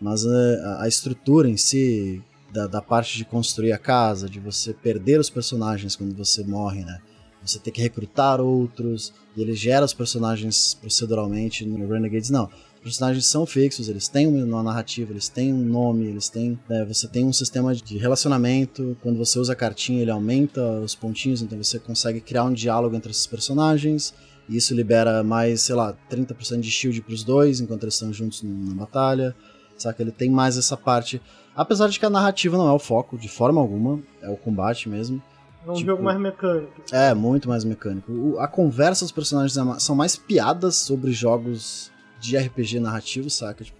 [SPEAKER 4] Mas é, a estrutura em si, da, da parte de construir a casa, de você perder os personagens quando você morre, né? Você ter que recrutar outros, e ele gera os personagens proceduralmente no Renegades, não. Os personagens são fixos, eles têm uma narrativa, eles têm um nome, eles têm. né, você tem um sistema de relacionamento. Quando você usa a cartinha, ele aumenta os pontinhos, então você consegue criar um diálogo entre esses personagens. E isso libera mais, sei lá, 30% de shield pros dois, enquanto eles estão juntos na batalha. Saca? Ele tem mais essa parte. Apesar de que a narrativa não é o foco, de forma alguma, é o combate mesmo.
[SPEAKER 1] é um
[SPEAKER 4] tipo-
[SPEAKER 1] jogo mais mecânico.
[SPEAKER 4] É, muito mais mecânico. O- a conversa dos personagens é são mais piadas sobre jogos de RPG narrativo, saca? Tipo,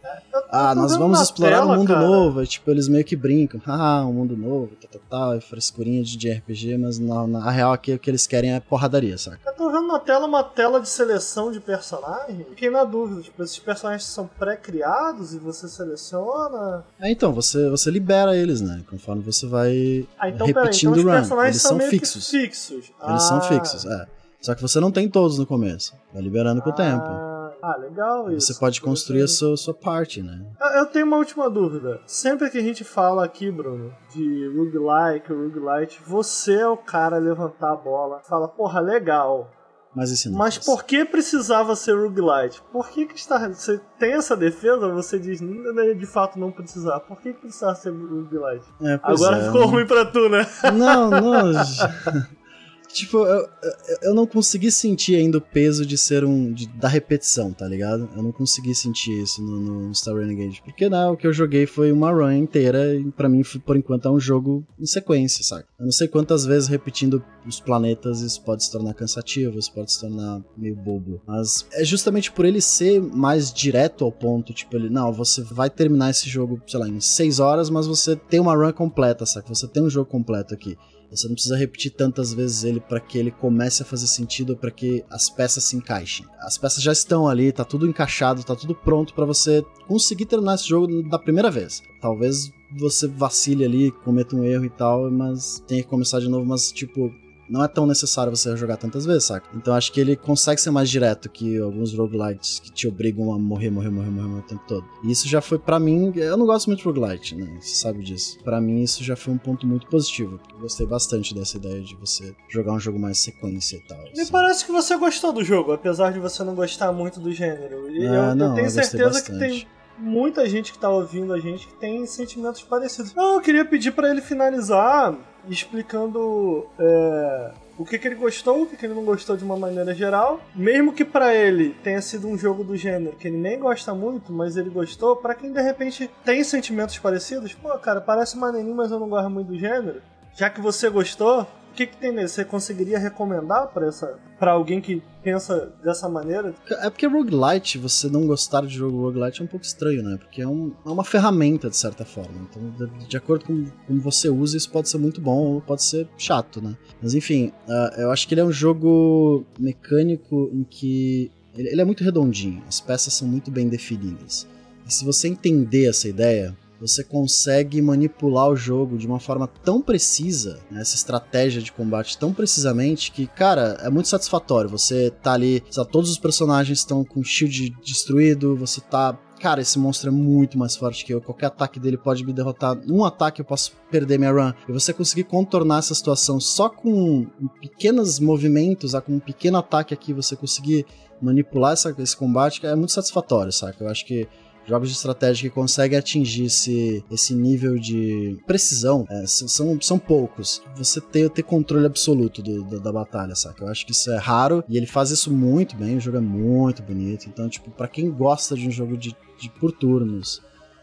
[SPEAKER 4] ah,
[SPEAKER 1] tô
[SPEAKER 4] nós vamos explorar
[SPEAKER 1] tela,
[SPEAKER 4] um mundo
[SPEAKER 1] cara.
[SPEAKER 4] novo. Aí, tipo, eles meio que brincam. Ah, um mundo novo, tal, tal, tal, é frescurinha de, RPG, mas na, na real aqui o que eles querem é porradaria, saca?
[SPEAKER 1] Eu tô vendo na tela uma tela de seleção de personagens. Fiquei na dúvida, tipo, esses personagens são pré-criados e você seleciona.
[SPEAKER 4] É, então, você, você libera eles, né? Conforme você vai
[SPEAKER 1] Ah, então peraí,
[SPEAKER 4] repetindo
[SPEAKER 1] então os
[SPEAKER 4] o run.
[SPEAKER 1] personagens
[SPEAKER 4] Eles
[SPEAKER 1] são,
[SPEAKER 4] são fixos.
[SPEAKER 1] fixos.
[SPEAKER 4] Eles são
[SPEAKER 1] Ah.
[SPEAKER 4] fixos, é. Só que você não tem todos no começo. Vai liberando com o tempo.
[SPEAKER 1] Ah, legal isso.
[SPEAKER 4] Você pode construir a sua, sua parte, né?
[SPEAKER 1] Eu- tenho uma última dúvida. Sempre que a gente fala aqui, Bruno, de roguelike, roguelite, você é o cara a levantar a bola. Fala, porra, legal.
[SPEAKER 4] Mas esse não.
[SPEAKER 1] Mas
[SPEAKER 4] faz.
[SPEAKER 1] por que precisava ser roguelite? Por que, que está. Você tem essa defesa? Você diz, "Não, de fato não precisava. Por que, que precisava ser roguelite?
[SPEAKER 4] É,
[SPEAKER 1] Agora
[SPEAKER 4] é,
[SPEAKER 1] ficou
[SPEAKER 4] não-
[SPEAKER 1] ruim pra tu, né?
[SPEAKER 4] Não, não. tipo, eu, eu, não consegui sentir ainda o peso de ser um. De, da repetição, tá ligado? Eu não consegui sentir isso no, no Star Renegade. Porque, né, o que eu joguei foi uma run inteira e pra mim, por enquanto, é um jogo em sequência, saca? Eu não sei quantas vezes repetindo os planetas isso pode se tornar cansativo, isso pode se tornar meio bobo. Mas é justamente por ele ser mais direto ao ponto, tipo, ele, não, você vai terminar esse jogo, sei lá, em 6 horas, mas você tem uma run completa, saca? Você tem um jogo completo aqui. Você não precisa repetir tantas vezes ele para que ele comece a fazer sentido, para que as peças se encaixem. As peças já estão ali, tá tudo encaixado, tá tudo pronto para você conseguir terminar esse jogo da primeira vez. Talvez você vacile ali, cometa um erro e tal, mas tenha que começar de novo, mas tipo, não é tão necessário você jogar tantas vezes, saca? Então acho que ele consegue ser mais direto que alguns roguelites que te obrigam a morrer, morrer, morrer, morrer, morrer o tempo todo. E isso já foi pra mim, eu não gosto muito de roguelite, né? Você sabe disso. Pra mim isso já foi um ponto muito positivo. Eu gostei bastante dessa ideia de você jogar um jogo mais sequência e tal.
[SPEAKER 1] Me
[SPEAKER 4] assim.
[SPEAKER 1] parece que você gostou do jogo, apesar de você não gostar muito do gênero. E eu,
[SPEAKER 4] Ah,
[SPEAKER 1] eu
[SPEAKER 4] não,
[SPEAKER 1] tenho
[SPEAKER 4] eu
[SPEAKER 1] certeza que
[SPEAKER 4] bastante.
[SPEAKER 1] tem muita gente que tá ouvindo a gente que tem sentimentos parecidos. Não, eu queria pedir pra ele finalizar explicando é, o que, que ele gostou, o que, que ele não gostou de uma maneira geral. Mesmo que pra ele tenha sido um jogo do gênero que ele nem gosta muito, mas ele gostou, pra quem de repente tem sentimentos parecidos, pô, cara, parece maneirinho, mas eu não gosto muito do gênero. Já que você gostou, o que, que tem nele? Você conseguiria recomendar pra essa para alguém que pensa dessa maneira?
[SPEAKER 4] É porque roguelite, você não gostar de jogo roguelite é um pouco estranho, né? Porque é, um- é uma ferramenta, de certa forma. Então, de, de acordo com como você usa, isso pode ser muito bom ou pode ser chato, né? Mas enfim, ah, eu acho que ele é um jogo mecânico em que. Ele, ele é muito redondinho, as peças são muito bem definidas. E se você entender essa ideia, você consegue manipular o jogo de uma forma tão precisa, né, essa estratégia de combate tão precisamente que, cara, é muito satisfatório. Você tá ali, todos os personagens estão com shield destruído, você tá. Cara, esse monstro é muito mais forte que eu. Qualquer ataque dele pode me derrotar. Um ataque eu posso perder minha run. E você conseguir contornar essa situação só com pequenos movimentos, ah, com um pequeno ataque aqui, você conseguir manipular essa- esse combate, é muito satisfatório, saca? Eu acho que Jogos de estratégia que conseguem atingir esse, esse nível de precisão é, são, são poucos. Você ter, ter controle absoluto do, do, da batalha, saca? Eu acho que isso é raro e ele faz isso muito bem. O jogo é muito bonito. Então, tipo, para quem gosta de um jogo de, de por turnos,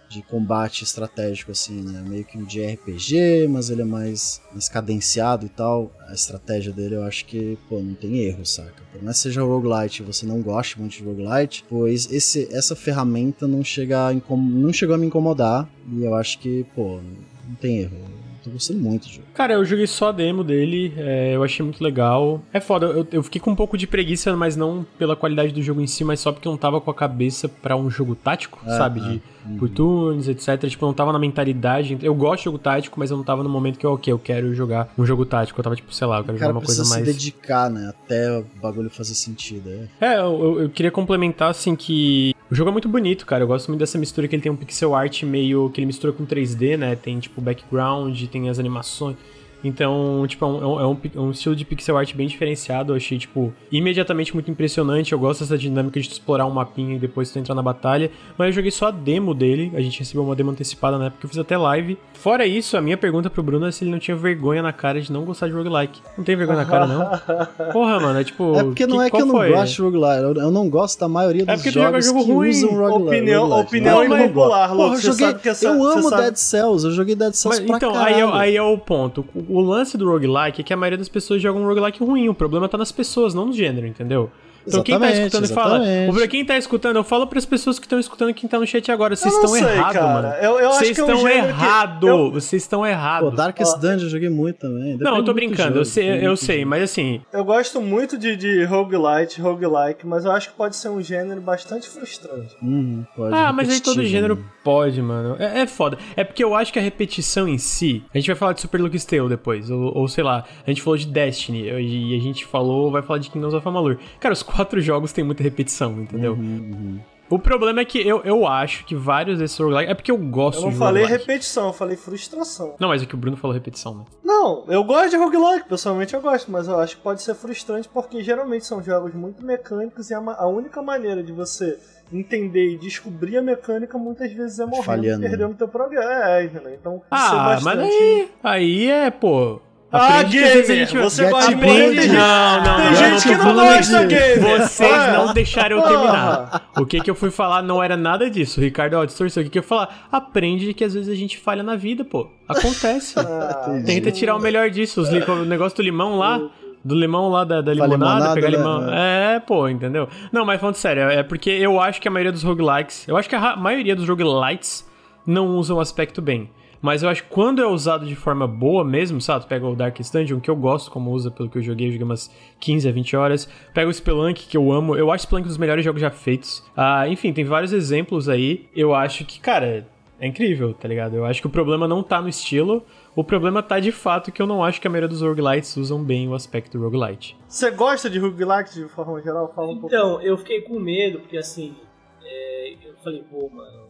[SPEAKER 4] de combate estratégico, assim, né? Meio que um de RPG, mas ele é mais, mais cadenciado e tal. A estratégia dele eu acho que, pô, não tem erro, saca? Por mais que seja roguelite e você não goste muito de roguelite, pois esse, essa ferramenta não, chega a não chegou a me incomodar. E eu acho que, pô, não tem erro. Tô gostando muito do jogo.
[SPEAKER 2] Cara, eu joguei só a demo dele, é, eu achei muito legal. É foda, eu, eu, fiquei com um pouco de preguiça, mas não pela qualidade do jogo em si, mas só porque eu não tava com a cabeça para um jogo tático, ah, sabe? De uhum. por turnos, etc. Tipo, eu não tava na mentalidade. Eu gosto de jogo tático, mas eu não tava no momento que eu, ok, eu quero jogar um jogo tático. Eu tava tipo, sei lá, eu quero jogar uma coisa mais.
[SPEAKER 4] se dedicar, né? Até o bagulho fazer sentido.
[SPEAKER 2] É, é eu, eu queria complementar, assim, que o jogo é muito bonito, cara. Eu gosto muito dessa mistura que ele tem um pixel art meio. que ele mistura com 3D, né? Tem, tipo, background, tem as animações. Então, tipo, é um, é um, é um, estilo de pixel art bem diferenciado. Eu achei, tipo, imediatamente muito impressionante. Eu gosto dessa dinâmica de explorar um mapinha e depois tu entrar na batalha. Mas eu joguei só a demo dele. A gente recebeu uma demo antecipada na época que eu fiz até live. Fora isso, a minha pergunta pro Bruno é se ele não tinha vergonha na cara de não gostar de roguelike. Não tem vergonha na cara, não? Porra, mano, é tipo.
[SPEAKER 4] É porque não
[SPEAKER 2] que,
[SPEAKER 4] é que eu não
[SPEAKER 2] foi?
[SPEAKER 4] gosto de roguelike. Eu, eu não gosto da maioria é dos é jogos jogo que ruim. usam roguelike.
[SPEAKER 1] Opinião,
[SPEAKER 4] roguelike,
[SPEAKER 1] opinião irregular, Porra,
[SPEAKER 4] eu, joguei, eu amo Dead Cells. Eu joguei Dead Cells
[SPEAKER 2] Mas,
[SPEAKER 4] pra
[SPEAKER 2] então,
[SPEAKER 4] caralho.
[SPEAKER 2] Aí é, aí é o ponto. O lance do roguelike é que a maioria das pessoas jogam um roguelike ruim. O problema tá nas pessoas, não no gênero, entendeu? Então quem tá escutando exatamente. fala. Pra quem tá escutando, eu falo pras pessoas que estão escutando quem tá no chat agora. Vocês estão errados, mano.
[SPEAKER 1] Eu, eu
[SPEAKER 2] Vocês estão
[SPEAKER 1] é
[SPEAKER 2] um errados. Eu... Vocês estão errados.
[SPEAKER 4] Pô, Darkest Dungeon eu joguei muito também. Depende
[SPEAKER 2] não, eu tô brincando, jogo, eu sei, eu sei, mas assim.
[SPEAKER 1] Eu gosto muito de, de roguelite, roguelike, mas eu acho que pode ser um gênero bastante frustrante.
[SPEAKER 4] Uhum, pode,
[SPEAKER 2] ah, mas aí todo gênero pode, mano. É, é, foda. É porque eu acho que a repetição em si. A gente vai falar de Super Lucas Tale depois. Ou, ou, sei lá, a gente falou de Destiny e a gente falou, vai falar de Kingdoms of Amalur. Cara, os quatro jogos tem muita repetição, entendeu? Uhum, uhum. O problema é que eu, eu acho que vários desses roguelike. É porque eu gosto de
[SPEAKER 1] Eu não falei repetição, eu falei frustração.
[SPEAKER 2] Não, mas é que o Bruno falou repetição, né?
[SPEAKER 1] Não, eu gosto de roguelike, pessoalmente eu gosto, mas eu acho que pode ser frustrante porque geralmente são jogos muito mecânicos e a, a única maneira de você entender e descobrir a mecânica muitas vezes é morrendo
[SPEAKER 4] Falhando.
[SPEAKER 1] e perdendo teu programa. É, é, Então,
[SPEAKER 2] ah, mas aí, aí é, pô,
[SPEAKER 1] ah, gamer! Gente... Você gosta de morrer de
[SPEAKER 2] Não, não,
[SPEAKER 1] Tem
[SPEAKER 2] não.
[SPEAKER 1] gente que não gosta, gamer!
[SPEAKER 2] Vocês ah. não deixaram eu terminar. O que que eu fui falar não era nada disso. Ricardo, ó, distorceu. O que que eu ia falar? Aprende que às vezes a gente falha na vida, pô. Acontece. Ah, Tenta tirar o melhor disso. Os, o negócio do limão lá do limão lá da, da limonada, limonada, pegar né? limão. É, pô, entendeu? Não, mas falando sério, é porque eu acho que a maioria dos roguelikes, eu acho que a maioria dos roguelites não usam o aspecto bem. Mas eu acho que quando é usado de forma boa mesmo, sabe? Tu pega o Darkest Dungeon, que eu gosto como usa, pelo que eu joguei, eu joguei umas 15 a 20 horas. Pega o Spelunk, que eu amo. Eu acho Spelunk um dos melhores jogos já feitos. Ah, enfim, tem vários exemplos aí. Eu acho que, cara, é incrível, tá ligado? Eu acho que o problema não tá no estilo. O problema tá de fato que eu não acho que a maioria dos roguelites usam bem o aspecto do roguelite.
[SPEAKER 1] Você gosta de roguelite de forma geral? Fala um
[SPEAKER 5] então, pouco. Então, eu fiquei com medo, porque assim, é, eu falei, pô, mano,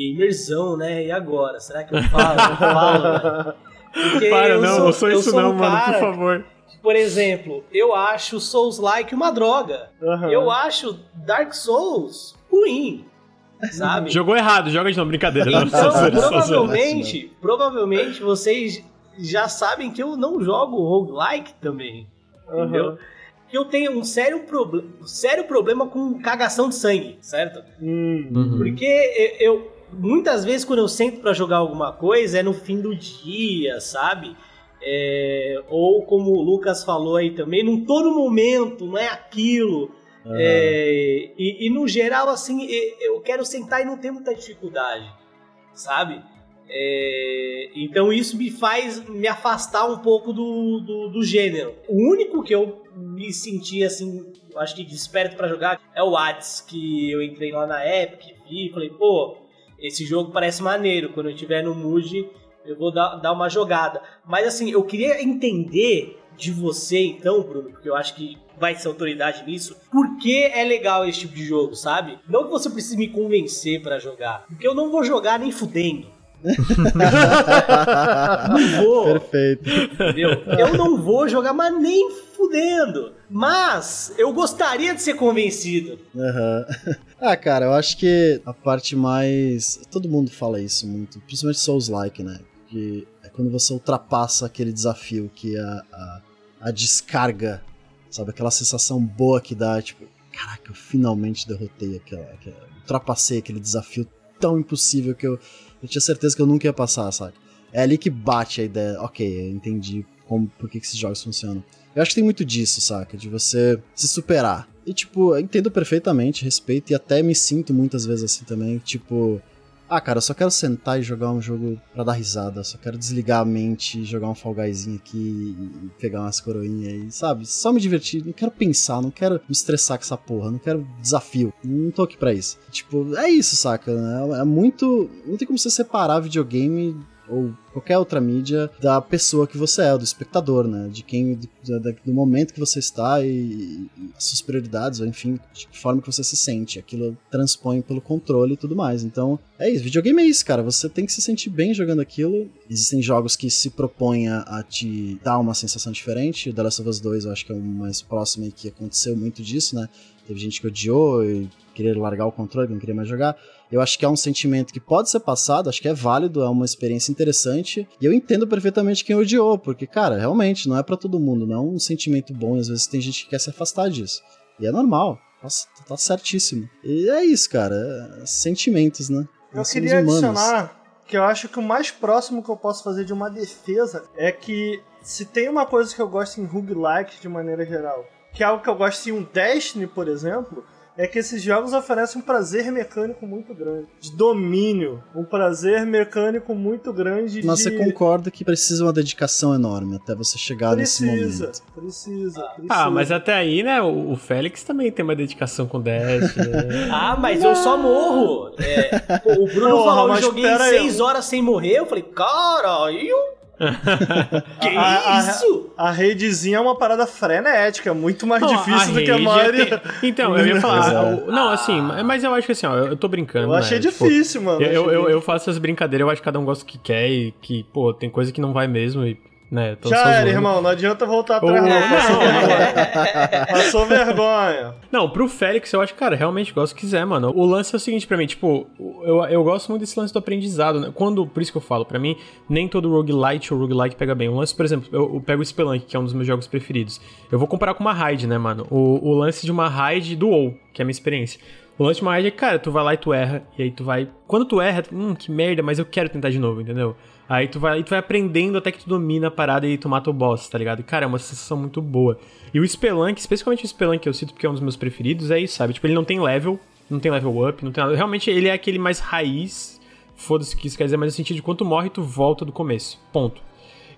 [SPEAKER 5] gamerzão, né? E agora? Será que eu falo? Não falo, né?
[SPEAKER 2] Para, eu não, sou, não sou isso não, um mano, por favor.
[SPEAKER 5] Por exemplo, eu acho Souls-like uma droga. Uhum. Eu acho Dark Souls ruim. Sabe?
[SPEAKER 2] Jogou errado, joga de novo, brincadeira.
[SPEAKER 5] Então, provavelmente, provavelmente vocês já sabem que eu não jogo roguelike também. Uhum. Entendeu? que eu tenho um sério, proble sério problema com cagação de sangue, certo?
[SPEAKER 1] Uhum.
[SPEAKER 5] Porque eu, muitas vezes quando eu sento para jogar alguma coisa é no fim do dia, sabe? É, ou como o Lucas falou aí também, não tô no momento, não é aquilo. Uhum. É, e, e, no geral, assim, eu quero sentar e não ter muita dificuldade, sabe? É, então isso me faz me afastar um pouco do, do, do, gênero. O único que eu me senti assim, acho que desperto para jogar é o Hades, que eu entrei lá na Epic, vi e falei, pô, esse jogo parece maneiro. Quando eu estiver no mood, eu vou dar, dar uma jogada. Mas assim, eu queria entender de você então, Bruno, porque eu acho que vai ser autoridade nisso, por que é legal esse tipo de jogo, sabe? Não que você precise me convencer para jogar, porque eu não vou jogar nem fudendo. não vou.
[SPEAKER 4] Perfeito.
[SPEAKER 5] Entendeu? Eu não vou jogar, mas nem fudendo. Mas eu gostaria de ser convencido.
[SPEAKER 4] Aham. ah, cara, eu acho que a parte mais. Todo mundo fala isso muito, principalmente Souls-like, né? Que é quando você ultrapassa aquele desafio que a, a, a descarga, sabe? Aquela sensação boa que dá, tipo, caraca, eu finalmente derrotei aquela. aquela ultrapassei aquele desafio tão impossível que eu, eu tinha certeza que eu nunca ia passar, sabe? É ali que bate a ideia, ok, eu entendi como, por que, que esses jogos funcionam. Eu acho que tem muito disso, saca? De você se superar. E, tipo, entendo perfeitamente, respeito e até me sinto muitas vezes assim também. Tipo, ah, cara, eu só quero sentar e jogar um jogo pra dar risada. Só quero desligar a mente, jogar um Fall aqui e pegar umas coroinhas aí, sabe? Só me divertir. Não quero pensar, não quero me estressar com essa porra. Não quero desafio. Não tô aqui pra isso. Tipo, é isso, saca? É muito. Não tem como você separar videogame ou qualquer outra mídia da pessoa que você é, do espectador, né? De quem, do, do momento que você está e, e, as suas prioridades, ou enfim, de que forma que você se sente. Aquilo transpõe pelo controle e tudo mais. Então, é isso. Videogame é isso, cara. Você tem que se sentir bem jogando aquilo. Existem jogos que se propõem a, te dar uma sensação diferente. O The Last of Us 2 eu acho que é o mais próximo e que aconteceu muito disso, né? Teve gente que odiou e querer largar o controle, não queria mais jogar. Eu acho que é um sentimento que pode ser passado, acho que é válido, é uma experiência interessante. E eu entendo perfeitamente quem odiou, porque, cara, realmente não é para todo mundo, não é um sentimento bom. E às vezes tem gente que quer se afastar disso. E é normal. Nossa, tá certíssimo. E é isso, cara. É sentimentos, né?
[SPEAKER 1] Eu Nós queria adicionar que eu acho que o mais próximo que eu posso fazer de uma defesa é que se tem uma coisa que eu gosto em roguelike de maneira geral, que é algo que eu gosto em um Destiny, por exemplo, é que esses jogos oferecem um prazer mecânico muito grande. De domínio. Um prazer mecânico muito grande
[SPEAKER 4] Mas
[SPEAKER 1] de...
[SPEAKER 4] você concorda que precisa uma dedicação enorme até você chegar
[SPEAKER 1] precisa,
[SPEAKER 4] nesse momento.
[SPEAKER 1] Precisa, precisa.
[SPEAKER 2] Ah, mas até aí, né, o Félix também tem uma dedicação com Dash. Né?
[SPEAKER 5] ah, mas eu só morro. É, o Bruno Porra, falou, eu joguei seis horas sem morrer. Eu falei, caralho que
[SPEAKER 1] a, isso? A, a, redezinha é uma parada frenética, muito mais não, difícil do que a maioria.
[SPEAKER 2] Tem... Então, eu ia falar. É. não, assim, mas eu acho que assim, ó, eu tô brincando. Eu
[SPEAKER 1] achei
[SPEAKER 2] né?
[SPEAKER 1] difícil, tipo, mano.
[SPEAKER 2] Eu, eu, eu, faço essas brincadeiras, eu acho que cada um gosta do que quer e que, pô, tem coisa que não vai mesmo e né?
[SPEAKER 1] Já era, irmão, não adianta voltar atrás, oh, não. Passou vergonha. Passou vergonha.
[SPEAKER 2] Não, pro Félix, eu acho, cara, realmente gosto que quiser, mano. O lance é o seguinte pra mim, tipo, eu, eu gosto muito desse lance do aprendizado, né? Quando, por isso que eu falo, pra mim, nem todo roguelite ou roguelike pega bem. O lance, por exemplo, eu, eu pego o Spelunk, que é um dos meus jogos preferidos. Eu vou comparar com uma raid, né, mano? O, o lance de uma raid do WoW, que é a minha experiência. O lance de uma raid é, cara, tu vai lá e tu erra, e aí tu vai. Quando tu erra, hum, que merda, mas eu quero tentar de novo, entendeu? Aí tu vai, tu vai aprendendo até que tu domina a parada e tu mata o boss, tá ligado? Cara, é uma sensação muito boa. E o Spelunk, especialmente o Spelunk que eu cito porque é um dos meus preferidos, é isso, sabe? Tipo, ele não tem level, não tem level up, não tem nada. Realmente, ele é aquele mais raiz, foda-se o que isso quer dizer, mas no sentido de quando tu morre, tu volta do começo. Ponto.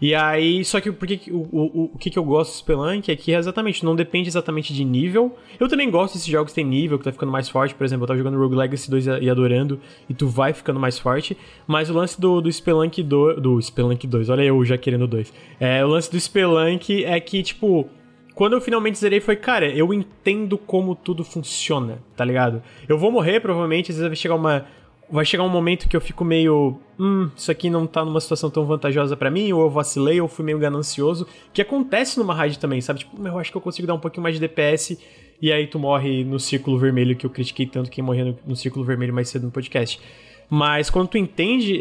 [SPEAKER 2] E aí, só que porque, o, o, o que, que eu gosto do Spelunk é que exatamente, não depende exatamente de nível. Eu também gosto desses jogos que tem nível, que tá ficando mais forte. Por exemplo, eu tava jogando Rogue Legacy 2 e adorando, e tu vai ficando mais forte. Mas o lance do, do Spelunk 2. Do Spelunk 2, olha eu já querendo dois. É, o lance do Spelunk é que, tipo quando eu finalmente zerei foi, cara, eu entendo como tudo funciona, tá ligado? Eu vou morrer, provavelmente, às vezes vai chegar uma, vai chegar um momento que eu fico meio. Hum, isso aqui não tá numa situação tão vantajosa para mim, ou eu vacilei, ou fui meio ganancioso. Que acontece numa raid também, sabe? Tipo, eu acho que eu consigo dar um pouquinho mais de DPS. E aí tu morre no círculo vermelho, que eu critiquei tanto quem morreu no, no círculo vermelho mais cedo no podcast. Mas quando tu entende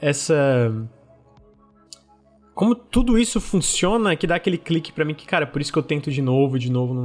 [SPEAKER 2] essa. Como tudo isso funciona, que dá aquele clique para mim que, cara, por isso que eu tento de novo, de novo no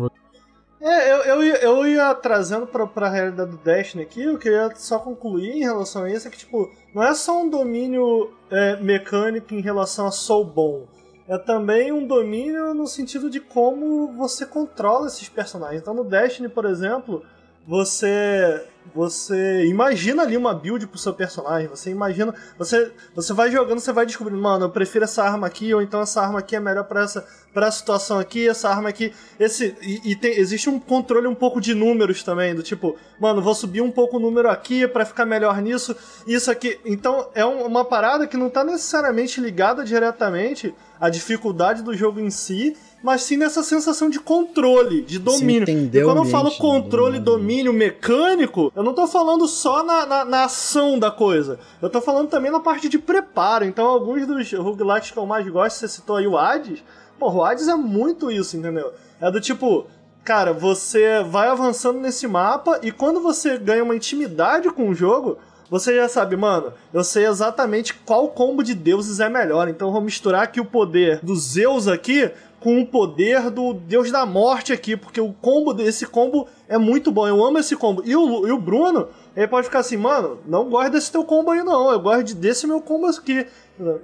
[SPEAKER 1] é, eu, eu, ia, eu ia trazendo pra, pra realidade do Destiny aqui, o que eu ia só concluir em relação a isso é que, tipo, não é só um domínio é, mecânico em relação a sou bom. É também um domínio no sentido de como você controla esses personagens. Então no Destiny, por exemplo, você você imagina ali uma build pro seu personagem, você imagina, você você vai jogando, você vai descobrindo, mano, eu prefiro essa arma aqui ou então essa arma aqui é melhor para essa para a situação aqui, essa arma aqui, esse e, e tem, existe um controle um pouco de números também, do tipo, mano, vou subir um pouco o número aqui para ficar melhor nisso, isso aqui. Então é um, uma parada que não tá necessariamente ligada diretamente à dificuldade do jogo em si, mas sim nessa sensação de controle, de domínio. E quando eu falo controle, né? domínio mecânico, eu não tô falando só na, na, na, ação da coisa. Eu tô falando também na parte de preparo. Então, alguns dos roguelites que eu mais gosto, você citou aí o Hades, porra, o Hades é muito isso, entendeu? É do tipo, cara, você vai avançando nesse mapa e quando você ganha uma intimidade com o jogo, você já sabe, mano, eu sei exatamente qual combo de deuses é melhor. Então eu vou misturar aqui o poder do Zeus aqui com o poder do Deus da Morte aqui, porque o combo desse combo é muito bom. Eu amo esse combo. E o, e o Bruno, ele pode ficar assim, mano, não gosto desse teu combo aí não, eu gosto desse meu combo aqui.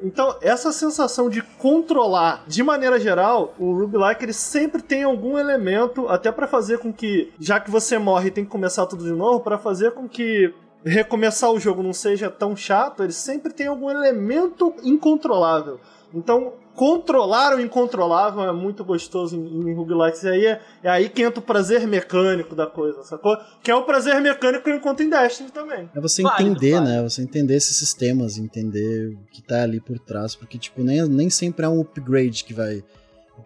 [SPEAKER 1] Então, essa sensação de controlar, de maneira geral, o Roguelike ele sempre tem algum elemento, até para fazer com que, já que você morre e tem que começar tudo de novo, para fazer com que recomeçar o jogo não seja tão chato, ele sempre tem algum elemento incontrolável. Então, controlar o incontrolável é muito gostoso em, em roguelikes. E aí é, é, aí que entra o prazer mecânico da coisa, sacou? Que é o prazer mecânico que eu encontro em Destiny também.
[SPEAKER 4] É você entender, né? Você entender esses sistemas, entender o que tá ali por trás. Porque, tipo, nem, nem sempre é um upgrade que vai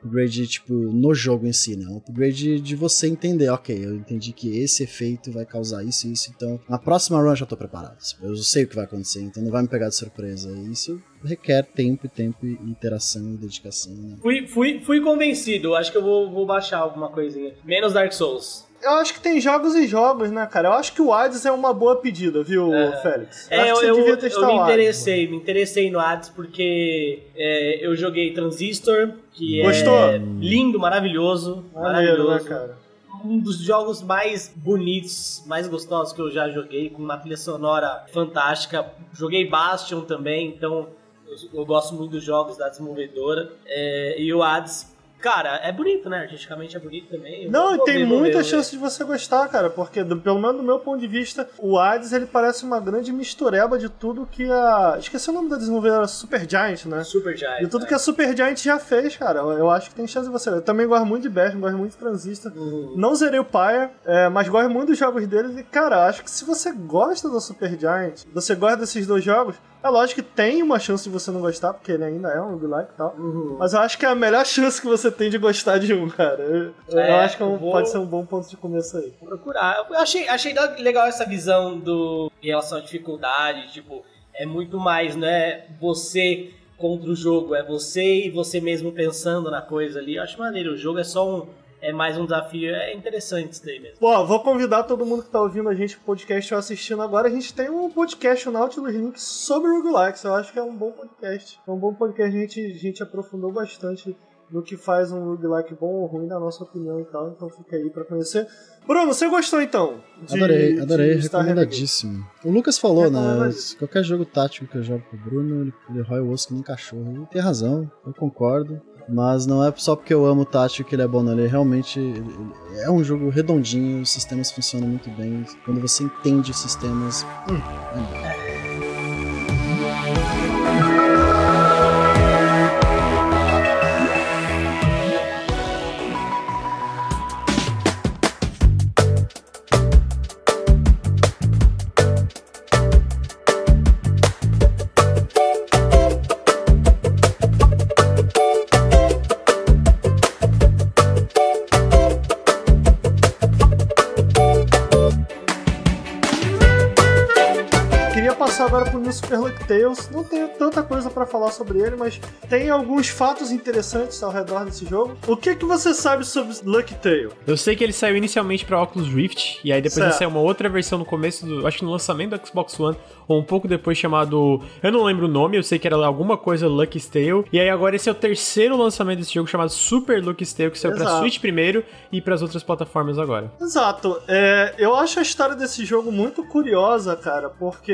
[SPEAKER 4] upgrade, tipo, no jogo em si, né? Um upgrade de você entender, ok, eu entendi que esse efeito vai causar isso e isso, então na próxima run eu já tô preparado. Eu sei o que vai acontecer, então não vai me pegar de surpresa. Isso requer tempo tempo e interação e dedicação, né?
[SPEAKER 5] Fui, fui, fui convencido, acho que eu vou, vou baixar alguma coisinha. Menos Dark Souls.
[SPEAKER 1] Eu acho que tem jogos e jogos, né, cara? Eu acho que o Hades é uma boa pedida, viu, é. Félix?
[SPEAKER 5] Eu é, eu, eu, eu me interessei, me interessei no Hades porque é, eu joguei Transistor, que Gostou? é lindo, maravilhoso, Maneiro, maravilhoso. Né, cara? um dos jogos mais bonitos, mais gostosos que eu já joguei, com uma trilha sonora fantástica. Joguei Bastion também, então eu, eu gosto muito dos jogos da desenvolvedora. É, e o Hades Cara, é bonito, né? Artisticamente é bonito também.
[SPEAKER 1] Não, e tem muita chance de você gostar, cara, porque, do, pelo menos do meu ponto de vista, o Hades ele parece uma grande mistureba de tudo que a. Esqueci o nome da desenvolvedora, Super Giant, né?
[SPEAKER 5] Super Giant.
[SPEAKER 1] De tudo é. que a Super Giant já fez, cara. Eu acho que tem chance de você. Eu também gosto muito de Bash, gosto muito de Transistor. Uhum. Não zerei o Pyre, é, mas gosto muito dos jogos deles. E, cara, acho que se você gosta da Super Giant, você gosta desses dois jogos, é lógico que tem uma chance de você não gostar, porque ele ainda é um roguelike e tal. Uhum. Mas eu acho que é a melhor chance que você tem de gostar de um, cara. Eu, é, eu acho que é um, vou... pode ser um bom ponto de começo aí.
[SPEAKER 5] Vou procurar. Eu achei, achei legal essa visão do em relação à dificuldade, tipo, é muito mais, né, você contra o jogo, é você e você mesmo pensando na coisa ali. Eu acho maneiro, o jogo é só um é mais um desafio. É interessante isso daí mesmo.
[SPEAKER 1] Pô, vou convidar todo mundo que tá ouvindo a gente podcast ou assistindo agora. A gente tem um podcast, o Nautilus Link, sobre roguelikes. Eu acho que é um bom podcast. É um bom podcast. A gente, a gente aprofundou bastante no que faz um roguelike bom ou ruim, na nossa opinião e tal. Então fica aí pra conhecer. Bruno, você gostou então?
[SPEAKER 4] De, adorei, adorei, de recomendadíssimo. O Lucas falou, né? Qualquer jogo tático que eu jogo com o Bruno, ele, ele rói o osso que nem cachorro. Ele tem razão, eu concordo. Mas não é só porque eu amo o Tátil que ele é bom, não. Ele realmente é um jogo redondinho, os sistemas funcionam muito bem. Quando você entende os sistemas. Hum, é
[SPEAKER 1] Super Luck Tales. Não tenho tanta coisa para falar sobre ele, mas tem alguns fatos interessantes ao redor desse jogo. O que que você sabe sobre Lucky Tale?
[SPEAKER 2] Eu sei que ele saiu inicialmente para Oculus Rift e aí depois ele saiu uma outra versão no começo do, acho que no lançamento do Xbox One ou um pouco depois chamado, eu não lembro o nome, eu sei que era alguma coisa Lucky Tale. E aí agora esse é o terceiro lançamento desse jogo chamado Super Lucky Tale que saiu para Switch primeiro e para as outras plataformas agora.
[SPEAKER 1] Exato. É, eu acho a história desse jogo muito curiosa, cara, porque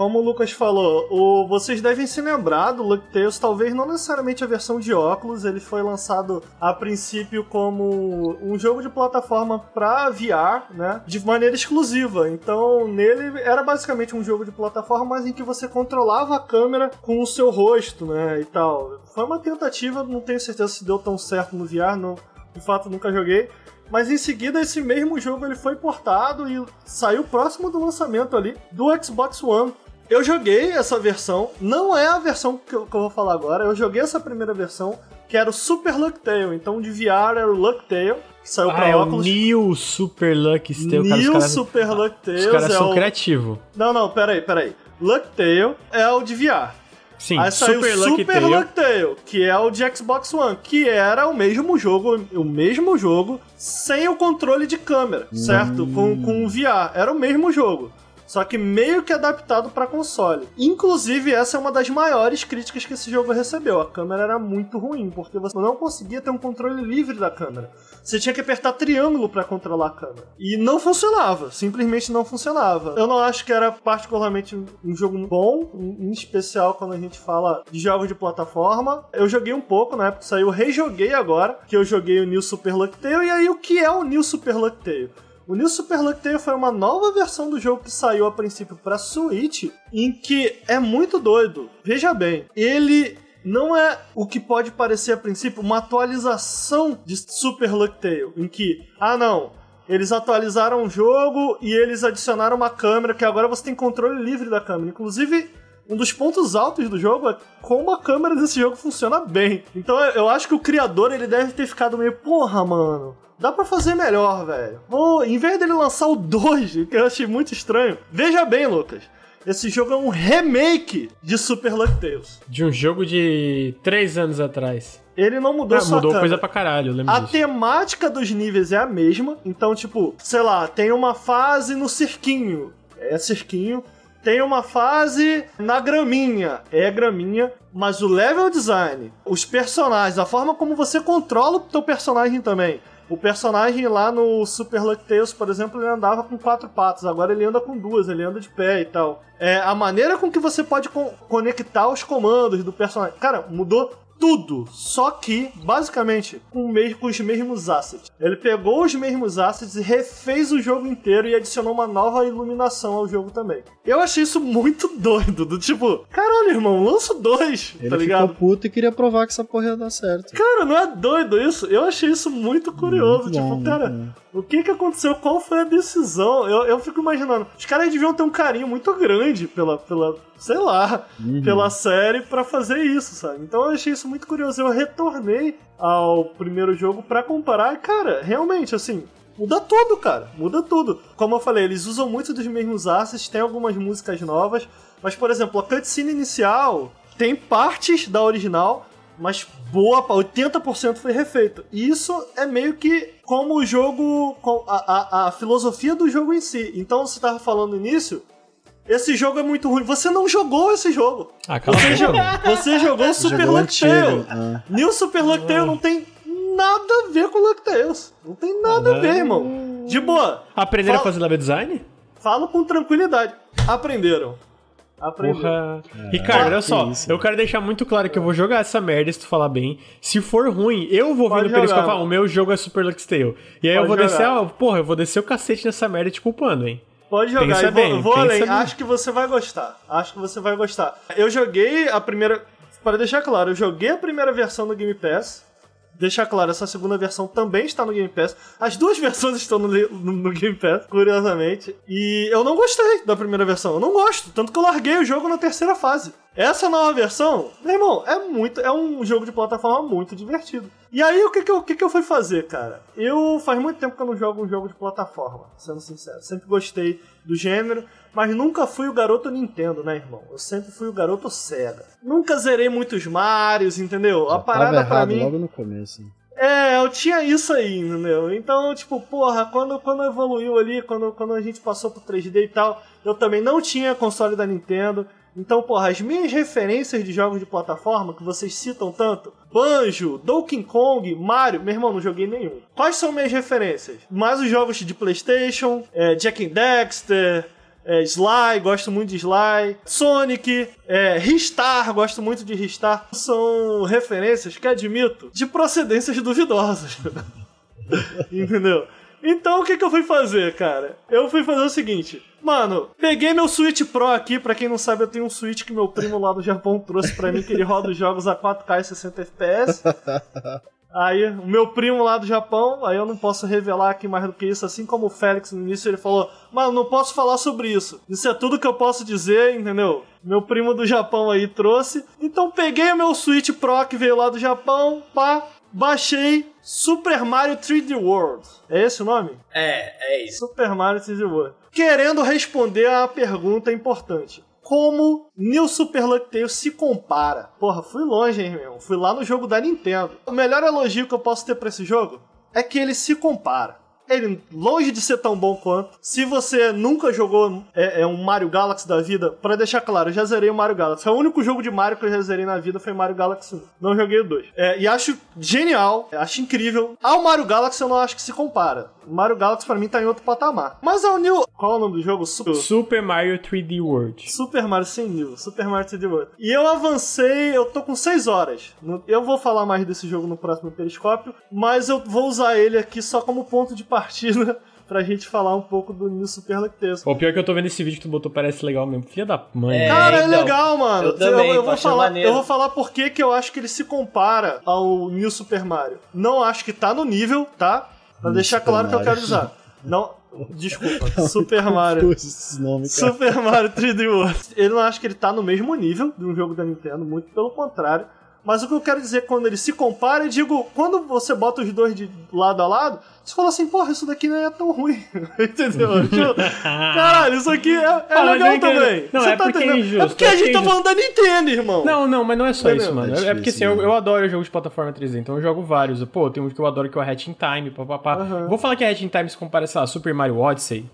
[SPEAKER 1] como o Lucas falou, o, vocês devem se lembrar do DuckTales, talvez não necessariamente a versão de óculos, ele foi lançado a princípio como um jogo de plataforma para VR, né, de maneira exclusiva. Então, nele era basicamente um jogo de plataforma, mas em que você controlava a câmera com o seu rosto, né, e tal. Foi uma tentativa, não tenho certeza se deu tão certo no VR, não, de fato nunca joguei. Mas em seguida, esse mesmo jogo ele foi portado e saiu próximo do lançamento ali do Xbox One. Eu joguei essa versão, não é a versão que eu, que eu vou falar agora, eu joguei essa primeira versão, que era o Super Luck Tale. Então de VR era o Luck Tale, que saiu ah, pra
[SPEAKER 2] é
[SPEAKER 1] óculos.
[SPEAKER 2] o New Super Luck Tale.
[SPEAKER 1] New cara, Super Luck Tale. Os
[SPEAKER 2] caras é são o... criativos.
[SPEAKER 1] Não, não, peraí, peraí. Luck Tale é o de VR.
[SPEAKER 2] Sim,
[SPEAKER 1] Aí saiu
[SPEAKER 2] Super
[SPEAKER 1] Super,
[SPEAKER 2] Lucky
[SPEAKER 1] Lucky,
[SPEAKER 2] Tail.
[SPEAKER 1] Tail, que é o de Xbox One, que era o mesmo jogo, o mesmo jogo sem o controle de câmera, certo? Com, com o VR, era o mesmo jogo. Só que meio que adaptado pra console. Inclusive, essa é uma das maiores críticas que esse jogo recebeu. A câmera era muito ruim, porque você não conseguia ter um controle livre da câmera. Você tinha que apertar triângulo pra controlar a câmera. E não funcionava, simplesmente não funcionava. Eu não acho que era particularmente um jogo bom, em especial quando a gente fala de jogos de plataforma. Eu joguei um pouco na época que saiu, rejoguei agora, que eu joguei o New Super Lucky Tail. E aí, o que é o New Super Lucky Tail? O New Super Lucky Tail foi uma nova versão do jogo que saiu a princípio para Switch, em que é muito doido. Veja bem, ele não é o que pode parecer a princípio uma atualização de Super Lucky Tail, em que, ah não, eles atualizaram o jogo e eles adicionaram uma câmera que agora você tem controle livre da câmera. Inclusive, um dos pontos altos do jogo é como a câmera desse jogo funciona bem. Então eu acho que o criador ele deve ter ficado meio, porra, mano. Dá pra fazer melhor, velho. Em vez dele lançar o 2, que eu achei muito estranho. Veja bem, Lucas. Esse jogo é um remake de Super Lucky Tales.
[SPEAKER 2] De um jogo de três anos atrás.
[SPEAKER 1] Ele não mudou
[SPEAKER 2] Ah,
[SPEAKER 1] só a
[SPEAKER 2] mudou
[SPEAKER 1] câmera.
[SPEAKER 2] coisa pra caralho, eu lembro
[SPEAKER 1] A
[SPEAKER 2] disso.
[SPEAKER 1] temática dos níveis é a mesma. Então, tipo, sei lá, tem uma fase no cirquinho. É cirquinho. Tem uma fase na graminha. É graminha. Mas o level design, os personagens, a forma como você controla o teu personagem também. O personagem lá no Super Lucky Tales, por exemplo, ele andava com quatro patas. Agora ele anda com duas, ele anda de pé e tal. É, a maneira com que você pode con- conectar os comandos do personagem. Cara, mudou tudo, só que, basicamente, com, os mesmos assets. Ele pegou os mesmos assets e refez o jogo inteiro e adicionou uma nova iluminação ao jogo também. Eu achei isso muito doido, do tipo, caralho, irmão, lança o dois,
[SPEAKER 4] Ele
[SPEAKER 1] tá ligado?
[SPEAKER 4] ficou puto e queria provar que essa porra ia dar certo.
[SPEAKER 1] Cara, não é doido isso? Eu achei isso muito curioso.
[SPEAKER 4] Muito
[SPEAKER 1] tipo,
[SPEAKER 4] bom,
[SPEAKER 1] cara, o que que aconteceu? Qual foi a decisão? Eu, eu fico imaginando. Os caras deviam ter um carinho muito grande pela, pela sei lá,
[SPEAKER 4] Uhum.
[SPEAKER 1] pela série pra fazer isso, sabe? Então eu achei isso muito curioso. Eu retornei ao primeiro jogo pra comparar. e, Cara, realmente, assim, muda tudo, cara. Muda tudo. Como eu falei, eles usam muito dos mesmos assets, tem algumas músicas novas. Mas, por exemplo, a cutscene inicial tem partes da original, mas boa, pa- 80% foi refeito. E isso é meio que como o jogo, com a, a, a filosofia do jogo em si. Então, você tava falando no início, esse jogo é muito ruim. Você não jogou esse jogo.
[SPEAKER 2] Ah, cala a
[SPEAKER 1] Você, jogou, você jogou o Super
[SPEAKER 4] Jogou
[SPEAKER 1] Lucky
[SPEAKER 4] antigo,
[SPEAKER 1] Tail.
[SPEAKER 4] ah.
[SPEAKER 1] New Super Lucky Tail não tem nada a ver com Lucky Tales. Não tem nada a ver, irmão. De boa.
[SPEAKER 2] Aprenderam a fazer level design?
[SPEAKER 1] Falo com tranquilidade. Aprenderam.
[SPEAKER 2] Porra. Ricardo, olha só,
[SPEAKER 4] que isso.
[SPEAKER 2] eu quero deixar muito claro que eu vou jogar essa merda se tu falar bem. Se for ruim, eu vou vir no periscope e falar, o meu jogo é Super Lux Tale. E aí eu vou descer, ó, porra, eu vou descer o cacete nessa merda te culpando, hein?
[SPEAKER 1] Pode jogar.
[SPEAKER 2] Pensa
[SPEAKER 1] e vou,
[SPEAKER 2] bem,
[SPEAKER 1] vou
[SPEAKER 2] pensa
[SPEAKER 1] além.
[SPEAKER 2] bem.
[SPEAKER 1] Acho que você vai gostar. Acho que você vai gostar. Eu joguei a primeira. Para deixar claro, eu joguei a primeira versão do Game Pass. Deixar claro, essa segunda versão também está no Game Pass. As duas versões estão no, no- no Game Pass, curiosamente. E eu não gostei da primeira versão. Eu não gosto. Tanto que eu larguei o jogo na terceira fase. Essa nova versão, meu irmão, é muito. É um jogo de plataforma muito divertido. E aí, o que que eu, o que que eu fui fazer, cara? Eu faz muito tempo que eu não jogo um jogo de plataforma, sendo sincero. Sempre gostei do gênero, mas nunca fui o garoto Nintendo, né, irmão? Eu sempre fui o garoto Sega. Nunca zerei muitos Marios, entendeu? A
[SPEAKER 4] Tava
[SPEAKER 1] parada pra
[SPEAKER 4] errado
[SPEAKER 1] mim.
[SPEAKER 4] logo no começo.
[SPEAKER 1] É, eu tinha isso aí, entendeu? Então, tipo, porra, quando, quando evoluiu ali, quando, quando a gente passou pro 3D e tal, eu também não tinha console da Nintendo. Então, porra, as minhas referências de jogos de plataforma que vocês citam tanto, Banjo, Donkey Kong, Mario, meu irmão, não joguei nenhum. Quais são minhas referências? Mais os jogos de PlayStation, é, Jack and Dexter, é, Sly, gosto muito de Sly. Sonic, é, Ristar, gosto muito de Ristar. São referências que admito de procedências duvidosas. Entendeu? Então o que, que eu fui fazer, cara? Eu fui fazer o seguinte. Mano, peguei meu Switch Pro aqui, pra quem não sabe, eu tenho um Switch que meu primo lá do Japão trouxe pra mim, que ele roda os jogos a 4K e 60 FPS. Aí, o meu primo lá do Japão, aí eu não posso revelar aqui mais do que isso, assim como o Félix no início, ele falou, mano, não posso falar sobre isso. Isso é tudo que eu posso dizer, entendeu? Meu primo do Japão aí trouxe. Então peguei o meu Switch Pro que veio lá do Japão, pá, baixei Super Mario 3D World. É esse o nome?
[SPEAKER 5] É, é isso.
[SPEAKER 1] Super Mario 3D World. Querendo responder a pergunta importante. Como New Super Luck Tales se compara. Porra, fui longe, hein, meu? Fui lá no jogo da Nintendo. O melhor elogio que eu posso ter pra esse jogo é que ele se compara. Ele, longe de ser tão bom quanto. Se você nunca jogou é, é um Mario Galaxy da vida, pra deixar claro, eu já zerei o Mario Galaxy. É o único jogo de Mario que eu já zerei na vida foi Mario Galaxy 1. Não joguei o 2. É, e acho genial, acho incrível. Ao Mario Galaxy eu não acho que se compara. O Mario Galaxy pra mim tá em outro patamar. Mas ao New. Qual é o nome do jogo? Super,
[SPEAKER 2] Super Mario 3D World.
[SPEAKER 1] Super Mario sem New. Super Mario 3D World. E eu avancei, eu tô com 6 horas. Eu vou falar mais desse jogo no próximo periscópio, mas eu vou usar ele aqui só como ponto de partida pra gente falar um pouco do New Super Luck Tales.
[SPEAKER 2] O pior é que eu tô vendo esse vídeo que tu botou, parece legal mesmo. Filha da mãe.
[SPEAKER 5] É,
[SPEAKER 1] Cara, é
[SPEAKER 5] então,
[SPEAKER 1] legal, mano.
[SPEAKER 5] eu também,
[SPEAKER 1] eu,
[SPEAKER 5] tô
[SPEAKER 1] vou falar,
[SPEAKER 5] maneiro.
[SPEAKER 1] eu vou falar por que que eu acho que ele se compara ao New Super Mario. Não acho que tá no nível, tá? Pra deixar claro que eu quero usar. Não, desculpa. Super Mario.
[SPEAKER 4] Cara.
[SPEAKER 1] Super Mario 3D World. Eu não acho que ele tá no mesmo nível de um jogo da Nintendo, muito pelo contrário. Mas o que eu quero dizer quando ele se compara, eu digo, quando você bota os dois de lado a lado, você fala assim, porra, isso daqui não é tão ruim. Entendeu? Tipo, Caralho, isso aqui é, é
[SPEAKER 2] Ah,
[SPEAKER 1] legal
[SPEAKER 2] eu entendo.
[SPEAKER 1] também.
[SPEAKER 2] Não,
[SPEAKER 1] Você
[SPEAKER 2] é
[SPEAKER 1] tá
[SPEAKER 2] porque é
[SPEAKER 1] entendendo?
[SPEAKER 2] injusto,
[SPEAKER 1] É porque a
[SPEAKER 2] é
[SPEAKER 1] gente
[SPEAKER 2] porque
[SPEAKER 1] tá
[SPEAKER 2] é
[SPEAKER 1] falando da Nintendo, irmão.
[SPEAKER 2] Não, não, mas não é só
[SPEAKER 1] Entendeu?
[SPEAKER 2] isso, mano.
[SPEAKER 4] É
[SPEAKER 2] É, porque assim,
[SPEAKER 4] difícil,
[SPEAKER 2] eu,
[SPEAKER 4] né?
[SPEAKER 2] eu adoro jogo de plataforma 3D, então eu jogo vários. Pô, tem um que eu adoro que é o Hatching Time, papapá.
[SPEAKER 1] Aham.
[SPEAKER 2] Vou falar que a Hatching Time se compara, sei lá, Super Mario Odyssey.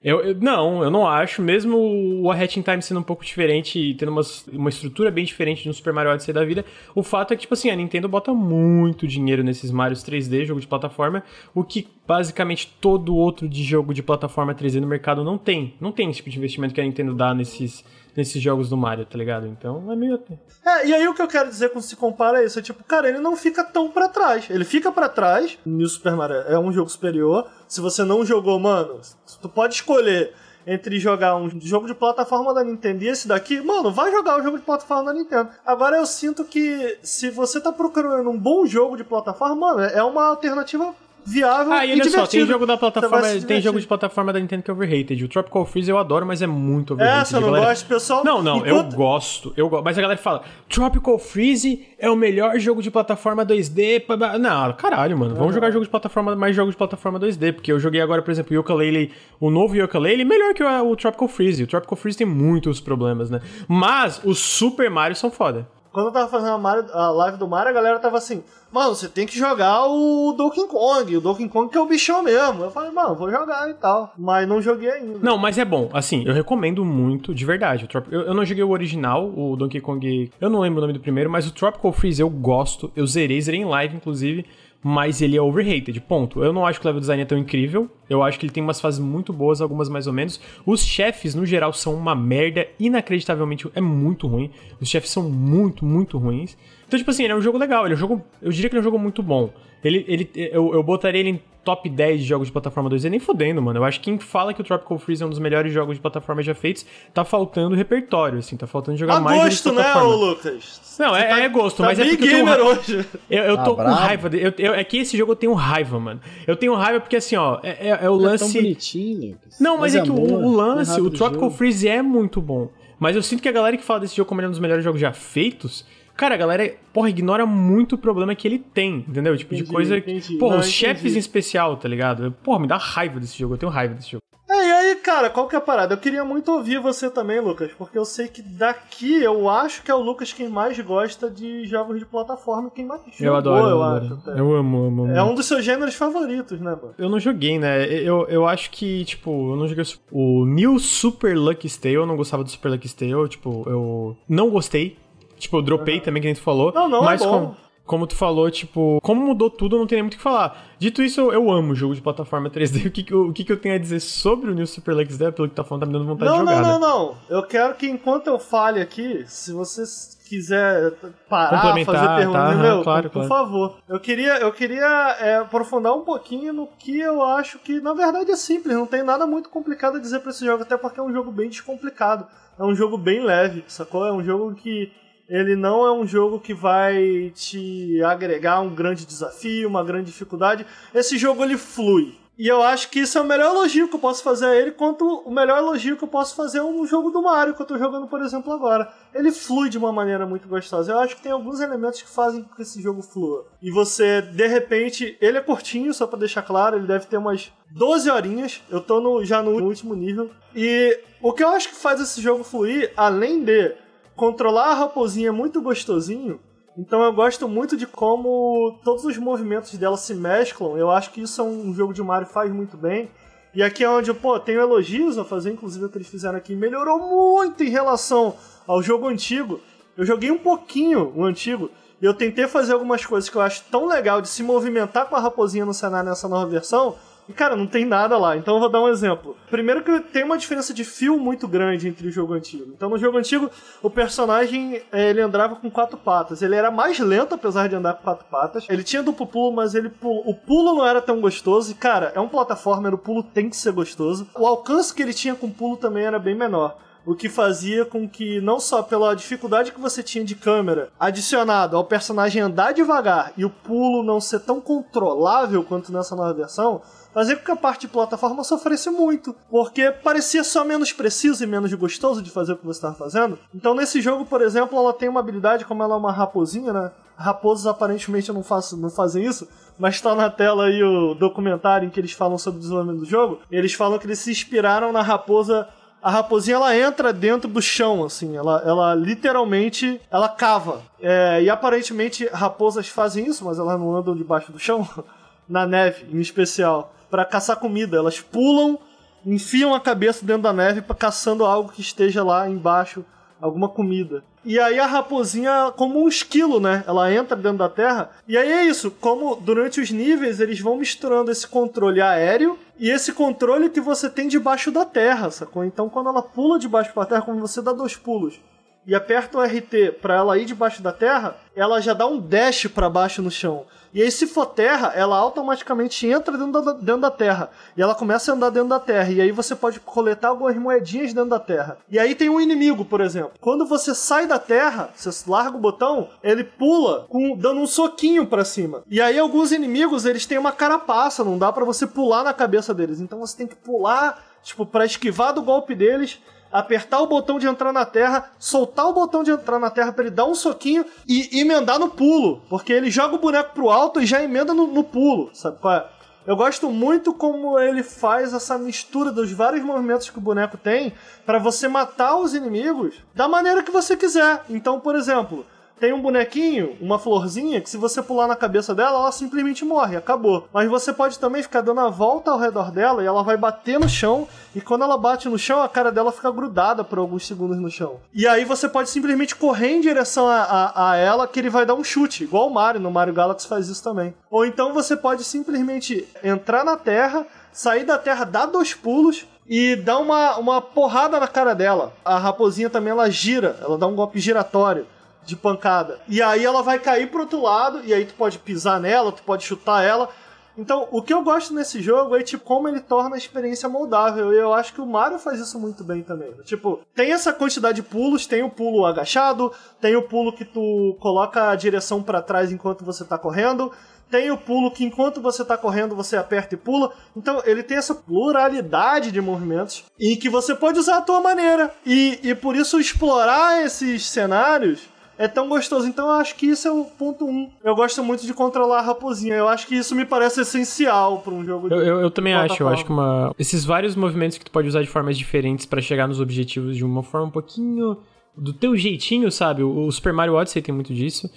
[SPEAKER 2] Eu, eu- não, eu não acho. Mesmo o Hatching Time sendo um pouco diferente e tendo uma, uma estrutura bem diferente de um Super Mario Odyssey da vida, o fato é que, tipo assim, a Nintendo bota muito dinheiro nesses Marios 3D, jogo de plataforma, o que basicamente todo outro de jogo de plataforma 3D no mercado não tem. Não tem esse tipo de investimento que a Nintendo dá nesses, nesses jogos do Mario, tá ligado? Então é meio.
[SPEAKER 1] É, e aí o que eu quero dizer quando se compara é isso, é tipo, cara, ele não fica tão pra trás. Ele fica pra trás, New Super Mario é um jogo superior. Se você não jogou, mano, tu pode escolher entre jogar um jogo de plataforma da Nintendo e esse daqui, mano, vai jogar o jogo de plataforma da Nintendo. Agora eu sinto que se você tá procurando um bom jogo de plataforma, mano, é uma alternativa viável
[SPEAKER 2] Ah, e olha só,
[SPEAKER 1] divertida.
[SPEAKER 2] tem jogo da
[SPEAKER 1] vai
[SPEAKER 2] plataforma, tem
[SPEAKER 1] divertir.
[SPEAKER 2] jogo de plataforma da Nintendo que é overrated. O Tropical Freeze eu adoro, mas é muito
[SPEAKER 1] É,
[SPEAKER 2] overrated.
[SPEAKER 1] você não
[SPEAKER 2] galera.
[SPEAKER 1] gosta, pessoal?
[SPEAKER 2] Não, não,
[SPEAKER 1] Enquanto-
[SPEAKER 2] eu gosto, eu gosto. Mas a galera fala, Tropical Freeze é o melhor jogo de plataforma 2D. pá, pá. Não, caralho, mano. Vamos jogar jogo de plataforma, mais jogos de plataforma 2D. Porque eu joguei agora, por exemplo, o Yooka-Laylee, o novo Yooka-Laylee, melhor que o, o Tropical Freeze. O Tropical Freeze tem muitos problemas, né? Mas os Super Mario são foda.
[SPEAKER 1] Quando eu tava fazendo a, Mario- a live do Mario, a galera tava assim, mano, você tem que jogar o Donkey Kong, o Donkey Kong que é o bichão mesmo. Eu falei, mano, vou jogar e tal. Mas não joguei ainda.
[SPEAKER 2] Não, mas é bom. Assim, eu recomendo muito, de verdade. Eu, eu não joguei o original, o Donkey Kong. Eu não lembro o nome do primeiro, mas o Tropical Freeze eu gosto. Eu zerei, zerei em live, inclusive. Mas ele é overrated, ponto. Eu não acho que o level design é tão incrível. Eu acho que ele tem umas fases muito boas, algumas mais ou menos. Os chefes, no geral, são uma merda. Inacreditavelmente, é muito ruim. Os chefes são muito, muito ruins. Então, tipo assim, ele é um jogo legal. Ele é um jogo. Eu diria que ele é um jogo muito bom. Ele, ele, eu, eu botaria ele em top 10 de jogos de plataforma 2D, nem fodendo, mano. Eu acho que quem fala que o Tropical Freeze é um dos melhores jogos de plataforma já feitos, tá faltando repertório, assim, tá faltando jogar
[SPEAKER 1] A
[SPEAKER 2] mais
[SPEAKER 1] gosto, né, ô Lucas?
[SPEAKER 2] Não, é,
[SPEAKER 1] tá-
[SPEAKER 2] é gosto,
[SPEAKER 1] tá
[SPEAKER 2] mas é porque eu tenho
[SPEAKER 1] hoje.
[SPEAKER 2] Eu, eu tô
[SPEAKER 4] Ah,
[SPEAKER 2] com raiva. eu, eu- é que esse jogo eu tenho raiva, mano. Eu tenho raiva porque, assim, ó, é, é- é o
[SPEAKER 4] É tão
[SPEAKER 2] lance.
[SPEAKER 4] bonitinho, Lucas.
[SPEAKER 2] Não, mas, é que o,
[SPEAKER 4] amor,
[SPEAKER 2] o lance,
[SPEAKER 4] tem
[SPEAKER 2] o Tropical
[SPEAKER 4] jogo.
[SPEAKER 2] Freeze é muito bom. Mas eu sinto que a galera que fala desse jogo como ele é um dos melhores jogos já feitos, cara, a galera, porra, ignora muito o problema que ele tem, entendeu? Tipo, de
[SPEAKER 1] Entendi,
[SPEAKER 2] coisa.
[SPEAKER 1] entendi.
[SPEAKER 2] Porra,
[SPEAKER 1] Não,
[SPEAKER 2] os chefes
[SPEAKER 1] entendi.
[SPEAKER 2] em especial, tá ligado? Porra, me dá raiva desse jogo, eu tenho raiva desse jogo.
[SPEAKER 1] É, e aí, cara, qual que é a parada? Eu queria muito ouvir você também, Lucas, porque eu sei que daqui eu acho que é o Lucas quem mais gosta de jogos de plataforma, quem mais jogou,
[SPEAKER 2] eu adoro,
[SPEAKER 1] eu
[SPEAKER 2] eu,
[SPEAKER 1] acho.
[SPEAKER 2] adoro.
[SPEAKER 1] até.
[SPEAKER 2] Eu amo, amo, amo.
[SPEAKER 1] É um dos seus gêneros favoritos, né, mano?
[SPEAKER 2] Eu não joguei, né? Eu, eu acho que, tipo, eu não joguei o New Super Lucky Tale, eu não gostava do Super Lucky Tale, tipo, eu não gostei. Tipo, eu dropei também, que nem tu falou.
[SPEAKER 1] Não, não, é
[SPEAKER 2] mas
[SPEAKER 1] bom.
[SPEAKER 2] como, como tu falou, tipo, como mudou tudo, não tem nem muito o que falar. Dito isso, eu, eu amo jogo de plataforma 3D. O que, que eu- o que, que eu tenho a dizer sobre o New Super Lucky Tale, pelo que tá falando, tá me dando vontade
[SPEAKER 1] Não,
[SPEAKER 2] de jogar,
[SPEAKER 1] não, não,
[SPEAKER 2] né?
[SPEAKER 1] não. Eu quero que enquanto eu fale aqui, se você quiser parar, fazer pergunta,
[SPEAKER 2] tá,
[SPEAKER 1] meu,
[SPEAKER 2] claro,
[SPEAKER 1] por,
[SPEAKER 2] claro.
[SPEAKER 1] favor. Eu queria, eu queria é, aprofundar um pouquinho no que eu acho que, na verdade, é simples. Não tem nada muito complicado a dizer pra esse jogo, até porque é um jogo bem descomplicado. É um jogo bem leve, sacou? É um jogo que ele não é um jogo que vai te agregar um grande desafio, uma grande dificuldade. Esse jogo ele flui. E eu acho que isso é o melhor elogio que eu posso fazer a ele, quanto o melhor elogio que eu posso fazer a um jogo do Mario que eu tô jogando, por exemplo, agora. Ele flui de uma maneira muito gostosa. Eu acho que tem alguns elementos que fazem com que esse jogo flua. E você, de repente, ele é curtinho, só para deixar claro, ele deve ter umas 12 horinhas. Eu tô no, já no último nível. E o que eu acho que faz esse jogo fluir, além de controlar a raposinha muito gostosinho, então eu gosto muito de como todos os movimentos dela se mesclam. Eu acho que isso é um jogo de Mario faz muito bem. E aqui é onde pô, tenho elogios a fazer, inclusive o que eles fizeram aqui melhorou muito em relação ao jogo antigo. Eu joguei um pouquinho o antigo e eu tentei fazer algumas coisas que eu acho tão legal de se movimentar com a raposinha no cenário nessa nova versão e, cara, não tem nada lá. Então eu vou dar um exemplo. Primeiro que tem uma diferença de fio muito grande entre o jogo antigo. Então no jogo antigo, o personagem, eh, ele andava com quatro patas. Ele era mais lento, apesar de andar com quatro patas. Ele tinha duplo pulo, mas ele o pulo não era tão gostoso. E, cara, é um plataforma, o pulo tem que ser gostoso. O alcance que ele tinha com o pulo também era bem menor o que fazia com que, não só pela dificuldade que você tinha de câmera, adicionado ao personagem andar devagar e o pulo não ser tão controlável quanto nessa nova versão, fazia com que a parte de plataforma sofresse muito, porque parecia só menos preciso e menos gostoso de fazer o que você estava fazendo. Então nesse jogo, por exemplo, ela tem uma habilidade, como ela é uma raposinha, né? Raposas aparentemente não, faço, não fazem isso, mas está na tela aí o documentário em que eles falam sobre o desenvolvimento do jogo. Eles falam que eles se inspiraram na raposa a raposinha ela entra dentro do chão, assim, ela, ela literalmente ela cava. É, e aparentemente raposas fazem isso, mas elas não andam debaixo do chão, na neve em especial, para caçar comida. Elas pulam, enfiam a cabeça dentro da neve para caçando algo que esteja lá embaixo, alguma comida. E aí a raposinha, como um esquilo, né? Ela entra dentro da terra. E aí é isso, como durante os níveis eles vão misturando esse controle aéreo e esse controle que você tem debaixo da terra, sacou? Então quando ela pula debaixo da terra, quando você dá dois pulos e aperta o RT para ela ir debaixo da terra, ela já dá um dash para baixo no chão. E aí, se for terra, ela automaticamente entra dentro da, dentro da terra. E ela começa a andar dentro da terra. E aí você pode coletar algumas moedinhas dentro da terra. E aí tem um inimigo, por exemplo. Quando você sai da terra, você larga o botão, ele pula com, dando um soquinho para cima. E aí alguns inimigos, eles têm uma carapaça, não dá para você pular na cabeça deles. Então você tem que pular, tipo, para esquivar do golpe deles apertar o botão de entrar na terra, soltar o botão de entrar na terra para ele dar um soquinho e emendar no pulo. Porque ele joga o boneco pro alto e já emenda no, no pulo, sabe é? Eu gosto muito como ele faz essa mistura dos vários movimentos que o boneco tem para você matar os inimigos da maneira que você quiser. Então, por exemplo, tem um bonequinho, uma florzinha, que se você pular na cabeça dela, ela simplesmente morre, acabou. Mas você pode também ficar dando a volta ao redor dela e ela vai bater no chão, e quando ela bate no chão, a cara dela fica grudada por alguns segundos no chão. E aí você pode simplesmente correr em direção a, a, a ela, que ele vai dar um chute, igual o Mario, no Mario Galaxy faz isso também. Ou então você pode simplesmente entrar na Terra, sair da Terra, dar dois pulos, e dar uma, uma porrada na cara dela. A raposinha também ela gira, ela dá um golpe giratório de pancada. E aí ela vai cair pro outro lado, e aí tu pode pisar nela, tu pode chutar ela. Então, o que eu gosto nesse jogo é, tipo, como ele torna a experiência moldável. E eu acho que o Mario faz isso muito bem também. Tipo, tem essa quantidade de pulos, tem o pulo agachado, tem o pulo que tu coloca a direção para trás enquanto você tá correndo, tem o pulo que enquanto você tá correndo você aperta e pula. Então ele tem essa pluralidade de movimentos e que você pode usar a tua maneira. E, e por isso explorar esses cenários é tão gostoso. Então eu acho que isso é o ponto um. Eu gosto muito de controlar a raposinha. Eu acho que isso me parece essencial para um jogo de
[SPEAKER 2] Eu, eu, eu também acho. Eu acho que uma... esses vários movimentos que tu pode usar de formas diferentes para chegar nos objetivos de uma forma um pouquinho do teu jeitinho, sabe? O Super Mario Odyssey tem muito disso.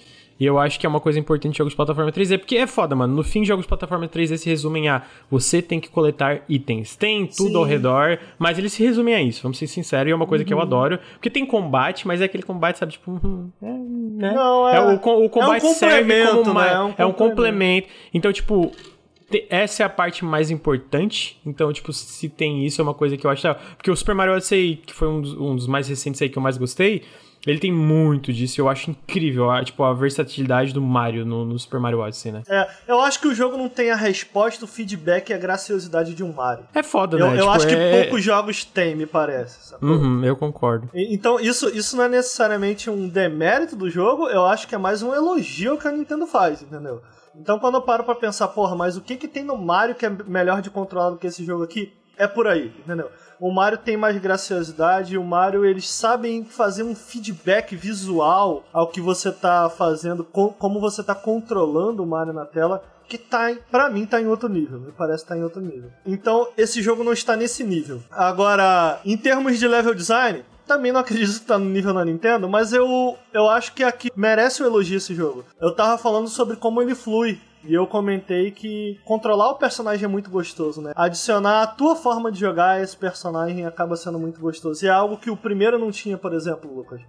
[SPEAKER 2] E eu acho que é uma coisa importante em jogos de plataforma 3D, porque é foda, mano. No fim, jogos de plataforma 3D se resumem a você tem que coletar itens. Tem tudo Sim. ao redor, mas eles se resumem a isso, vamos ser sinceros, e é uma coisa uhum. que eu uhum. adoro. Porque tem combate, mas é aquele combate, sabe, tipo. Uhum, é, né? Não, é, é o, o combate é um serve como uma, né? é, um é um complemento. Então, tipo, essa é a parte mais importante. Então, tipo, se tem isso, é uma coisa que eu acho. Porque o Super Mario Odyssey, que foi um dos, um dos mais recentes aí que eu mais gostei, ele tem muito disso, eu acho incrível, a, tipo, a versatilidade do Mario no, no, Super Mario Odyssey, né?
[SPEAKER 1] É, eu acho que o jogo não tem a resposta, o feedback e a graciosidade de um Mario.
[SPEAKER 2] É foda,
[SPEAKER 1] eu,
[SPEAKER 2] né?
[SPEAKER 1] Eu tipo, acho é... que poucos jogos têm, me parece.
[SPEAKER 2] Uhum, eu concordo.
[SPEAKER 1] E, então, isso, isso não é necessariamente um demérito do jogo, eu acho que é mais um elogio que a Nintendo faz, entendeu? Então quando eu paro pra pensar, porra, mas o que que tem no Mario que é melhor de controlar do que esse jogo aqui? É por aí, entendeu? O Mario tem mais graciosidade, o Mario eles sabem fazer um feedback visual ao que você tá fazendo, como você tá controlando o Mario na tela, que tá, para mim, tá em outro nível. Me parece que tá em outro nível. Então, esse jogo não está nesse nível. Agora, em termos de level design, também não acredito que tá no nível da Nintendo, mas eu, eu acho que aqui merece um elogio esse jogo. Eu tava falando sobre como ele flui. E eu comentei que controlar o personagem é muito gostoso, né? Adicionar a tua forma de jogar esse personagem acaba sendo muito gostoso. E é algo que o primeiro não tinha, por exemplo, Lucas.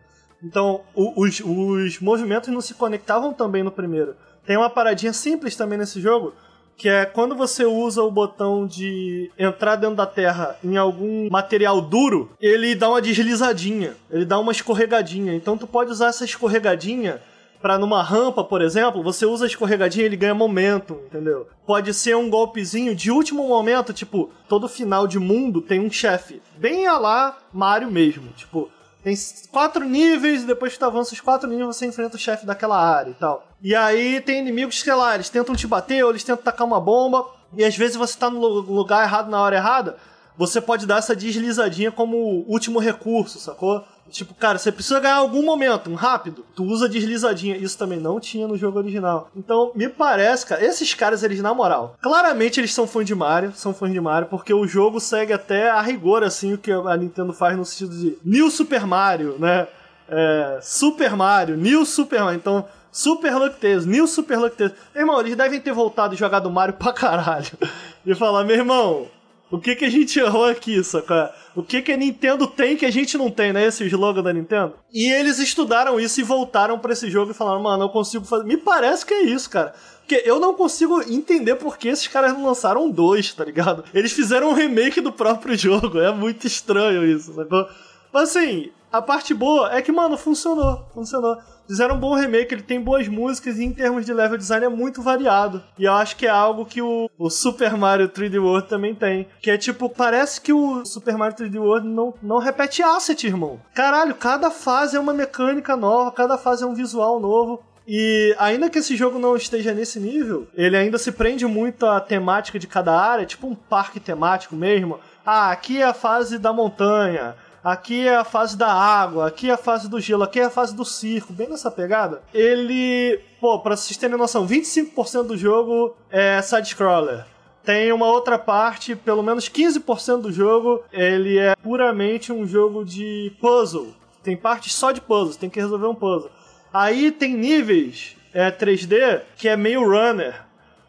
[SPEAKER 1] Então, os, os movimentos não se conectavam também no primeiro. Tem uma paradinha simples também nesse jogo, que é quando você usa o botão de entrar dentro da terra em algum material duro, ele dá uma deslizadinha, ele dá uma escorregadinha. Então tu pode usar essa escorregadinha para numa rampa, por exemplo, você usa a escorregadinha e ele ganha momento, entendeu? Pode ser um golpezinho de último momento, tipo, todo final de mundo tem um chefe. Bem a lá Mario mesmo, tipo, tem quatro níveis, e depois que tu avança os quatro níveis, você enfrenta o chefe daquela área e tal. E aí tem inimigos que, sei lá, eles tentam te bater, ou eles tentam tacar uma bomba, e às vezes você tá no lugar errado na hora errada, você pode dar essa deslizadinha como último recurso, sacou? Tipo, cara, você precisa ganhar algum momento, um rápido. Tu usa deslizadinha. Isso também não tinha no jogo original. Então, me parece, cara, esses caras, eles, na moral, claramente eles são fãs de Mario, são fãs de Mario, porque o jogo segue até a rigor, assim, o que a Nintendo faz no sentido de New Super Mario, né? É, Super Mario, New Super Mario. Então, Super Luck Tales, New Super Luck Tales. Irmão, eles devem ter voltado e jogado Mario pra caralho. E falar, meu irmão, o que que a gente errou aqui, saca? O que que a Nintendo tem que a gente não tem, né? Esse slogan da Nintendo. E eles estudaram isso e voltaram para esse jogo e falaram, mano, eu consigo fazer. Me parece que é isso, cara. Porque eu não consigo entender por que esses caras não lançaram dois, tá ligado? Eles fizeram um remake do próprio jogo. É muito estranho isso, sacou? Mas assim, a parte boa é que, mano, funcionou. Funcionou. Fizeram um bom remake, ele tem boas músicas e em termos de level design é muito variado. E eu acho que é algo que o, o Super Mario 3D World também tem. Que é tipo, parece que o Super Mario 3D World não, não repete asset, irmão. Caralho, cada fase é uma mecânica nova, cada fase é um visual novo. E ainda que esse jogo não esteja nesse nível, ele ainda se prende muito à temática de cada área, tipo um parque temático mesmo. Ah, aqui é a fase da montanha aqui é a fase da água, aqui é a fase do gelo, aqui é a fase do circo, bem nessa pegada. Ele, pô, pra vocês terem noção, 25% do jogo é side-scroller. Tem uma outra parte, pelo menos 15% do jogo, ele é puramente um jogo de puzzle. Tem partes só de puzzles, tem que resolver um puzzle. Aí tem níveis é, 3D que é meio runner.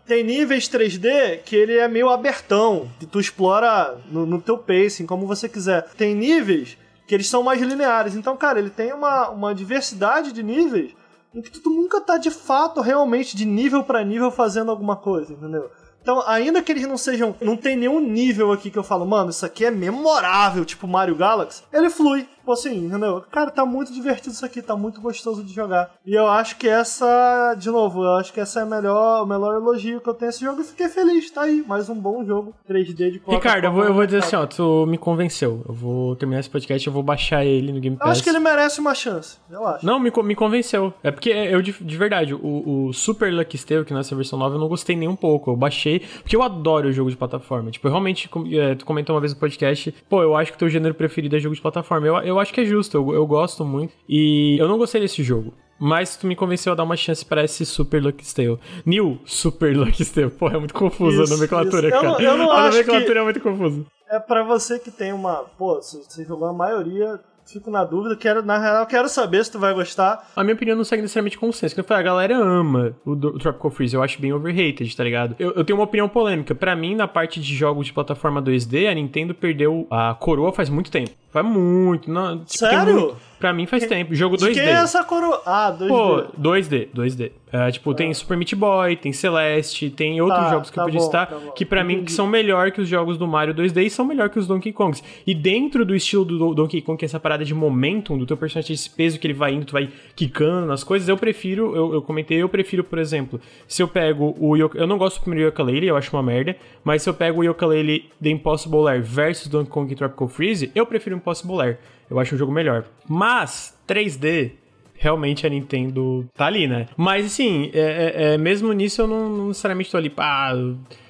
[SPEAKER 1] Tem níveis 3D que ele é meio abertão, que tu explora no, no teu pacing, como você quiser. Tem níveis que eles são mais lineares. Então, cara, ele tem uma, uma diversidade de níveis em que tu nunca tá de fato, realmente, de nível para nível fazendo alguma coisa, entendeu? Então, ainda que eles não sejam. Não tem nenhum nível aqui que eu falo, mano, isso aqui é memorável, tipo Mario Galaxy, ele flui. Tipo assim, entendeu? Cara, tá muito divertido isso aqui, tá muito gostoso de jogar. E eu acho que essa, de novo, eu acho que essa é a melhor, o melhor elogio que eu tenho esse jogo e fiquei feliz, tá aí. Mais um bom jogo 3D de
[SPEAKER 2] Ricardo, eu vou, eu vou dizer assim, ó, tu me convenceu. Eu vou terminar esse podcast, eu vou baixar ele no Game Pass.
[SPEAKER 1] Eu acho que ele merece uma chance, eu acho.
[SPEAKER 2] Não, me, me convenceu. É porque eu, de, de verdade, o, o Super Lucky Steel, que nessa versão nova, eu não gostei nem um pouco. Eu baixei, porque eu adoro o jogo de plataforma. Tipo, eu realmente, é, tu comentou uma vez no podcast, pô, eu acho que teu gênero preferido é jogo de plataforma. Eu, eu acho que é justo, eu, eu gosto muito. E eu não gostei desse jogo. Mas tu me convenceu a dar uma chance para esse Super Lucky Stale. New Super Lucky Stale. Pô, é muito confuso isso, a nomenclatura, isso. cara.
[SPEAKER 1] Eu não, eu não
[SPEAKER 2] a nomenclatura é muito confusa.
[SPEAKER 1] É para você que tem uma. Pô, você jogou a maioria fico na dúvida. Quero, na real, quero saber se tu vai gostar.
[SPEAKER 2] A minha opinião não segue necessariamente consenso. Eu falei, a galera ama o, o Tropical Freeze. Eu acho bem overrated, tá ligado? Eu, eu tenho uma opinião polêmica. Para mim, na parte de jogos de plataforma 2D, a Nintendo perdeu a coroa faz muito tempo. Faz muito. Não, tipo,
[SPEAKER 1] Sério?
[SPEAKER 2] Muito, pra mim faz que, tempo. Jogo 2D.
[SPEAKER 1] Quem é essa coroa? Ah, 2D. Pô,
[SPEAKER 2] 2D, 2D. Uh, tipo, tem Super Meat Boy, tem Celeste, tem outros tá, jogos que tá eu podia bom, citar, tá que para mim que são melhor que os jogos do Mario 2D e são melhor que os Donkey Kongs. E dentro do estilo do Donkey Kong, que é essa parada de momentum, do teu personagem, esse peso que ele vai indo, tu vai quicando nas coisas, eu prefiro, eu, eu comentei, eu prefiro, por exemplo, se eu pego o Eu não gosto do primeiro Yooka-Laylee, eu acho uma merda, mas se eu pego o Yooka-Laylee The Impossible Air versus Donkey Kong Tropical Freeze, eu prefiro o Impossible Air. Eu acho um jogo melhor. Mas, 3D, realmente a Nintendo tá ali, né? Mas assim, é, é- é, mesmo nisso eu não, não necessariamente tô ali, pá.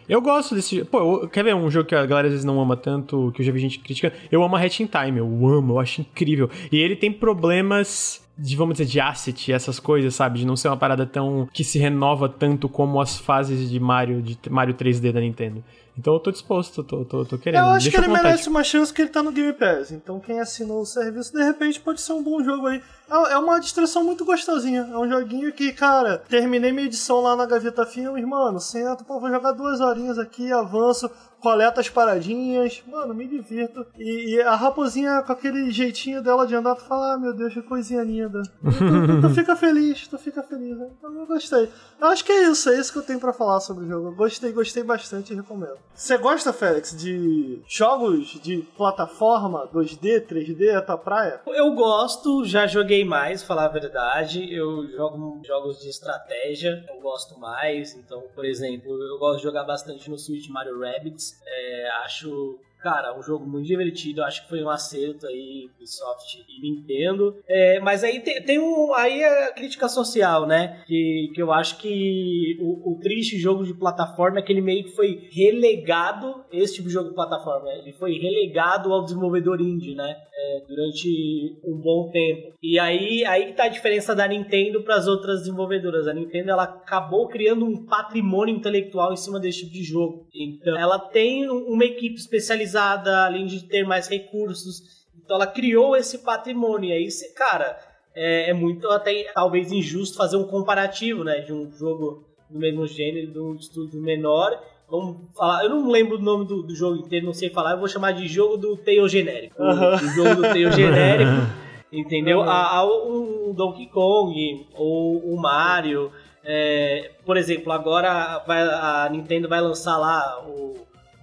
[SPEAKER 2] Eu gosto desse. Pô, quer ver um jogo que a galera às vezes não ama tanto, que eu já vi gente criticando? Eu amo a Hatch in Time, eu amo, eu acho incrível. E ele tem problemas de, vamos dizer, de asset, essas coisas, sabe? De não ser uma parada tão. que se renova tanto como as fases de Mario, de Mario 3D da Nintendo. Então eu tô disposto, tô, tô, tô querendo.
[SPEAKER 1] Eu acho
[SPEAKER 2] Deixa
[SPEAKER 1] que ele
[SPEAKER 2] vontade.
[SPEAKER 1] merece uma chance que ele tá no Game Pass. Então quem assinou o serviço, de repente, pode ser um bom jogo aí. É é uma distração muito gostosinha. É um joguinho que, cara, terminei minha edição lá na Gaveta Filmes, mano, sento, pô, vou jogar duas horinhas aqui, avanço, coleta as paradinhas, mano, me divirto. E, e a raposinha com aquele jeitinho dela de andar, tu fala, ah, meu Deus, que coisinha linda. Tu, tu fica feliz, tu fica feliz. né? Então eu gostei. Eu acho que é isso, é isso que eu tenho pra falar sobre o jogo. Eu gostei, gostei bastante e recomendo. Você gosta, Félix, de jogos de plataforma 2D, 3D, é tua praia?
[SPEAKER 5] Eu gosto, já joguei mais, falar a verdade. Eu jogo jogos de estratégia, eu gosto mais. Então, por exemplo, eu gosto de jogar bastante no Switch Mario Rabbids. É, acho, cara, um jogo muito divertido. Acho que foi um acerto aí, Ubisoft e Nintendo. É, mas aí tem, tem um, aí é a crítica social, né? Que, que eu acho que o, o triste jogo de plataforma é que ele meio que foi relegado, esse tipo de jogo de plataforma, né? ele foi relegado ao desenvolvedor indie, né? É, durante um bom tempo. E aí, aí que tá a diferença da Nintendo para as outras desenvolvedoras. A Nintendo ela acabou criando um patrimônio intelectual em cima desse tipo de jogo. Então, ela tem uma equipe especializada, além de ter mais recursos. Então, ela criou esse patrimônio. E aí, cara, é, é muito até talvez injusto fazer um comparativo, né, de um jogo do mesmo gênero, de um estúdio menor. Vamos falar, eu não lembro o nome do, do jogo inteiro, não sei falar, eu vou chamar de jogo do Tail genérico. O-
[SPEAKER 1] Aham.
[SPEAKER 5] O, jogo do Tail genérico, entendeu?
[SPEAKER 1] Aham.
[SPEAKER 5] A, a, o Donkey Kong ou o Mario. é, por exemplo, agora vai- a Nintendo vai lançar lá o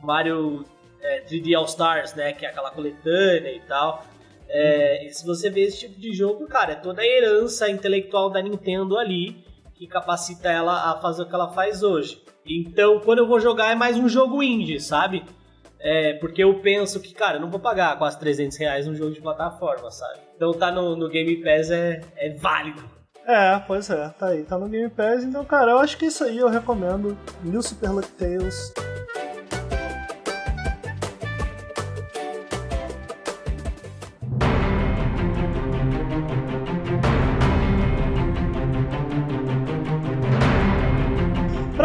[SPEAKER 5] Mario é, 3D All Stars, né? Que é aquela coletânea e tal. É, se você vê esse tipo de jogo, cara, é toda a herança intelectual da Nintendo ali que capacita ela a fazer o que ela faz hoje. Então, quando eu vou jogar, é mais um jogo indie, sabe? É, porque eu penso que, cara, eu não vou pagar quase 300 reais num jogo de plataforma, sabe? Então tá no, no Game Pass é, é válido.
[SPEAKER 1] É, pois é, tá aí, tá no Game Pass. Então, cara, eu acho que isso aí eu recomendo. New Super Luck Tales.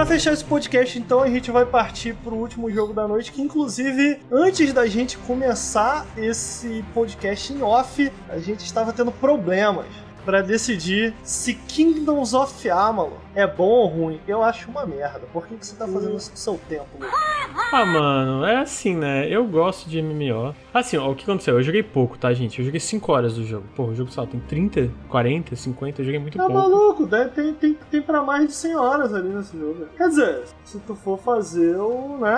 [SPEAKER 1] Pra fechar esse podcast, então, a gente vai partir pro último jogo da noite, que inclusive, antes da gente começar esse podcast em off, a gente estava tendo problemas pra decidir se Kingdoms of Amalur é bom ou ruim. Eu acho uma merda. Por que, que você tá fazendo isso com seu tempo, Lu?
[SPEAKER 2] Ah, mano, é assim, né? Eu gosto de MMO. Assim, ó, o que aconteceu? Eu joguei pouco, tá, gente? Eu joguei 5 horas do jogo. Pô, o jogo, lá, tem 30, 40, 50, eu joguei muito
[SPEAKER 1] Tá
[SPEAKER 2] pouco.
[SPEAKER 1] maluco? Deve- Tem, tem, tem pra mais de 100 horas ali nesse jogo. Quer dizer, se tu for fazer o, né,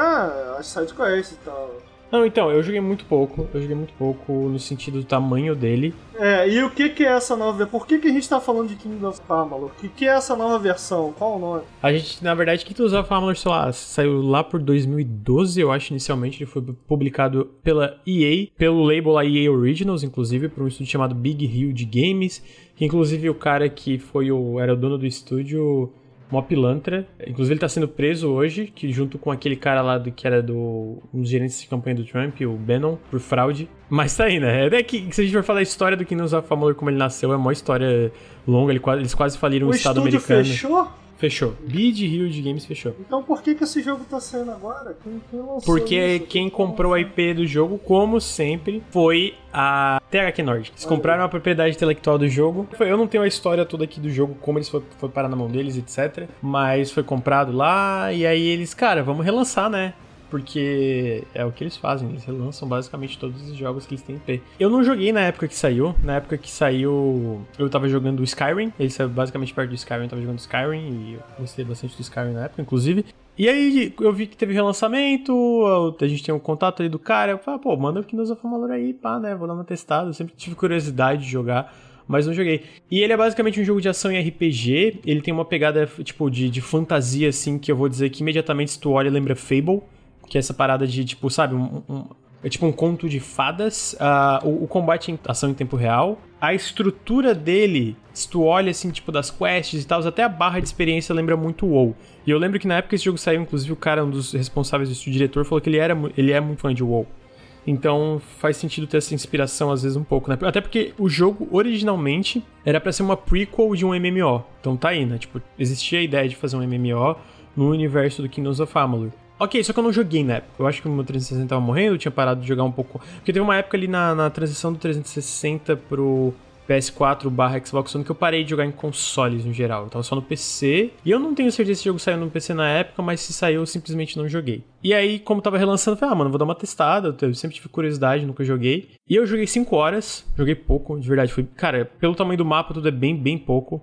[SPEAKER 1] as sidequests e tal.
[SPEAKER 2] Não, então, eu joguei muito pouco. Eu joguei muito pouco no sentido do tamanho dele.
[SPEAKER 1] É, e o que que é essa nova... Por que que a gente tá falando de Kingdoms of Amalur? O que que é essa nova versão? Qual o nome?
[SPEAKER 2] A gente, na verdade, Kingdoms of Amalur, sei lá, saiu lá por 2012, eu acho, inicialmente. Ele foi publicado pela EA, pelo label lá EA Originals, inclusive, por um estúdio chamado Big Hill de Games. Que, inclusive, o cara que foi o... era o dono do estúdio... Mó pilantra. Inclusive, ele tá sendo preso hoje, que junto com aquele cara lá do, que era do. um dos gerentes de campanha do Trump, o Bannon, por fraude. Mas tá aí, né? É que se a gente for falar a história do Kingdoms of Amalur, como ele nasceu, é uma história longa. Ele eles quase faliram o,
[SPEAKER 1] o
[SPEAKER 2] Estado
[SPEAKER 1] estúdio
[SPEAKER 2] americano.
[SPEAKER 1] fechou?
[SPEAKER 2] Fechou. Bid Hill de Games fechou.
[SPEAKER 1] Então por que que esse jogo tá saindo agora? Quem, quem lançou
[SPEAKER 2] Porque
[SPEAKER 1] isso?
[SPEAKER 2] quem comprou a IP do jogo, como sempre, foi a THQ Nordic. Eles compraram a propriedade intelectual do jogo. Eu não tenho a história toda aqui do jogo, como eles foi, foi parar na mão deles, etc. Mas foi comprado lá, e aí eles, cara, vamos relançar, né? Porque é o que eles fazem, eles relançam basicamente todos os jogos que eles têm IP. Eu não joguei na época que saiu, na época que saiu eu tava jogando Skyrim, ele saiu basicamente perto do Skyrim, eu tava jogando Skyrim e eu gostei bastante do Skyrim na época, inclusive. E aí eu vi que teve relançamento, a gente tem um contato ali do cara, eu falei, pô, manda o Kingdoms of Amalur aí, pá, né, vou dar uma testada, eu sempre tive curiosidade de jogar mas não joguei. E ele é basicamente um jogo de ação e RPG. Ele tem uma pegada, tipo, de, de fantasia, assim, que eu vou dizer que imediatamente se tu olha lembra Fable. Que é essa parada de, tipo, sabe, um- um- é tipo um conto de fadas. Uh, o, o, combate em ação em tempo real. A estrutura dele, se tu olha assim, tipo, das quests e tal, até a barra de experiência lembra muito o WoW. E eu lembro que na época que esse jogo saiu, inclusive o cara, um dos responsáveis do diretor, falou que ele, era, ele é muito fã de WoW. Então faz sentido ter essa inspiração às vezes um pouco, né? Até porque o jogo originalmente era para ser uma prequel de um MMO. Então tá aí, né? Tipo, existia a ideia de fazer um MMO no universo do Kingdoms of Amalur. Ok, só que eu não joguei na época. Eu acho que o meu 360 tava morrendo, eu tinha parado de jogar um pouco. Porque teve uma época ali na, na transição do 360 pro PS4 barra Xbox One que eu parei de jogar em consoles no geral. Tava só no PC. E eu não tenho certeza se o jogo saiu no PC na época, mas se saiu eu simplesmente não joguei. E aí, como tava relançando, eu falei, ah, mano, vou dar uma testada. Eu sempre tive curiosidade, nunca joguei. E eu joguei 5 horas, joguei pouco, de verdade. Foi, cara, pelo tamanho do mapa, tudo é bem, bem pouco.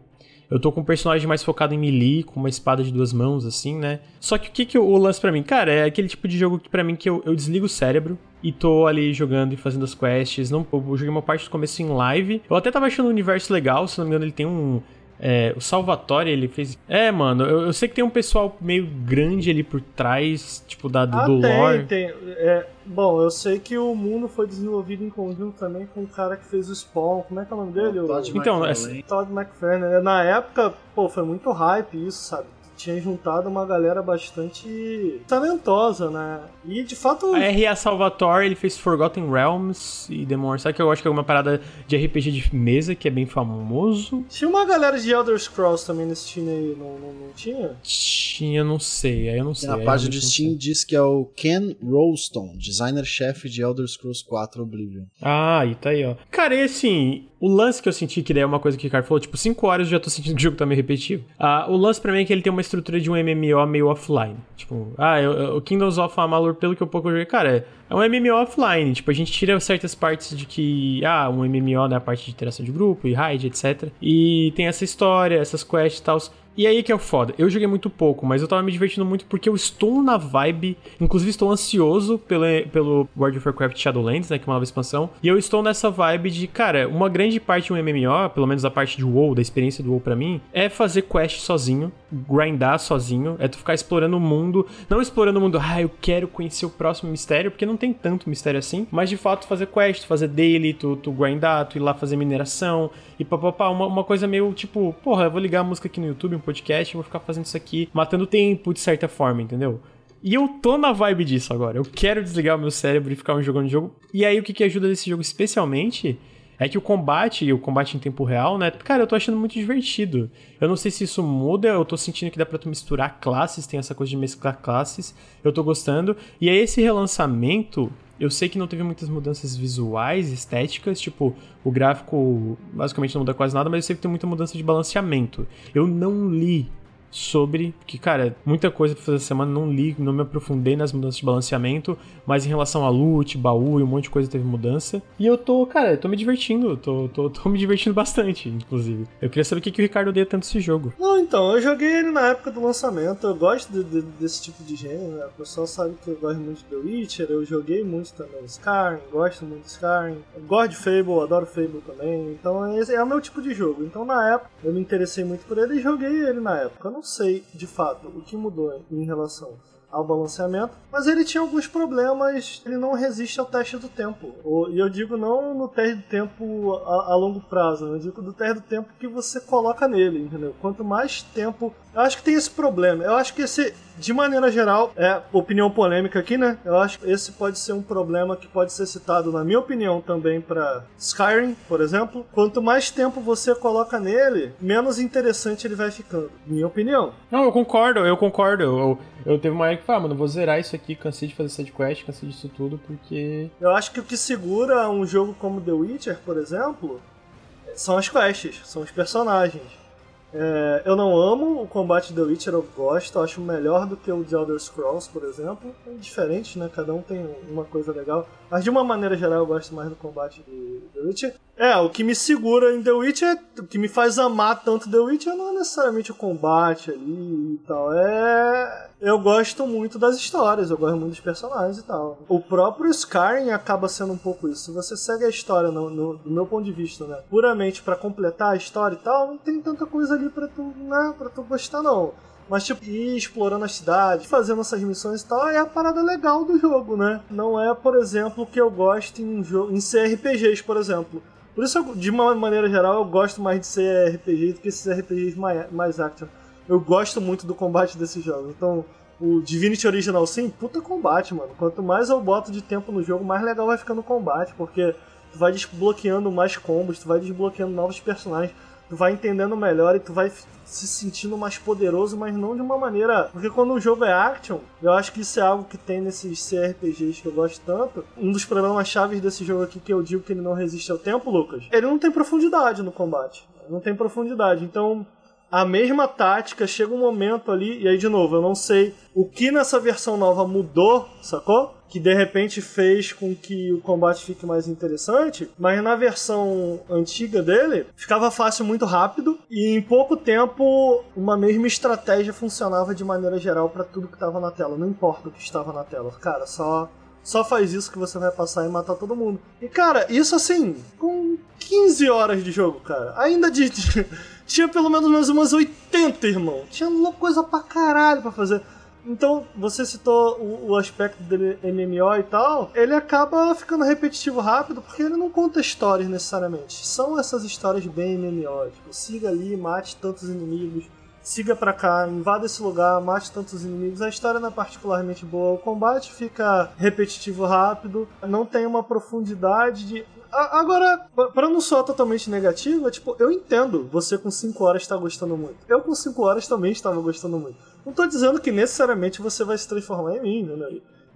[SPEAKER 2] Eu tô com um personagem mais focado em melee, com uma espada de duas mãos, assim, né? Só que o que, que o lance para mim? Cara, é aquele tipo de jogo que para mim que eu, eu desligo o cérebro e tô ali jogando e fazendo as quests. Não, eu joguei uma parte do começo em live. Eu até tava achando o universo legal, se não me engano, ele tem um é, o Salvatore, ele fez. É, mano, eu, eu, sei que tem um pessoal meio grande ali por trás, tipo, da, do,
[SPEAKER 1] ah,
[SPEAKER 2] do
[SPEAKER 1] tem,
[SPEAKER 2] lore.
[SPEAKER 1] Tem, é, bom, eu sei que o mundo foi desenvolvido em conjunto também com o cara que fez o Spawn. Como é que é o nome dele?
[SPEAKER 4] O Todd
[SPEAKER 2] então,
[SPEAKER 4] McFarlane.
[SPEAKER 1] Todd McFarlane. Na época, pô, foi muito hype isso, sabe? Tinha juntado uma galera bastante talentosa, né? E de fato.
[SPEAKER 2] A R.A. Salvatore, ele fez Forgotten Realms e Demon Sabe que eu acho que é uma parada de RPG de mesa que é bem famoso.
[SPEAKER 1] Tinha uma galera de Elder Scrolls também nesse time aí, não, não, não tinha?
[SPEAKER 2] Tinha, não sei, aí eu não sei.
[SPEAKER 4] Na página de Steam diz que é o Ken Rolston, designer-chefe de Elder Scrolls 4 Oblivion.
[SPEAKER 2] Ah, e tá aí, ó. Cara, e assim, o lance que eu senti, que daí é uma coisa que o Ricardo falou, tipo, 5 horas eu já tô sentindo que o jogo tá meio repetitivo. Ah, o lance pra mim é que ele tem uma estrutura de um MMO meio offline. Tipo, ah, o Kingdoms of Amalur, pelo que eu pouco joguei, cara, é, é um MMO offline. Tipo, a gente tira certas partes de que, ah, um MMO, né, a parte de interação de grupo e raid, etc. E tem essa história, essas quests e tal. E aí que é o foda. Eu joguei muito pouco, mas eu tava me divertindo muito porque eu estou na vibe. Inclusive, estou ansioso pelo, pelo World of Warcraft Shadowlands, né? Que é uma nova expansão. E eu estou nessa vibe de, cara, uma grande parte de um MMO, pelo menos a parte de WoW, da experiência do WoW pra mim, é fazer quest sozinho, grindar sozinho, é tu ficar explorando o mundo. Não explorando o mundo, ah, eu quero conhecer o próximo mistério, porque não tem tanto mistério assim. Mas de fato, fazer quest, fazer daily, tu, tu grindar, tu ir lá fazer mineração e papapá. Uma, uma coisa meio tipo, porra, eu vou ligar a música aqui no YouTube, podcast vou ficar fazendo isso aqui, matando tempo de certa forma, entendeu? E eu tô na vibe disso agora. Eu quero desligar o meu cérebro e ficar jogando jogo. E aí o que, que ajuda nesse jogo especialmente é que o combate, o combate em tempo real, né? Cara, eu tô achando muito divertido. Eu não sei se isso muda, eu tô sentindo que dá pra tu misturar classes, tem essa coisa de mesclar classes. Eu tô gostando. E aí esse relançamento, eu sei que não teve muitas mudanças visuais, estéticas, tipo, o gráfico basicamente não muda quase nada, mas eu sei que tem muita mudança de balanceamento. Eu não li sobre que, cara, muita coisa pra fazer essa semana, não li, não me aprofundei nas mudanças de balanceamento, mas em relação a loot, baú e um monte de coisa teve mudança. E eu tô, cara, eu tô me divertindo, tô, tô, tô me divertindo bastante, inclusive. Eu queria saber o que, que o Ricardo odeia tanto esse jogo.
[SPEAKER 1] Não, então, eu joguei ele na época do lançamento, eu gosto de, de, desse tipo de gênero, né? O pessoal sabe que eu gosto muito de The Witcher, eu joguei muito também Skyrim, gosto muito de Skyrim, gosto de Fable, adoro Fable também, então esse é o meu tipo de jogo. Então na época eu me interessei muito por ele e joguei ele na época. Eu não sei de fato o que mudou em relação ao balanceamento, mas ele tinha alguns problemas, ele não resiste ao teste do tempo. E eu digo não no teste do tempo a, a longo prazo, eu digo do teste do tempo que você coloca nele, entendeu? Quanto mais tempo. Eu acho que tem esse problema. Eu acho que esse, de maneira geral, é opinião polêmica aqui, né? Eu acho que esse pode ser um problema que pode ser citado, na minha opinião, também para Skyrim, por exemplo. Quanto mais tempo você coloca nele, menos interessante ele vai ficando. Minha opinião.
[SPEAKER 2] Não, eu concordo, eu concordo. Eu, eu teve uma época que falei, ah, mano, vou zerar isso aqui, cansei de fazer sidequest, cansei disso tudo, porque.
[SPEAKER 1] Eu acho que o que segura um jogo como The Witcher, por exemplo, são as quests, são os personagens. É, eu não amo o combate The Witcher, eu gosto, eu acho melhor do que o de Elder Scrolls, por exemplo. É diferente, né? Cada um tem uma coisa legal. Mas de uma maneira geral eu gosto mais do combate de The Witcher. É, o que me segura em The Witcher, o que me faz amar tanto The Witcher não é necessariamente o combate ali e tal. É. Eu gosto muito das histórias, eu gosto muito dos personagens e tal. O próprio Skyrim acaba sendo um pouco isso. Se você segue a história, no, no do meu ponto de vista, né? Puramente para completar a história e tal, não tem tanta coisa ali pra tu, né, pra tu gostar, não. Mas, tipo, ir explorando a cidade, fazendo essas missões e tal, é a parada legal do jogo, né? Não é, por exemplo, que eu gosto em, jogo, em CRPGs, por exemplo. Por isso, eu, de uma maneira geral, eu gosto mais de CRPG do que esses RPGs mais, mais action. Eu gosto muito do combate desses jogos. Então, o Divinity Original sim, puta combate, mano. Quanto mais eu boto de tempo no jogo, mais legal vai ficando o combate, porque tu vai desbloqueando mais combos, tu vai desbloqueando novos personagens tu vai entendendo melhor e tu vai se sentindo mais poderoso, mas não de uma maneira. Porque quando um jogo é action, eu acho que isso é algo que tem nesses CRPGs que eu gosto tanto. Um dos problemas chaves desse jogo aqui que eu digo que ele não resiste ao tempo, Lucas, ele não tem profundidade no combate. Não tem profundidade. Então, a mesma tática, chega um momento ali, e aí de novo, eu não sei o que nessa versão nova mudou, sacou? Que de repente fez com que o combate fique mais interessante, mas na versão antiga dele ficava fácil muito rápido e em pouco tempo uma mesma estratégia funcionava de maneira geral para tudo que estava na tela, não importa o que estava na tela, cara, só só faz isso que você vai passar e matar todo mundo. E cara, isso assim, com 15 horas de jogo, cara, ainda de, de tinha pelo menos mais umas 80, irmão. Tinha coisa pra caralho pra fazer. Então, você citou o, o, aspecto dele MMO e tal, ele acaba ficando repetitivo rápido porque ele não conta histórias necessariamente. São essas histórias bem MMO, tipo, siga ali, mate tantos inimigos, siga para cá, invada esse lugar, mate tantos inimigos. A história não é particularmente boa, o combate fica repetitivo rápido, não tem uma profundidade de Agora, para não soar totalmente negativo, é tipo, eu entendo você com 5 horas tá gostando muito. Eu com 5 horas também estava gostando muito. Não tô dizendo que necessariamente você vai se transformar em mim, né?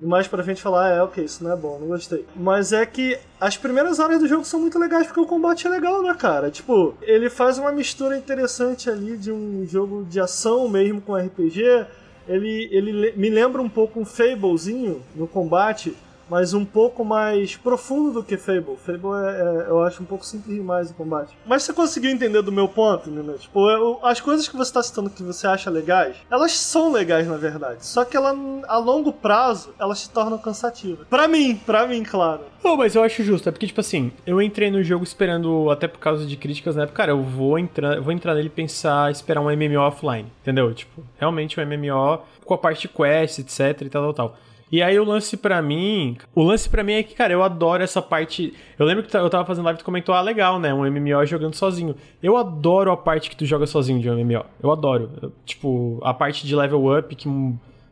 [SPEAKER 1] E mais pra frente falar, ah, é, ok, isso não é bom, não gostei. Mas é que as primeiras áreas do jogo são muito legais porque o combate é legal, né, cara? Tipo, ele faz uma mistura interessante ali de um jogo de ação mesmo com RPG. Ele, ele me lembra um pouco um Fablezinho no combate mas um pouco mais profundo do que Fable. Fable é, é, eu acho um pouco simples demais o combate. Mas você conseguiu entender do meu ponto, né? Tipo, eu, as coisas que você está citando que você acha legais, elas são legais na verdade. Só que ela, a longo prazo, elas se tornam cansativas. Para mim, para mim, claro.
[SPEAKER 2] Não, mas eu acho justo, é porque, tipo assim, eu entrei no jogo esperando, até por causa de críticas na época, cara, eu vou entrar, eu vou entrar nele e pensar, esperar um MMO offline, entendeu? Tipo, realmente um MMO com a parte quest, etc e tal, tal, tal. E aí o lance para mim, o lance para mim é que, cara, eu adoro essa parte. Eu lembro que eu tava fazendo live e tu comentou, ah, legal, né? Um MMO jogando sozinho. Eu adoro a parte que tu joga sozinho de um MMO. Eu adoro. Tipo, a parte de level up que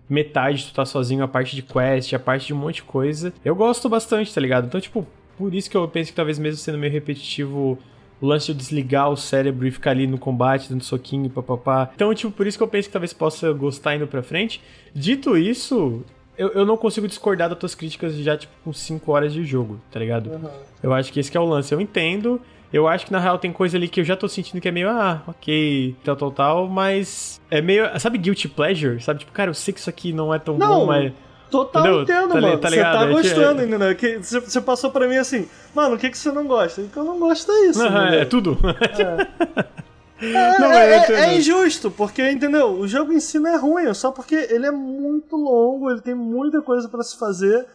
[SPEAKER 2] metade tu tá sozinho, a parte de quest, a parte de um monte de coisa. Eu gosto bastante, tá ligado? Então, tipo, por isso que eu penso que talvez mesmo sendo meio repetitivo o lance de desligar o cérebro e ficar ali no combate, dando soquinho, papapá. Então, tipo, por isso que eu penso que talvez possa gostar indo pra frente. Dito isso, eu, eu não consigo discordar das tuas críticas já, tipo, com 5 horas de jogo, tá ligado? Uhum. Eu acho que esse que é o lance. Eu entendo. Eu acho que na real tem coisa ali que eu já tô sentindo que é meio, ah, ok, tal, tal, tal, mas é meio, sabe, guilty pleasure? Sabe, tipo, cara, eu sei que isso aqui não é tão não. bom, mas.
[SPEAKER 1] Total Entendeu? entendo, tá, mano. Tá você tá é, gostando, é... entendeu? Que você passou pra mim assim, mano, o que, que você não gosta? O que eu não gosto é isso.
[SPEAKER 2] Uhum, é tudo. É.
[SPEAKER 1] É, não, é, é, é, injusto, porque, entendeu? O jogo em si não é ruim, só porque ele é muito longo, ele tem muita coisa para se fazer.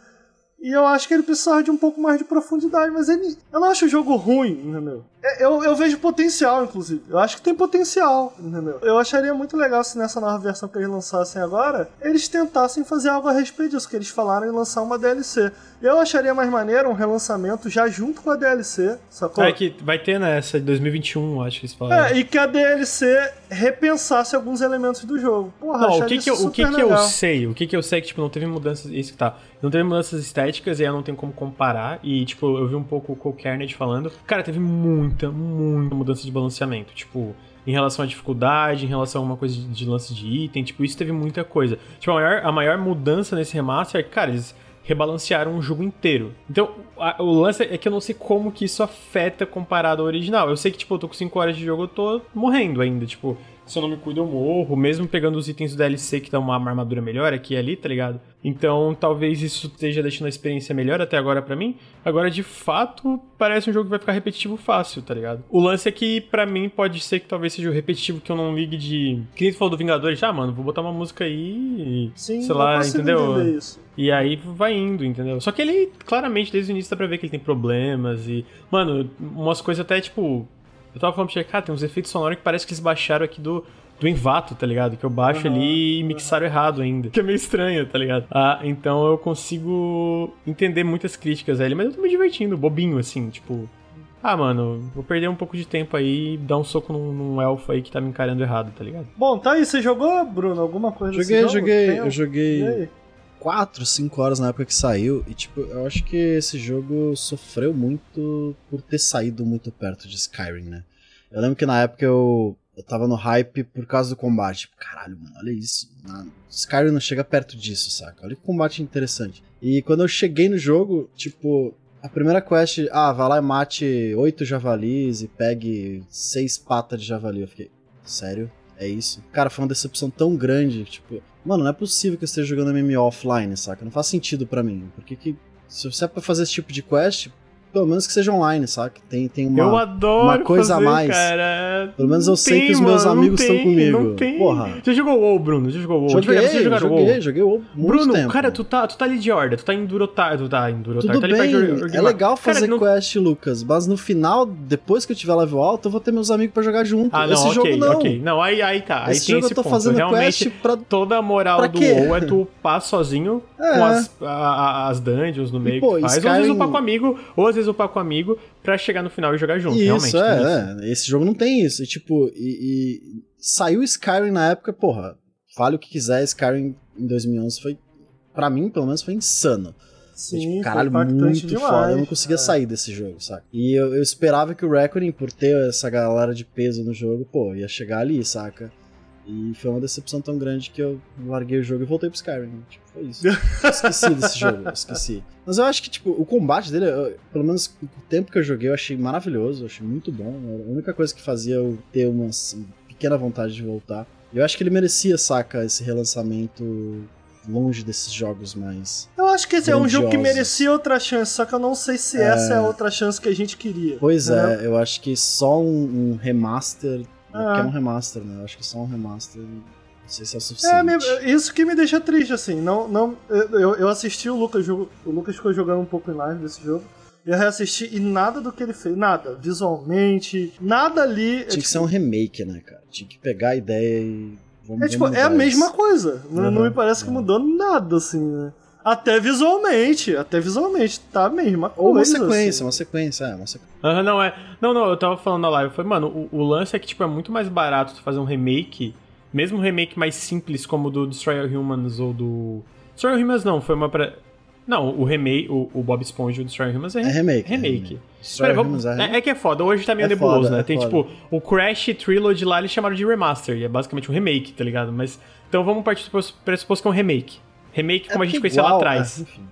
[SPEAKER 1] E eu acho que ele precisava de um pouco mais de profundidade, mas ele. Eu não acho o jogo ruim, entendeu? É, eu, eu vejo potencial, inclusive. Eu acho que tem potencial, entendeu? Eu acharia muito legal se nessa nova versão que eles lançassem agora, eles tentassem fazer algo a respeito disso, que eles falaram em lançar uma DLC. Eu acharia mais maneiro um relançamento já junto com a DLC, sacou?
[SPEAKER 2] É que vai ter nessa de 2021, acho que eles falaram.
[SPEAKER 1] É, e que a DLC repensasse alguns elementos do jogo. Porra, não,
[SPEAKER 2] o que que, eu, o que, que eu sei? O que que eu sei é que, tipo, não teve mudanças. Isso que tá. Não teve mudanças estéticas e aí não tenho como comparar. E, tipo, eu vi um pouco o Cole Kernett falando. Cara, teve muita, muita mudança de balanceamento. Tipo, em relação à dificuldade, em relação a alguma coisa de, de lance de item, tipo, isso teve muita coisa. Tipo, a maior, a maior mudança nesse remaster é que, cara, eles rebalancearam o jogo inteiro. Então, a, o lance é que eu não sei como que isso afeta comparado ao original. Eu sei que, tipo, eu tô com 5 horas de jogo, eu tô morrendo ainda, tipo, se eu não me cuido eu morro, mesmo pegando os itens do DLC que dão uma armadura melhor aqui e ali, tá ligado? Então, talvez isso esteja deixando a experiência melhor até agora para mim. Agora, de fato, parece um jogo que vai ficar repetitivo fácil, tá ligado? O lance é que, para mim, pode ser que talvez seja o repetitivo que eu não ligue de. Que nem tu falou do Vingadores, ah, mano, vou botar uma música aí e.
[SPEAKER 1] Sim,
[SPEAKER 2] sei lá, entendeu? Isso. E aí vai indo, entendeu? Só que ele, claramente, desde o início dá pra ver que ele tem problemas e. Mano, umas coisas até tipo. Eu tava falando pra você, cara, tem uns efeitos sonoros que parece que eles baixaram aqui do do Envato, tá ligado? Que eu baixo
[SPEAKER 1] Aham,
[SPEAKER 2] ali e mixaram errado ainda. Que é meio estranho, tá ligado? Ah, então eu consigo entender muitas críticas a ele, mas eu tô me divertindo, bobinho, assim, tipo. Ah, mano, vou perder um pouco de tempo aí e dar um soco num, num elfo aí que tá me encarando errado, tá ligado?
[SPEAKER 1] Bom, tá aí, você jogou, Bruno, alguma coisa
[SPEAKER 4] Joguei, joguei, eu joguei
[SPEAKER 1] aí?
[SPEAKER 4] 4, 5 horas na época que saiu. E, tipo, eu acho que esse jogo sofreu muito por ter saído muito perto de Skyrim, né? Eu lembro que na época eu, eu tava no hype por causa do combate. Tipo, caralho, mano, olha isso. Na- Skyrim não chega perto disso, saca? Olha que combate interessante. E quando eu cheguei no jogo, tipo, a primeira quest, ah, vai lá e mate oito javalis e pegue seis patas de javali. Eu fiquei, sério? É isso? Cara, foi uma decepção tão grande, tipo, mano, não é possível que eu esteja jogando MMO offline, saca? Não faz sentido pra mim. Porque que, se você é pra fazer esse tipo de quest, pelo menos que seja online, saca? Tem, tem uma...
[SPEAKER 2] eu adoro
[SPEAKER 4] uma coisa a
[SPEAKER 2] fazer,
[SPEAKER 4] mais.
[SPEAKER 2] cara.
[SPEAKER 4] Pelo menos eu
[SPEAKER 2] Não
[SPEAKER 4] sei
[SPEAKER 2] tem,
[SPEAKER 4] que os meus
[SPEAKER 2] mano, não
[SPEAKER 4] amigos estão
[SPEAKER 2] tem,
[SPEAKER 4] comigo.
[SPEAKER 2] Não tem.
[SPEAKER 4] Porra.
[SPEAKER 2] Você jogou WoW, Bruno? Já jogou WoW? De
[SPEAKER 4] Joguei,
[SPEAKER 2] verdade, você
[SPEAKER 4] joguei,
[SPEAKER 2] WoW?
[SPEAKER 4] joguei WoW
[SPEAKER 2] Bruno,
[SPEAKER 4] tempo.
[SPEAKER 2] cara, tu tá, tu tá ali de horda, tu tá em Durotar, tu tá em Durotar,
[SPEAKER 4] Tudo
[SPEAKER 2] tá
[SPEAKER 4] bem,
[SPEAKER 2] de
[SPEAKER 4] é legal
[SPEAKER 2] Cara,
[SPEAKER 4] fazer
[SPEAKER 2] não-
[SPEAKER 4] quest, Lucas, mas no final, depois que eu tiver level alto, eu vou ter meus amigos pra jogar junto.
[SPEAKER 2] Ah, não,
[SPEAKER 4] Esse
[SPEAKER 2] ok,
[SPEAKER 4] jogo não.
[SPEAKER 2] ok. Não, aí, aí tá, aí
[SPEAKER 4] Esse
[SPEAKER 2] tem
[SPEAKER 4] jogo
[SPEAKER 2] esse
[SPEAKER 4] eu tô
[SPEAKER 2] ponto.
[SPEAKER 4] fazendo
[SPEAKER 2] Realmente,
[SPEAKER 4] quest pra...
[SPEAKER 2] toda a moral do? WoW é tu upar sozinho
[SPEAKER 4] É.
[SPEAKER 2] com as, a- a- as dungeons no meio que faz. Ou às vezes upar com amigo, ou às vezes upar com amigo pra chegar no final e jogar junto,
[SPEAKER 4] Isso,
[SPEAKER 2] realmente. tem isso.
[SPEAKER 4] é, é. Esse jogo não tem isso. E, tipo, e, e saiu Skyrim na época, porra, fale o que quiser, Skyrim em 2011 foi, pra mim, pelo menos, foi insano. Foi,
[SPEAKER 1] Sim,
[SPEAKER 4] tipo, caralho, muito
[SPEAKER 1] demais.
[SPEAKER 4] foda. Eu não conseguia
[SPEAKER 1] É.
[SPEAKER 4] sair desse jogo, saca? E eu, eu esperava que o Reckoning, por ter essa galera de peso no jogo, pô, ia chegar ali, saca? E foi uma decepção tão grande que eu larguei o jogo e voltei pro Skyrim. Tipo, foi isso. Esqueci desse jogo, esqueci. Mas eu acho que, tipo, o combate dele, eu- pelo menos o tempo que eu joguei, eu achei maravilhoso, eu achei muito bom. A única coisa que fazia eu ter uma assim, pequena vontade de voltar. Eu acho que ele merecia, saca, esse relançamento longe desses jogos mais.
[SPEAKER 1] Eu acho que esse é um jogo que
[SPEAKER 4] grandiosos.
[SPEAKER 1] merecia outra chance, só que eu não sei se essa é a outra chance que a gente queria.
[SPEAKER 4] Pois
[SPEAKER 1] entendeu?
[SPEAKER 4] é, eu acho que só um, um remaster.
[SPEAKER 1] Ah.
[SPEAKER 4] Que é um remaster, né? Eu acho que só um remaster. Não sei se é
[SPEAKER 1] É,
[SPEAKER 4] suficiente.
[SPEAKER 1] me- isso que me deixa triste, assim. Não, não, eu, eu assisti o Lucas, o Lucas ficou jogando um pouco em live desse jogo. Eu reassisti e nada do que ele fez, nada, visualmente, nada ali. é,
[SPEAKER 4] Tinha que ser um remake, né, cara? Tinha que pegar a ideia e. Vamos,
[SPEAKER 1] É tipo, é a mesma
[SPEAKER 4] isso.
[SPEAKER 1] coisa. Não, não
[SPEAKER 4] Uhum,
[SPEAKER 1] me parece que
[SPEAKER 4] uhum.
[SPEAKER 1] mudou nada, assim, né? Até visualmente, até visualmente, tá a mesma coisa.
[SPEAKER 4] Ou uma sequência,
[SPEAKER 1] assim.
[SPEAKER 4] uma sequência, é, uma sequência.
[SPEAKER 2] Aham, não, é. Não, não, eu tava falando na live. Eu falei, mano, o, o lance é que, tipo, é muito mais barato tu fazer um remake, mesmo um remake mais simples, como o do Destroy All Humans ou do. Destroy All Humans não, foi uma pra. Não, o remake, o, o Bob Esponja e o Destroy All Humans é,
[SPEAKER 4] É remake. é
[SPEAKER 2] remake.
[SPEAKER 4] Destroy
[SPEAKER 2] Pera,
[SPEAKER 4] Humans
[SPEAKER 2] vamos-
[SPEAKER 4] é
[SPEAKER 2] é, é que é foda, hoje tá meio
[SPEAKER 4] É
[SPEAKER 2] nebuloso,
[SPEAKER 4] foda,
[SPEAKER 2] né?
[SPEAKER 4] é
[SPEAKER 2] Tem,
[SPEAKER 4] foda.
[SPEAKER 2] tipo, o Crash Trilogy lá eles chamaram de remaster, e é basicamente um remake, tá ligado? Mas. Então vamos partir do pressuposto que é um remake. Remake como a gente
[SPEAKER 4] porque
[SPEAKER 2] conhecia lá atrás.
[SPEAKER 4] é, enfim.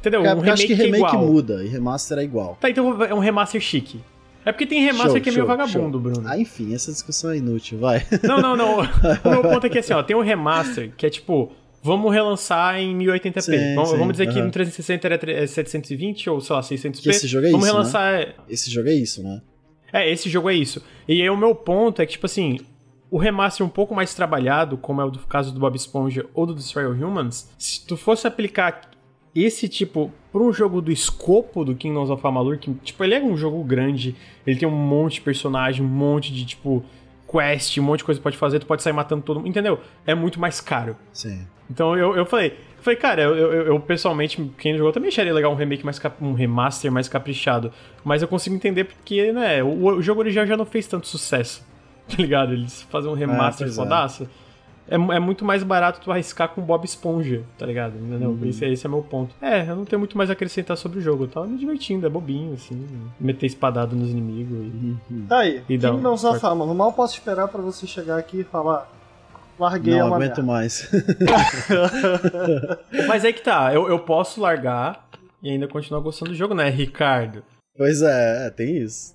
[SPEAKER 2] Entendeu?
[SPEAKER 4] Cara,
[SPEAKER 2] um
[SPEAKER 4] eu acho
[SPEAKER 2] remake,
[SPEAKER 4] que remake
[SPEAKER 2] que é igual.
[SPEAKER 4] muda e remaster é igual.
[SPEAKER 2] Tá, então é um remaster chique. É porque tem remaster
[SPEAKER 4] Show,
[SPEAKER 2] que é meio
[SPEAKER 4] show,
[SPEAKER 2] vagabundo,
[SPEAKER 4] show.
[SPEAKER 2] Bruno.
[SPEAKER 4] Ah, enfim, essa discussão é inútil, vai.
[SPEAKER 2] Não, não, não. O meu ponto é que assim, ó, tem um remaster que é tipo, vamos relançar em 1080p.
[SPEAKER 4] Sim,
[SPEAKER 2] vamos,
[SPEAKER 4] sim,
[SPEAKER 2] vamos dizer que
[SPEAKER 4] aham.
[SPEAKER 2] no 360 era tre- é 720 ou sei lá, 600p.
[SPEAKER 4] Que esse jogo é
[SPEAKER 2] vamos
[SPEAKER 4] isso, né?
[SPEAKER 2] relançar.
[SPEAKER 4] Esse jogo é isso, né?
[SPEAKER 2] É, esse jogo é isso. E aí o meu ponto é que, tipo assim, o remaster um pouco mais trabalhado, como é o do caso do Bob Esponja ou do Destroy All Humans, se tu fosse aplicar esse tipo pra um jogo do escopo do Kingdoms of Amalur, que, tipo, ele é um jogo grande, ele tem um monte de personagem, um monte de, tipo, quest, um monte de coisa que pode fazer, tu pode sair matando todo mundo, entendeu? É muito mais caro.
[SPEAKER 4] Sim.
[SPEAKER 2] Então eu, eu falei, eu falei, cara, eu, eu, eu, pessoalmente, quem jogou também acharia legal um remake mais um remaster mais caprichado. Mas eu consigo entender porque, né, o, o jogo original já não fez tanto sucesso. Tá ligado? Eles fazer um remaster
[SPEAKER 4] pois é.
[SPEAKER 2] fodaço. É, mu- é muito mais barato tu arriscar com Bob Esponja, tá ligado? Entendeu?
[SPEAKER 4] Uhum.
[SPEAKER 2] Esse, é- esse é meu ponto. É, eu não tenho muito mais a acrescentar sobre o jogo. Eu tava me divertindo, é bobinho, assim. Meter espadado nos inimigos. E...
[SPEAKER 1] Tá aí,
[SPEAKER 2] E dá um-
[SPEAKER 1] Kingdoms of Amalur. Mal posso esperar pra você chegar aqui e falar. Larguei é
[SPEAKER 4] Não
[SPEAKER 1] uma
[SPEAKER 4] aguento
[SPEAKER 1] merda.
[SPEAKER 4] mais.
[SPEAKER 2] Mas aí que tá, eu, eu posso largar e ainda continuar gostando do jogo, né, Ricardo?
[SPEAKER 4] pois é, é, tem isso.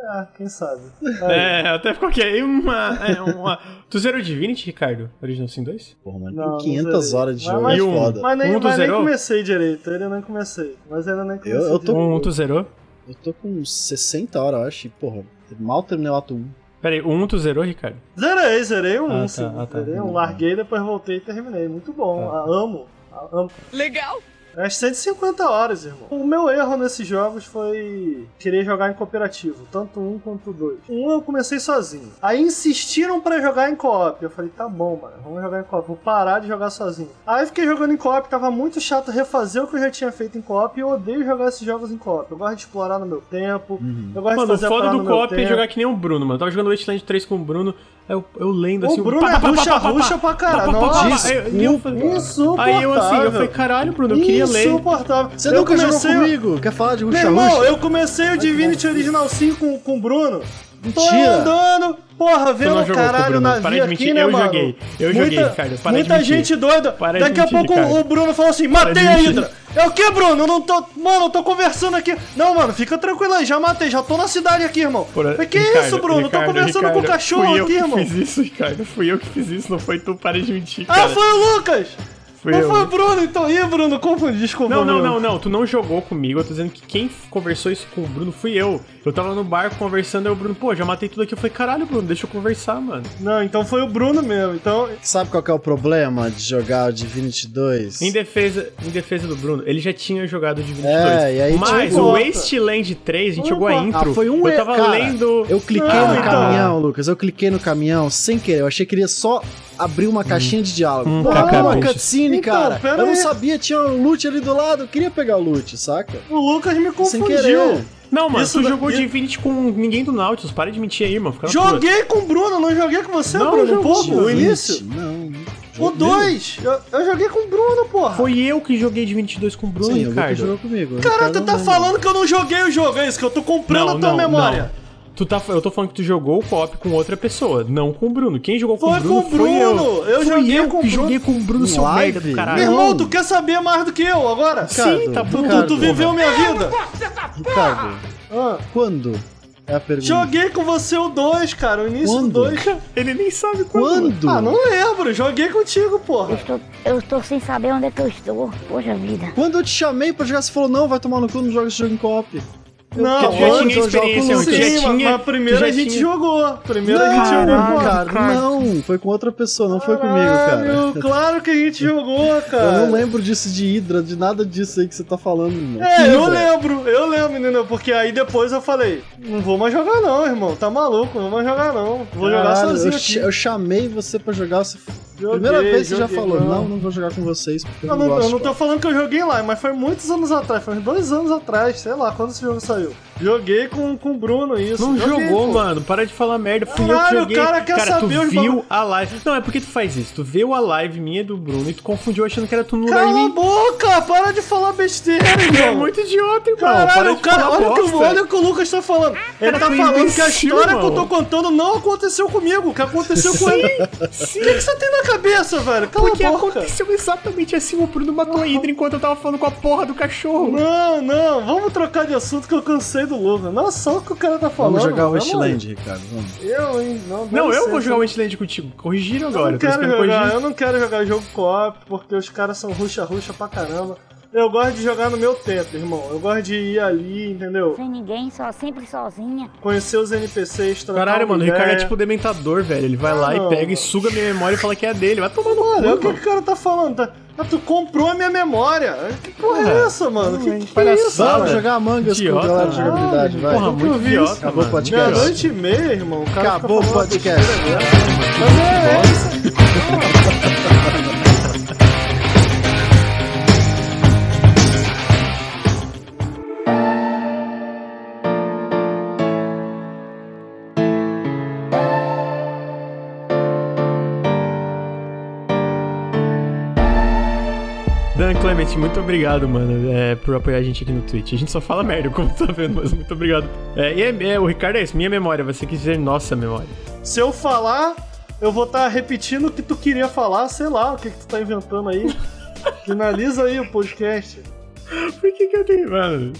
[SPEAKER 1] É, quem sabe. Aí.
[SPEAKER 2] É, até ficou aqui. aí Uma, é, uma... Tu zerou Divinity, Ricardo? Original Sin 2?
[SPEAKER 4] Porra, mano,
[SPEAKER 1] Não,
[SPEAKER 4] tem
[SPEAKER 1] não
[SPEAKER 4] 500
[SPEAKER 1] zerei.
[SPEAKER 4] horas de
[SPEAKER 1] Mas-
[SPEAKER 4] jogo,
[SPEAKER 1] mas-
[SPEAKER 4] é
[SPEAKER 2] E um-
[SPEAKER 4] foda.
[SPEAKER 1] Mas nem,
[SPEAKER 2] Um tu
[SPEAKER 1] mas nem
[SPEAKER 2] zerou?
[SPEAKER 1] comecei direito, ainda não comecei. Mas ainda nem comecei.
[SPEAKER 4] eu tô-
[SPEAKER 1] direito.
[SPEAKER 2] Um tu zerou?
[SPEAKER 4] Eu tô com uns 60 horas, eu acho, e, porra, mal terminei o ato 1.
[SPEAKER 2] Peraí, um tu zerou, Ricardo?
[SPEAKER 1] Zerei, zerei um,
[SPEAKER 2] Ah, tá,
[SPEAKER 1] sim.
[SPEAKER 2] ah, tá.
[SPEAKER 1] Zerei um, larguei, depois voltei e terminei. Muito bom,
[SPEAKER 2] Tá.
[SPEAKER 1] ah, amo. ah, amo.
[SPEAKER 6] Legal.
[SPEAKER 1] É 150 horas, irmão. O meu erro nesses jogos foi querer jogar em cooperativo, tanto um quanto dois. Um eu comecei sozinho. Aí insistiram pra jogar em co-op. Eu falei, tá bom, mano, vamos jogar em co-op. Vou parar de jogar sozinho. Aí fiquei jogando em co-op, tava muito chato refazer o que eu já tinha feito em co-op e eu odeio jogar esses jogos em co-op. Eu gosto de explorar no meu tempo. Eu gosto
[SPEAKER 2] Mano,
[SPEAKER 1] de
[SPEAKER 2] o
[SPEAKER 1] fazer
[SPEAKER 2] foda do co-op é jogar que nem o Bruno, mano. Eu tava jogando Wasteland 3 com o Bruno, eu, eu lendo assim...
[SPEAKER 1] O Bruno
[SPEAKER 2] pá,
[SPEAKER 1] é
[SPEAKER 2] pá, pá,
[SPEAKER 1] ruxa,
[SPEAKER 2] pá, pá,
[SPEAKER 1] ruxa
[SPEAKER 2] pá,
[SPEAKER 1] pra caralho. Nossa,
[SPEAKER 2] Aí eu- e eu falei-
[SPEAKER 1] insuportável.
[SPEAKER 2] Aí eu assim, eu falei, caralho, Bruno, eu queria ler.
[SPEAKER 1] Insuportável.
[SPEAKER 4] Você
[SPEAKER 1] Eu
[SPEAKER 4] nunca
[SPEAKER 1] comecei-
[SPEAKER 4] jogou comigo? Quer falar de
[SPEAKER 1] Meu
[SPEAKER 4] Ruxa
[SPEAKER 1] irmão,
[SPEAKER 4] Ruxa?
[SPEAKER 1] eu comecei o Divinity Original 5 com, com o Bruno. Tô
[SPEAKER 4] Mentira.
[SPEAKER 1] andando, porra, vendo o caralho na via
[SPEAKER 2] mentir,
[SPEAKER 1] aqui, né,
[SPEAKER 2] eu
[SPEAKER 1] mano?
[SPEAKER 2] joguei, eu joguei, Ricardo, para de
[SPEAKER 1] Muita gente doida.
[SPEAKER 2] Para
[SPEAKER 1] Daqui a
[SPEAKER 2] mentir,
[SPEAKER 1] pouco
[SPEAKER 2] Ricardo.
[SPEAKER 1] o Bruno falou assim, matei a. Hydra. É o que, Bruno? Eu não tô... Mano, eu tô conversando aqui. Não, mano, fica tranquilo aí, já matei, já tô na cidade aqui, irmão.
[SPEAKER 2] Porra,
[SPEAKER 1] Mas que
[SPEAKER 2] Ricardo,
[SPEAKER 1] isso, Bruno? Eu tô
[SPEAKER 2] Ricardo,
[SPEAKER 1] conversando com o
[SPEAKER 2] Ricardo,
[SPEAKER 1] cachorro
[SPEAKER 2] fui eu
[SPEAKER 1] aqui,
[SPEAKER 2] que
[SPEAKER 1] irmão.
[SPEAKER 2] fiz isso, Ricardo. Fui eu que fiz isso, não foi tu, para de mentir,
[SPEAKER 1] Ah,
[SPEAKER 2] cara.
[SPEAKER 1] foi o Lucas!
[SPEAKER 2] Fui
[SPEAKER 1] não
[SPEAKER 2] eu.
[SPEAKER 1] foi o Bruno, então. Ih, Bruno, confundi, desculpa.
[SPEAKER 2] Não, não, não, não. Tu não jogou comigo. Eu tô dizendo que quem conversou isso com o Bruno fui eu. Eu tava no bar conversando, aí o Bruno, pô, já matei tudo aqui. Eu falei, caralho, Bruno, deixa eu conversar, mano.
[SPEAKER 1] Não, então foi o Bruno mesmo. Então,
[SPEAKER 4] Sabe qual que é o problema de jogar o Divinity 2?
[SPEAKER 2] Em defesa, em defesa do Bruno, ele já tinha jogado de 22.
[SPEAKER 4] É, e aí,
[SPEAKER 2] Mas
[SPEAKER 4] tipo,
[SPEAKER 2] o. Wasteland 3, a gente jogou a intro.
[SPEAKER 4] Ah, foi um
[SPEAKER 2] Eu tava
[SPEAKER 4] cara,
[SPEAKER 2] lendo.
[SPEAKER 4] Eu cliquei
[SPEAKER 1] Não,
[SPEAKER 4] no
[SPEAKER 1] então.
[SPEAKER 4] caminhão, Lucas. Eu cliquei no caminhão sem querer. Eu achei que iria só abrir uma caixinha de diálogo.
[SPEAKER 2] Hum,
[SPEAKER 4] Pô,
[SPEAKER 2] caca,
[SPEAKER 4] uma cutscene,
[SPEAKER 1] Então,
[SPEAKER 4] cara. Eu não
[SPEAKER 1] aí.
[SPEAKER 4] sabia, tinha um loot ali do lado. Eu queria pegar o loot, saca?
[SPEAKER 1] o Lucas me confundiu.
[SPEAKER 2] Não, mano,
[SPEAKER 1] Isso
[SPEAKER 2] tu
[SPEAKER 1] da-
[SPEAKER 2] jogou
[SPEAKER 1] isso-
[SPEAKER 2] Divinity com ninguém do Nautilus. Para de mentir aí, mano.
[SPEAKER 1] Joguei com o Bruno, não joguei com você,
[SPEAKER 2] Não,
[SPEAKER 1] Bruno, um pouco, o início.
[SPEAKER 4] Não.
[SPEAKER 1] O 2, eu, eu joguei com o Bruno, porra.
[SPEAKER 2] Foi eu que joguei de 22 com o Bruno,
[SPEAKER 4] Sim,
[SPEAKER 2] Ricardo.
[SPEAKER 4] jogou comigo.
[SPEAKER 1] Cara, tu
[SPEAKER 4] não
[SPEAKER 1] tá falando que eu não joguei o jogo, é isso? Que eu tô comprando a tua memória.
[SPEAKER 2] Tu tá, eu tô falando que tu jogou o co-op com outra pessoa, não com o Bruno. Quem jogou com
[SPEAKER 1] Foi
[SPEAKER 2] o Bruno
[SPEAKER 1] com o
[SPEAKER 2] foi eu.
[SPEAKER 1] Bruno. Eu
[SPEAKER 2] Fui
[SPEAKER 1] joguei
[SPEAKER 2] eu
[SPEAKER 1] com o
[SPEAKER 2] que
[SPEAKER 1] Bruno.
[SPEAKER 2] joguei com o Bruno, seu merda do
[SPEAKER 1] Meu
[SPEAKER 2] caralho.
[SPEAKER 1] irmão,
[SPEAKER 4] Não.
[SPEAKER 1] tu quer saber mais do que eu agora?
[SPEAKER 2] Sim, tá bom.
[SPEAKER 1] Tu,
[SPEAKER 4] Ricardo,
[SPEAKER 1] tu viveu minha vida.
[SPEAKER 4] Ricardo,
[SPEAKER 1] Ah,
[SPEAKER 4] quando é a pergunta?
[SPEAKER 1] joguei com você o 2, cara, o início
[SPEAKER 4] Quando?
[SPEAKER 1] do 2.
[SPEAKER 2] Ele nem sabe quando.
[SPEAKER 4] Quando?
[SPEAKER 1] Ah, não lembro, joguei contigo,
[SPEAKER 6] Eu
[SPEAKER 1] porra.
[SPEAKER 6] estou, eu estou sem saber onde é que eu estou. Poxa vida.
[SPEAKER 4] Quando eu te chamei pra jogar, você falou, não, vai tomar no cu, não joga esse jogo em co-op.
[SPEAKER 1] Não,
[SPEAKER 2] Porque tu já tinha
[SPEAKER 4] eu
[SPEAKER 2] experiência,
[SPEAKER 1] Sim,
[SPEAKER 2] já tinha...
[SPEAKER 1] mas primeiro a gente
[SPEAKER 2] tinha-
[SPEAKER 1] jogou. Primeiro a gente jogou.
[SPEAKER 4] cara, não, foi com outra pessoa, não foi comigo, cara.
[SPEAKER 1] Claro que a gente jogou,
[SPEAKER 4] Eu
[SPEAKER 1] cara.
[SPEAKER 4] não lembro disso de Hydra, de nada disso aí que você tá falando, irmão.
[SPEAKER 1] É,
[SPEAKER 4] Que
[SPEAKER 1] eu
[SPEAKER 4] Hydra?
[SPEAKER 1] lembro, eu lembro, menino, porque aí depois eu falei, não vou mais jogar não, irmão, tá maluco, não vou mais jogar não, vou jogar sozinho
[SPEAKER 4] eu, eu chamei você pra jogar, você...
[SPEAKER 1] Joguei,
[SPEAKER 4] primeira vez você já falou,
[SPEAKER 1] não.
[SPEAKER 4] não, não vou jogar com vocês, porque eu não,
[SPEAKER 1] não,
[SPEAKER 4] gosto.
[SPEAKER 1] eu não tô falando que eu joguei lá, mas foi muitos anos atrás, foi uns dois anos atrás, sei lá, quando esse jogo saiu. Joguei com, com o Bruno isso.
[SPEAKER 2] Não
[SPEAKER 1] joguei,
[SPEAKER 2] jogou,
[SPEAKER 1] pô.
[SPEAKER 2] mano. Para de falar merda. Fui eu que
[SPEAKER 1] Caralho,
[SPEAKER 2] joguei.
[SPEAKER 1] o cara quer
[SPEAKER 2] tu
[SPEAKER 1] saber os
[SPEAKER 2] viu a live. Não, é porque tu faz isso. Tu viu a live minha do Bruno e tu confundiu achando que era tu no
[SPEAKER 1] Cala a boca, para de falar besteira,
[SPEAKER 2] Tu é
[SPEAKER 1] irmão.
[SPEAKER 2] muito idiota, irmão.
[SPEAKER 1] Caralho, o cara, olha o, que, olha o que o Lucas tá falando. Ele
[SPEAKER 2] Cara,
[SPEAKER 1] tá
[SPEAKER 2] tu é
[SPEAKER 1] falando que a
[SPEAKER 2] imbecil,
[SPEAKER 1] história que eu tô contando não aconteceu comigo, que aconteceu com ele.
[SPEAKER 2] Sim,
[SPEAKER 1] O que, que você tem na cabeça, velho? Cala
[SPEAKER 2] porque
[SPEAKER 1] a boca.
[SPEAKER 2] aconteceu exatamente assim. O Bruno matou a Hydra enquanto eu tava falando com a porra do cachorro.
[SPEAKER 1] Não, não, vamos trocar de assunto que eu cansei do Lucas. Não é só o que o cara tá falando.
[SPEAKER 4] Vamos jogar o
[SPEAKER 1] vamos
[SPEAKER 4] Wasteland, Ricardo, vamos.
[SPEAKER 1] Eu, hein? Não,
[SPEAKER 2] Não, eu vou jogar o Wasteland contigo. Corrigiram
[SPEAKER 1] Eu
[SPEAKER 2] agora.
[SPEAKER 1] não
[SPEAKER 2] tô
[SPEAKER 1] quero jogar,
[SPEAKER 2] corrigir.
[SPEAKER 1] eu não quero jogar jogo co-op porque os caras são ruxa-ruxa pra caramba. Eu gosto de jogar no meu tempo, irmão. Eu gosto de ir ali, entendeu?
[SPEAKER 6] Sem ninguém, só sempre sozinha.
[SPEAKER 1] Conhecer os NPCs, trocar
[SPEAKER 2] Caralho, mano, o Ricardo é
[SPEAKER 1] ideia.
[SPEAKER 2] tipo dementador, velho. Ele vai lá
[SPEAKER 1] não,
[SPEAKER 2] e pega e
[SPEAKER 1] mano.
[SPEAKER 2] suga minha memória e fala que é dele. Vai tomar no cu.
[SPEAKER 1] Mano, é o que, o cara tá falando? Tá- Ah, tu comprou a minha memória. Que porra é
[SPEAKER 2] Porra.
[SPEAKER 1] essa, mano? Que, que, é isso?
[SPEAKER 4] Vamos jogar Among Us com a galera de jogabilidade, vai.
[SPEAKER 2] Porra, muito idiota,
[SPEAKER 1] isso.
[SPEAKER 4] Acabou o podcast.
[SPEAKER 1] Meia-noite e meia, irmão. O cara fica
[SPEAKER 4] Acabou o podcast.
[SPEAKER 1] dessa. Mas é essa.
[SPEAKER 2] Dan Clement, muito obrigado, mano, é, por apoiar a gente aqui no Twitch. A gente só fala merda, como tu tá vendo, mas muito obrigado. É, e é, é, o Ricardo é isso, minha memória, você quis dizer nossa memória.
[SPEAKER 1] Se eu falar, eu vou estar repetindo o que tu queria falar, sei lá, o que, que tu tá inventando aí. Finaliza aí o podcast.
[SPEAKER 2] Por que que eu tenho. Mano.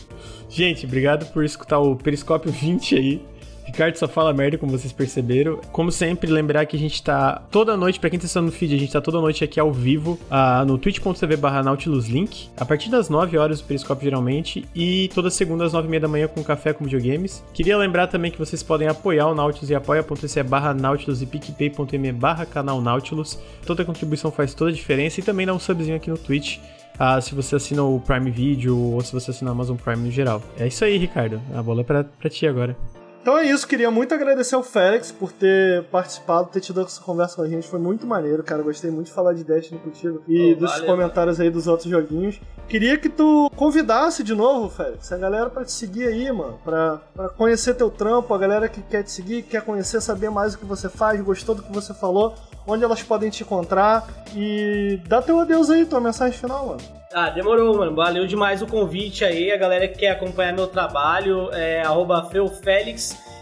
[SPEAKER 2] Gente, obrigado por escutar o Periscópio 20 aí. Ricardo só fala merda, como vocês perceberam. Como sempre, lembrar que a gente tá toda noite, pra quem tá assistindo no feed, a gente tá toda noite aqui ao vivo ah, no twitch.tv barra Nautilus Link, a partir das 9 horas do Periscópio geralmente, e toda segunda às 9 e meia da manhã com café com videogames. Queria lembrar também que vocês podem apoiar o Nautilus e apoia.se barra Nautilus e picpay.me barra canal Nautilus. Toda contribuição faz toda a diferença e também dá um subzinho aqui no Twitch. ah, se você assina o Prime Video ou se você assina o Amazon Prime no geral. É isso aí, Ricardo. A bola é pra, pra ti agora.
[SPEAKER 1] Então é isso, queria muito agradecer ao Félix por ter participado, ter tido essa conversa com a gente. Foi muito maneiro, cara. Gostei muito de falar de Destiny contigo e
[SPEAKER 5] Oh,
[SPEAKER 1] dos
[SPEAKER 5] valeu,
[SPEAKER 1] comentários aí dos outros joguinhos. Queria que tu convidasse de novo, Félix, a galera pra te seguir aí, mano. Pra, pra conhecer teu trampo, a galera que quer te seguir, quer conhecer, saber mais o que você faz, gostou do que você falou, onde elas podem te encontrar. E dá teu adeus aí, tua mensagem final, mano.
[SPEAKER 5] Ah, demorou, mano. Valeu demais o convite aí. A galera que quer acompanhar meu trabalho é.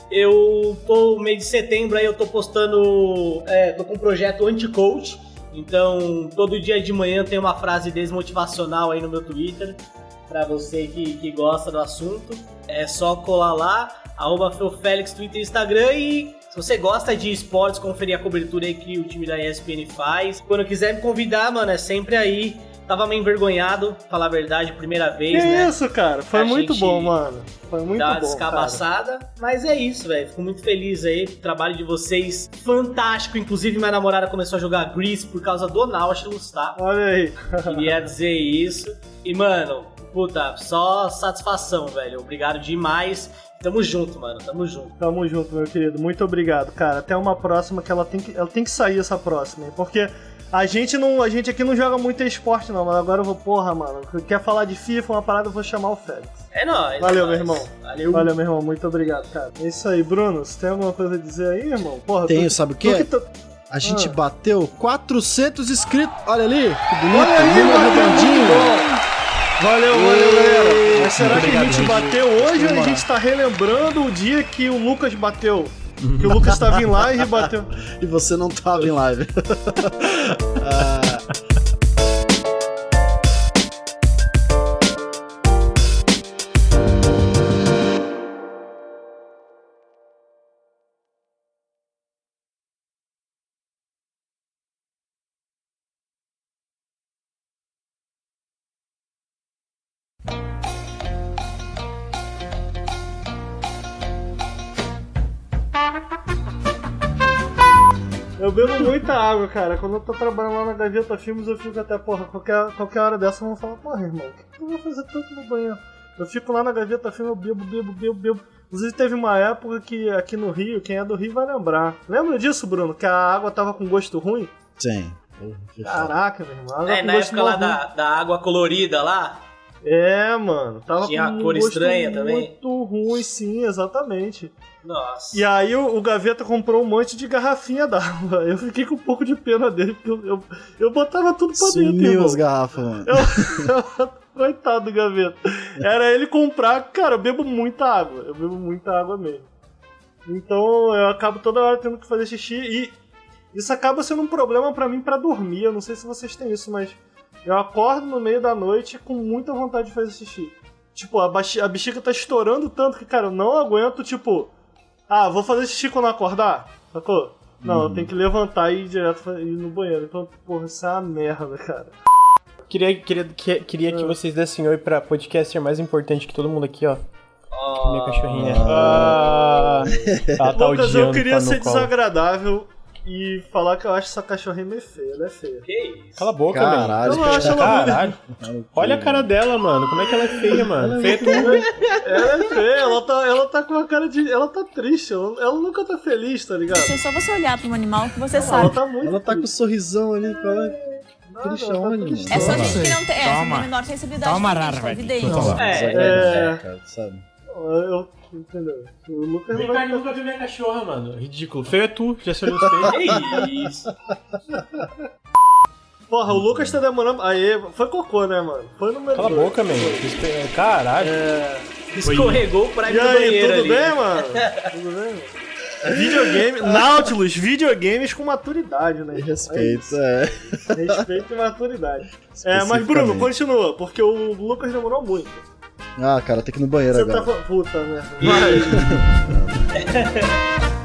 [SPEAKER 5] Eu tô mês de setembro aí, eu tô postando. É, tô com um projeto anti-coach. Então, todo dia de manhã tem uma frase desmotivacional aí no meu Twitter. Pra você que, que gosta do assunto. É só colar lá, arroba Twitter e Instagram. E se você gosta de esportes, conferir a cobertura aí que o time da ESPN faz. Quando quiser me convidar, mano, é sempre aí. Tava meio envergonhado, falar a verdade, primeira vez,
[SPEAKER 1] Que
[SPEAKER 5] né?
[SPEAKER 1] isso, cara. Foi
[SPEAKER 5] A
[SPEAKER 1] muito bom, mano. Foi muito bom. Cara.
[SPEAKER 5] descabaçada, mas é isso, velho. Fico muito feliz aí. O trabalho de vocês fantástico. Inclusive, minha namorada começou a jogar Grease por causa do Nautilus, tá?
[SPEAKER 1] Olha aí.
[SPEAKER 5] Queria dizer isso. E, mano, puta, só satisfação, velho. Obrigado demais. Tamo junto, mano. Tamo junto.
[SPEAKER 1] Tamo junto, meu querido. Muito obrigado, cara. Até uma próxima que ela tem que, ela tem que sair essa próxima, hein? porque a gente não, a gente aqui não joga muito esporte não, mas agora eu vou, porra, mano. Quer falar de FIFA, uma parada, eu vou chamar o Félix.
[SPEAKER 5] É nóis.
[SPEAKER 1] Valeu,
[SPEAKER 5] é
[SPEAKER 1] meu irmão.
[SPEAKER 5] Valeu.
[SPEAKER 1] Valeu, meu irmão. Muito obrigado, cara. É isso aí, Bruno. Você tem alguma coisa a dizer aí, irmão? Porra,
[SPEAKER 4] Tenho,
[SPEAKER 1] tu-
[SPEAKER 4] sabe o quê?
[SPEAKER 1] que tu-
[SPEAKER 4] A gente
[SPEAKER 1] Ah.
[SPEAKER 4] bateu 400 inscritos. Olha ali, que bonito.
[SPEAKER 1] Olha aí,
[SPEAKER 4] redondinho.
[SPEAKER 1] Valeu, valeu, galera. Mas será que a gente bateu hoje ou a gente tá relembrando o dia que o Lucas bateu? Que o Lucas estava em live e bateu.
[SPEAKER 4] E você não tava em live. Ah,
[SPEAKER 1] muita água, cara. Quando eu tô trabalhando lá na Gaveta Filmes, eu fico até, porra, qualquer, qualquer hora dessa eu vou falar, porra, irmão, o que eu vou fazer tanto no banheiro? Eu fico lá na Gaveta Filmes, eu bebo, bebo, bebo, bebo. Inclusive teve uma época que aqui no Rio, quem é do Rio vai lembrar. Lembra disso, Bruno? Que a água tava com gosto ruim?
[SPEAKER 4] Sim.
[SPEAKER 1] Caraca, meu irmão. a Água
[SPEAKER 5] É,
[SPEAKER 1] com
[SPEAKER 5] na
[SPEAKER 1] gosto
[SPEAKER 5] época lá
[SPEAKER 1] ruim.
[SPEAKER 5] da, da água colorida lá.
[SPEAKER 1] É, mano. Tava
[SPEAKER 5] Tinha
[SPEAKER 1] com um
[SPEAKER 5] cor
[SPEAKER 1] gosto
[SPEAKER 5] estranha também?
[SPEAKER 1] Muito ruim, sim, exatamente.
[SPEAKER 5] Nossa.
[SPEAKER 1] E aí o, o Gaveta comprou um monte de garrafinha d'água. Eu fiquei com um pouco de pena dele, porque eu, eu, eu botava tudo pra dentro,
[SPEAKER 4] Sumiu as garrafas, mano.
[SPEAKER 1] Eu- Coitado do Gaveta. Era ele comprar. Cara, eu bebo muita água. Eu bebo muita água mesmo. Então eu acabo toda hora tendo que fazer xixi e isso acaba sendo um problema pra mim pra dormir. Eu não sei se vocês têm isso, mas eu acordo no meio da noite com muita vontade de fazer xixi. Tipo, a, a bexiga tá estourando tanto que, cara, eu não aguento, tipo, ah, vou fazer xixi quando eu acordar, sacou? Não, eu tenho que levantar e ir direto fa- ir no banheiro. Então, porra, isso é uma merda, cara.
[SPEAKER 2] Queria, queria, que, queria que vocês dessem oi pra podcaster mais importante que todo mundo aqui, ó. Minha cachorrinha. Ah, ela tá
[SPEAKER 1] Lucas, eu queria
[SPEAKER 2] tá
[SPEAKER 1] ser
[SPEAKER 2] colo.
[SPEAKER 1] desagradável e falar que eu acho essa cachorrinha meio feia. Ela é feia.
[SPEAKER 5] Que isso?
[SPEAKER 2] Cala a boca,
[SPEAKER 4] Caralho.
[SPEAKER 2] velho.
[SPEAKER 1] Eu não acho ela
[SPEAKER 2] Caralho. Olha a cara dela, mano. Como é que ela é feia, mano? Feia é tu.
[SPEAKER 1] Ela é feia, ela tá, ela tá com uma cara de. Ela tá triste, ela, ela nunca tá feliz, tá ligado?
[SPEAKER 7] É só você olhar para um animal que você
[SPEAKER 1] Ela
[SPEAKER 7] sabe.
[SPEAKER 1] tá muito
[SPEAKER 4] Ela tá com um sorrisão ali, é?
[SPEAKER 1] Nada,
[SPEAKER 4] triste
[SPEAKER 1] ela tá.
[SPEAKER 7] É só gente que não tem, é,
[SPEAKER 8] Toma.
[SPEAKER 7] tem menor sensibilidade.
[SPEAKER 8] Toma,
[SPEAKER 7] a
[SPEAKER 8] rara, velho.
[SPEAKER 5] É,
[SPEAKER 1] É.
[SPEAKER 4] cara, sabe?
[SPEAKER 1] Eu. Entendeu? O Lucas não vai.
[SPEAKER 2] Ricardo nunca viu minha cachorra, mano. Ridículo. Feio é tu. Já se no espelho.
[SPEAKER 5] Que isso?
[SPEAKER 1] Porra, o Lucas tá demorando. Aí, foi cocô, né, mano? Foi no meu.
[SPEAKER 2] Cala a boca, man. Caralho.
[SPEAKER 5] Escorregou pra ir
[SPEAKER 1] E aí,
[SPEAKER 5] banheiro
[SPEAKER 1] tudo
[SPEAKER 5] ali.
[SPEAKER 1] bem, mano? Tudo bem? mano? Videogame, Nautilus, videogames com maturidade, né?
[SPEAKER 4] Respeito, é.
[SPEAKER 1] Respeito e maturidade. É, mas Bruno, continua, porque o Lucas demorou muito.
[SPEAKER 4] Ah, cara, tem que ir no banheiro
[SPEAKER 1] Você
[SPEAKER 4] agora.
[SPEAKER 1] tá falando. Puta merda. Vai.